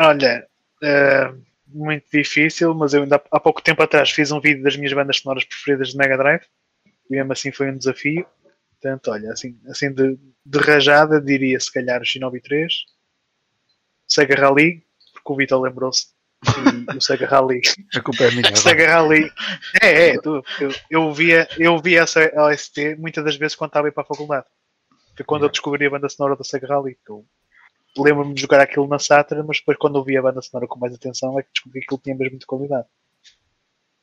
Olha, eh, muito difícil, mas eu ainda há pouco tempo atrás fiz um vídeo das minhas bandas sonoras preferidas de Mega Drive e mesmo assim foi um desafio. Portanto, olha, assim, assim de, de rajada diria se calhar o Shinobi 3, Sega Rally, porque o Vitor lembrou-se e o Sega Rally. A culpa é minha. Sega Rally. É, é, tu, eu, eu, via, eu via essa OST muitas das vezes quando estava a ir para a faculdade. Foi quando eu descobri a banda sonora do Sega Rally. que Eu lembro-me de jogar aquilo na Saturn, mas depois quando eu vi a banda sonora com mais atenção é que descobri que aquilo tinha mesmo muita qualidade.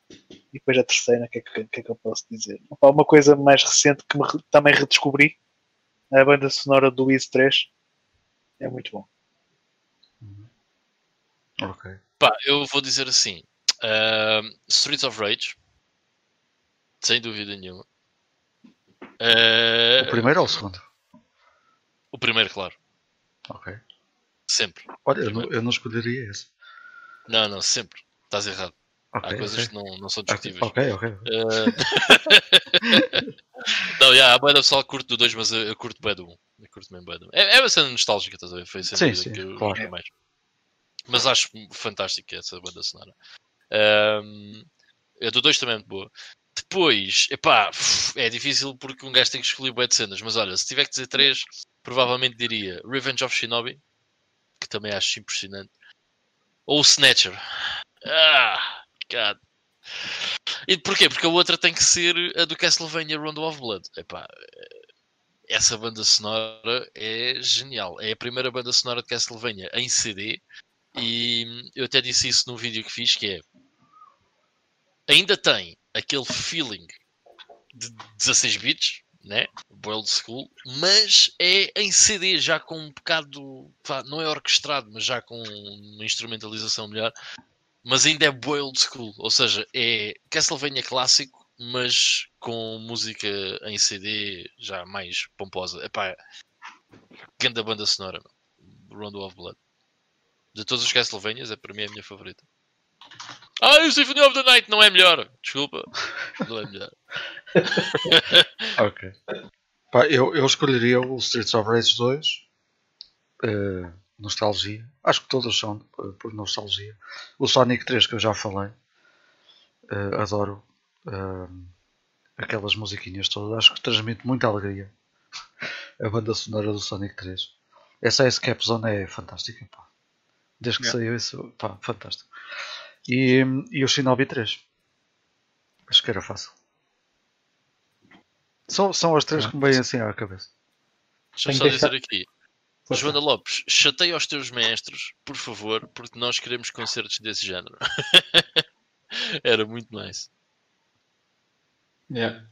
E depois a terceira, o que, é que, que é que eu posso dizer? Uma coisa mais recente que me também redescobri, a banda sonora do Wiz 3. É muito bom. Ok. Pá, eu vou dizer assim: ahm, Streets of Rage, sem dúvida nenhuma. Ah, O primeiro ou o segundo? o primeiro, claro, Ok. sempre. Olha, eu não, eu não escolheria esse. Não, não, sempre. Estás errado. Ok. Há coisas ok. que não, não são Ok, discutíveis. ok, ok. Ah, não, já, a banda pessoal curto do 2, mas eu, eu curto bem do 1. Eu curto bem do 1. É, é uma cena nostálgica, estás a ver? Foi sem Sim, dúvida sim, que eu claro. mais. Mas acho fantástica essa banda sonora. Ahm, a do 2 também é muito boa. Depois, epá, é difícil porque um gajo tem que escolher bué de cenas, mas olha, se tiver que dizer 3, provavelmente diria Revenge of Shinobi, que também acho impressionante, ou Snatcher. Ah, God. E porquê? Porque a outra tem que ser a do Castlevania Rondo of Blood. Epá, essa banda sonora é genial. É a primeira banda sonora de Castlevania em CD. E eu até disse isso num vídeo que fiz, que é... Ainda tem aquele feeling de 16 bits, né? Old School, mas é em CD já com um bocado, não é orquestrado, mas já com uma instrumentalização melhor, mas ainda é Old School, ou seja, é Castlevania clássico, mas com música em CD já mais pomposa. Epá, grande banda sonora. Rondo of Blood. De todos os Castlevanias, é para mim a minha favorita. Ah, o Symphony of the Night não é melhor. Desculpa. Não é melhor. Ok. Pá, eu, eu escolheria o Streets of Rage 2. eh, nostalgia. Acho que todos são eh, por nostalgia. O Sonic 3 que eu já falei. eh, adoro aquelas musiquinhas todas. Acho que transmite muita alegria. A banda sonora do Sonic 3. Essa Escape Zone é fantástica. Pá. Desde que Yeah. saiu isso, pá, fantástico. E, e o Shinobi 3. Acho que era fácil. São, são as três que me vêm assim à cabeça. Deixa-me só que dizer aqui. Força. Joana Lopes, chateia os teus mestres, por favor, porque nós queremos concertos desse género. Era muito nice. Yeah.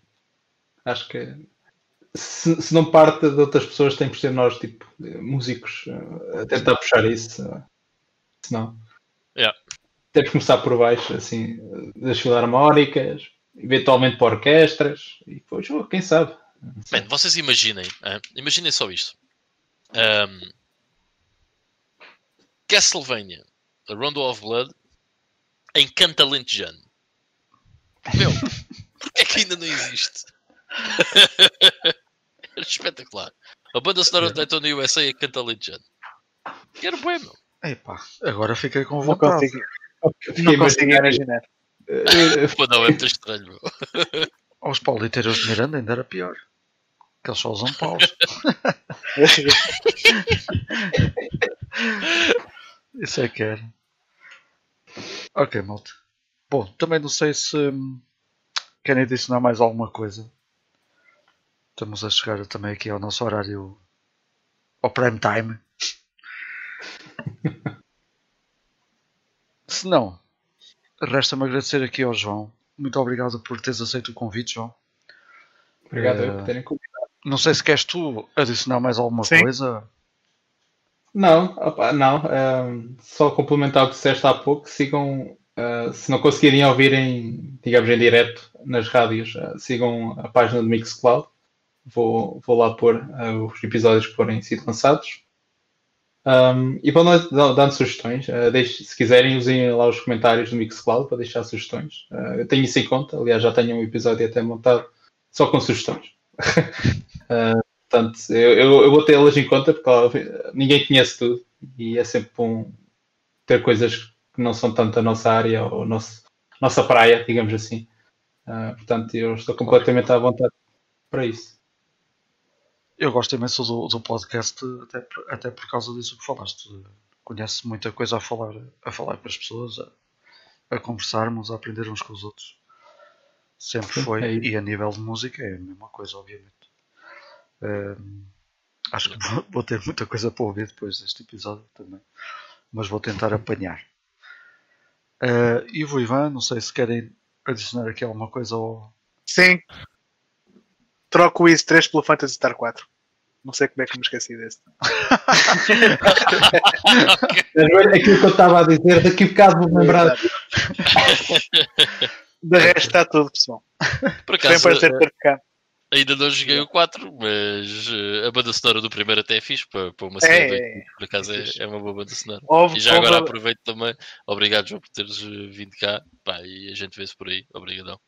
Acho que se, se não parte de outras pessoas, tem por ser nós, tipo, músicos, eh, a tentar puxar isso. eh, Senão. Temos que começar por baixo, assim, eh, das filarmónicas, eventualmente para orquestras, e depois, oh, quem sabe? Man, vocês imaginem, ah, imaginem só isto. Ahm, Castlevania, a Rondo of Blood, em Cantalentejano. Meu, porque é que ainda não existe? Era espetacular. A banda sonora de Daytona USA é Cantalentejano. E Era bom, meu. Epá, agora fiquei com Não vontade. consigo, não consigo imaginar, imaginar. Pô, não, é muito estranho. Aos pauliteiros de Miranda ainda era pior. Que eles só usam paus. Isso é que era. Ok, malta. Bom, também não sei se hum, querem adicionar mais alguma coisa. Estamos a chegar também aqui ao nosso horário. ao prime time. Se não, resta-me agradecer aqui ao João. Muito obrigado por teres aceito o convite, João. Obrigado eu Eh, por terem convidado. Não sei se queres tu adicionar mais alguma Sim. coisa. Não, opá, não. ehm, só complementar o que disseste há pouco. Sigam, eh, se não conseguirem ouvir em, digamos, em direto nas rádios, eh, sigam a página do Mixcloud. Vou, vou lá pôr eh, os episódios que forem sido lançados. Um, e para nós dando sugestões, uh, deixe, se quiserem, usem lá os comentários do Mixcloud para deixar sugestões. Uh, eu tenho isso em conta, aliás, já tenho um episódio até montado só com sugestões. uh, portanto, eu, eu, eu vou tê-las em conta porque ninguém conhece tudo e é sempre bom ter coisas que não são tanto a nossa área ou nosso, nossa praia, digamos assim. portanto, eu estou completamente à vontade para isso. Eu gosto imenso do, do podcast, até, até por causa disso que falaste. Conhece muita coisa a falar, a falar com as pessoas, a, a conversarmos, a aprender uns com os outros. Sempre foi. É e a nível de música é a mesma coisa, obviamente. Um, acho que vou, vou, ter muita coisa para ouvir depois deste episódio também. Mas vou tentar apanhar. Uh, Ivo Ivan, não sei se querem adicionar aqui alguma coisa ao. Sim, Troco o Easy 3 pelo Phantasy Star 4. Não sei como é que me esqueci desse. Aquilo que eu estava a dizer, daqui a bocado vou lembrar. De resto está tudo, pessoal. Por acaso, uh, ainda não joguei o 4, mas uh, a banda sonora do primeiro até é fixe para, para uma série. É, por acaso é, é, uma boa banda sonora. e já agora aproveito também. Obrigado, João, por teres eh, vindo cá. Pá, e a gente vê-se por aí. Obrigadão.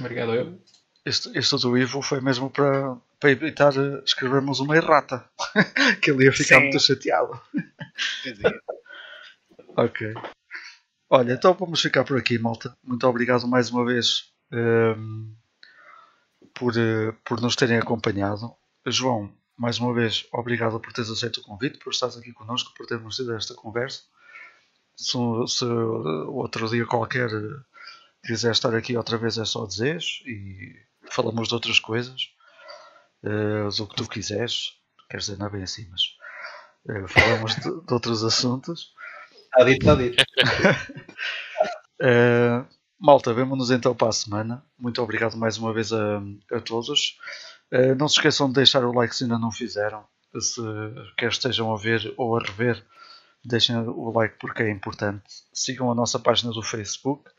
Obrigado eu. Este, este do Ivo foi mesmo para, para evitar escrevermos uma errata. que ele ia ficar Sim. muito chateado. ok. Olha, então vamos ficar por aqui, malta. Muito obrigado mais uma vez um, ehm, por, uh, por nos terem acompanhado. João, mais uma vez, obrigado por teres aceito o convite, por estares aqui connosco, por termos tido esta conversa. Se, se outro dia qualquer quiser estar aqui outra vez é só dizer e falamos de outras coisas, uh, o que tu quiseres, quer dizer, não é bem assim, mas uh, falamos de, de, outros assuntos. Está dito, está dito. uh, malta, vemo-nos então para a semana. Muito obrigado mais uma vez a, a todos. Uh, não se esqueçam de deixar o like se ainda não fizeram. Se quer estejam a ver ou a rever, deixem o like porque é importante. Sigam a nossa página do Facebook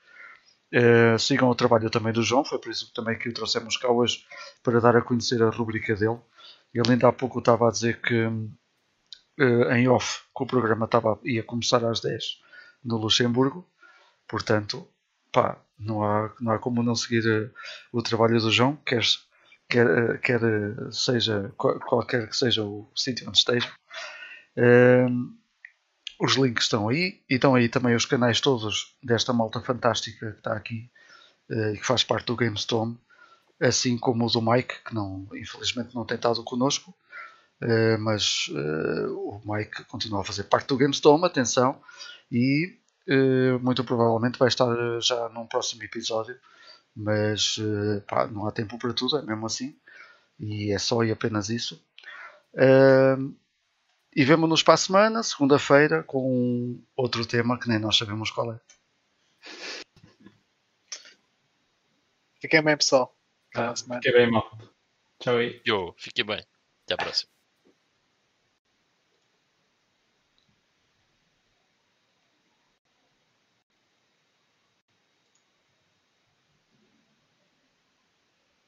Uh, sigam o trabalho também do João, foi por isso também que o trouxemos cá hoje para dar a conhecer a rubrica dele. Ele ainda há pouco estava a dizer que uh, em off que o programa estava, ia começar às 10 no Luxemburgo, portanto, pá, não há, não há como não seguir uh, o trabalho do João, quer, quer, quer seja qualquer que seja o sítio onde esteja. Os links estão aí e estão aí também os canais todos desta malta fantástica que está aqui eh, e que faz parte do GameStorm, assim como o do Mike, que não, infelizmente não tem estado connosco, eh, mas eh, o Mike continua a fazer parte do GameStorm, atenção, e muito provavelmente vai estar já num próximo episódio, mas pá, não há tempo para tudo, é mesmo assim, e é só e apenas isso. E vemo-nos para a semana, segunda-feira, com outro tema que nem nós sabemos qual é. Fiquem bem, pessoal. Ah, fiquem bem, mal. Tchau aí. Yo, fiquem bem. Até a próxima.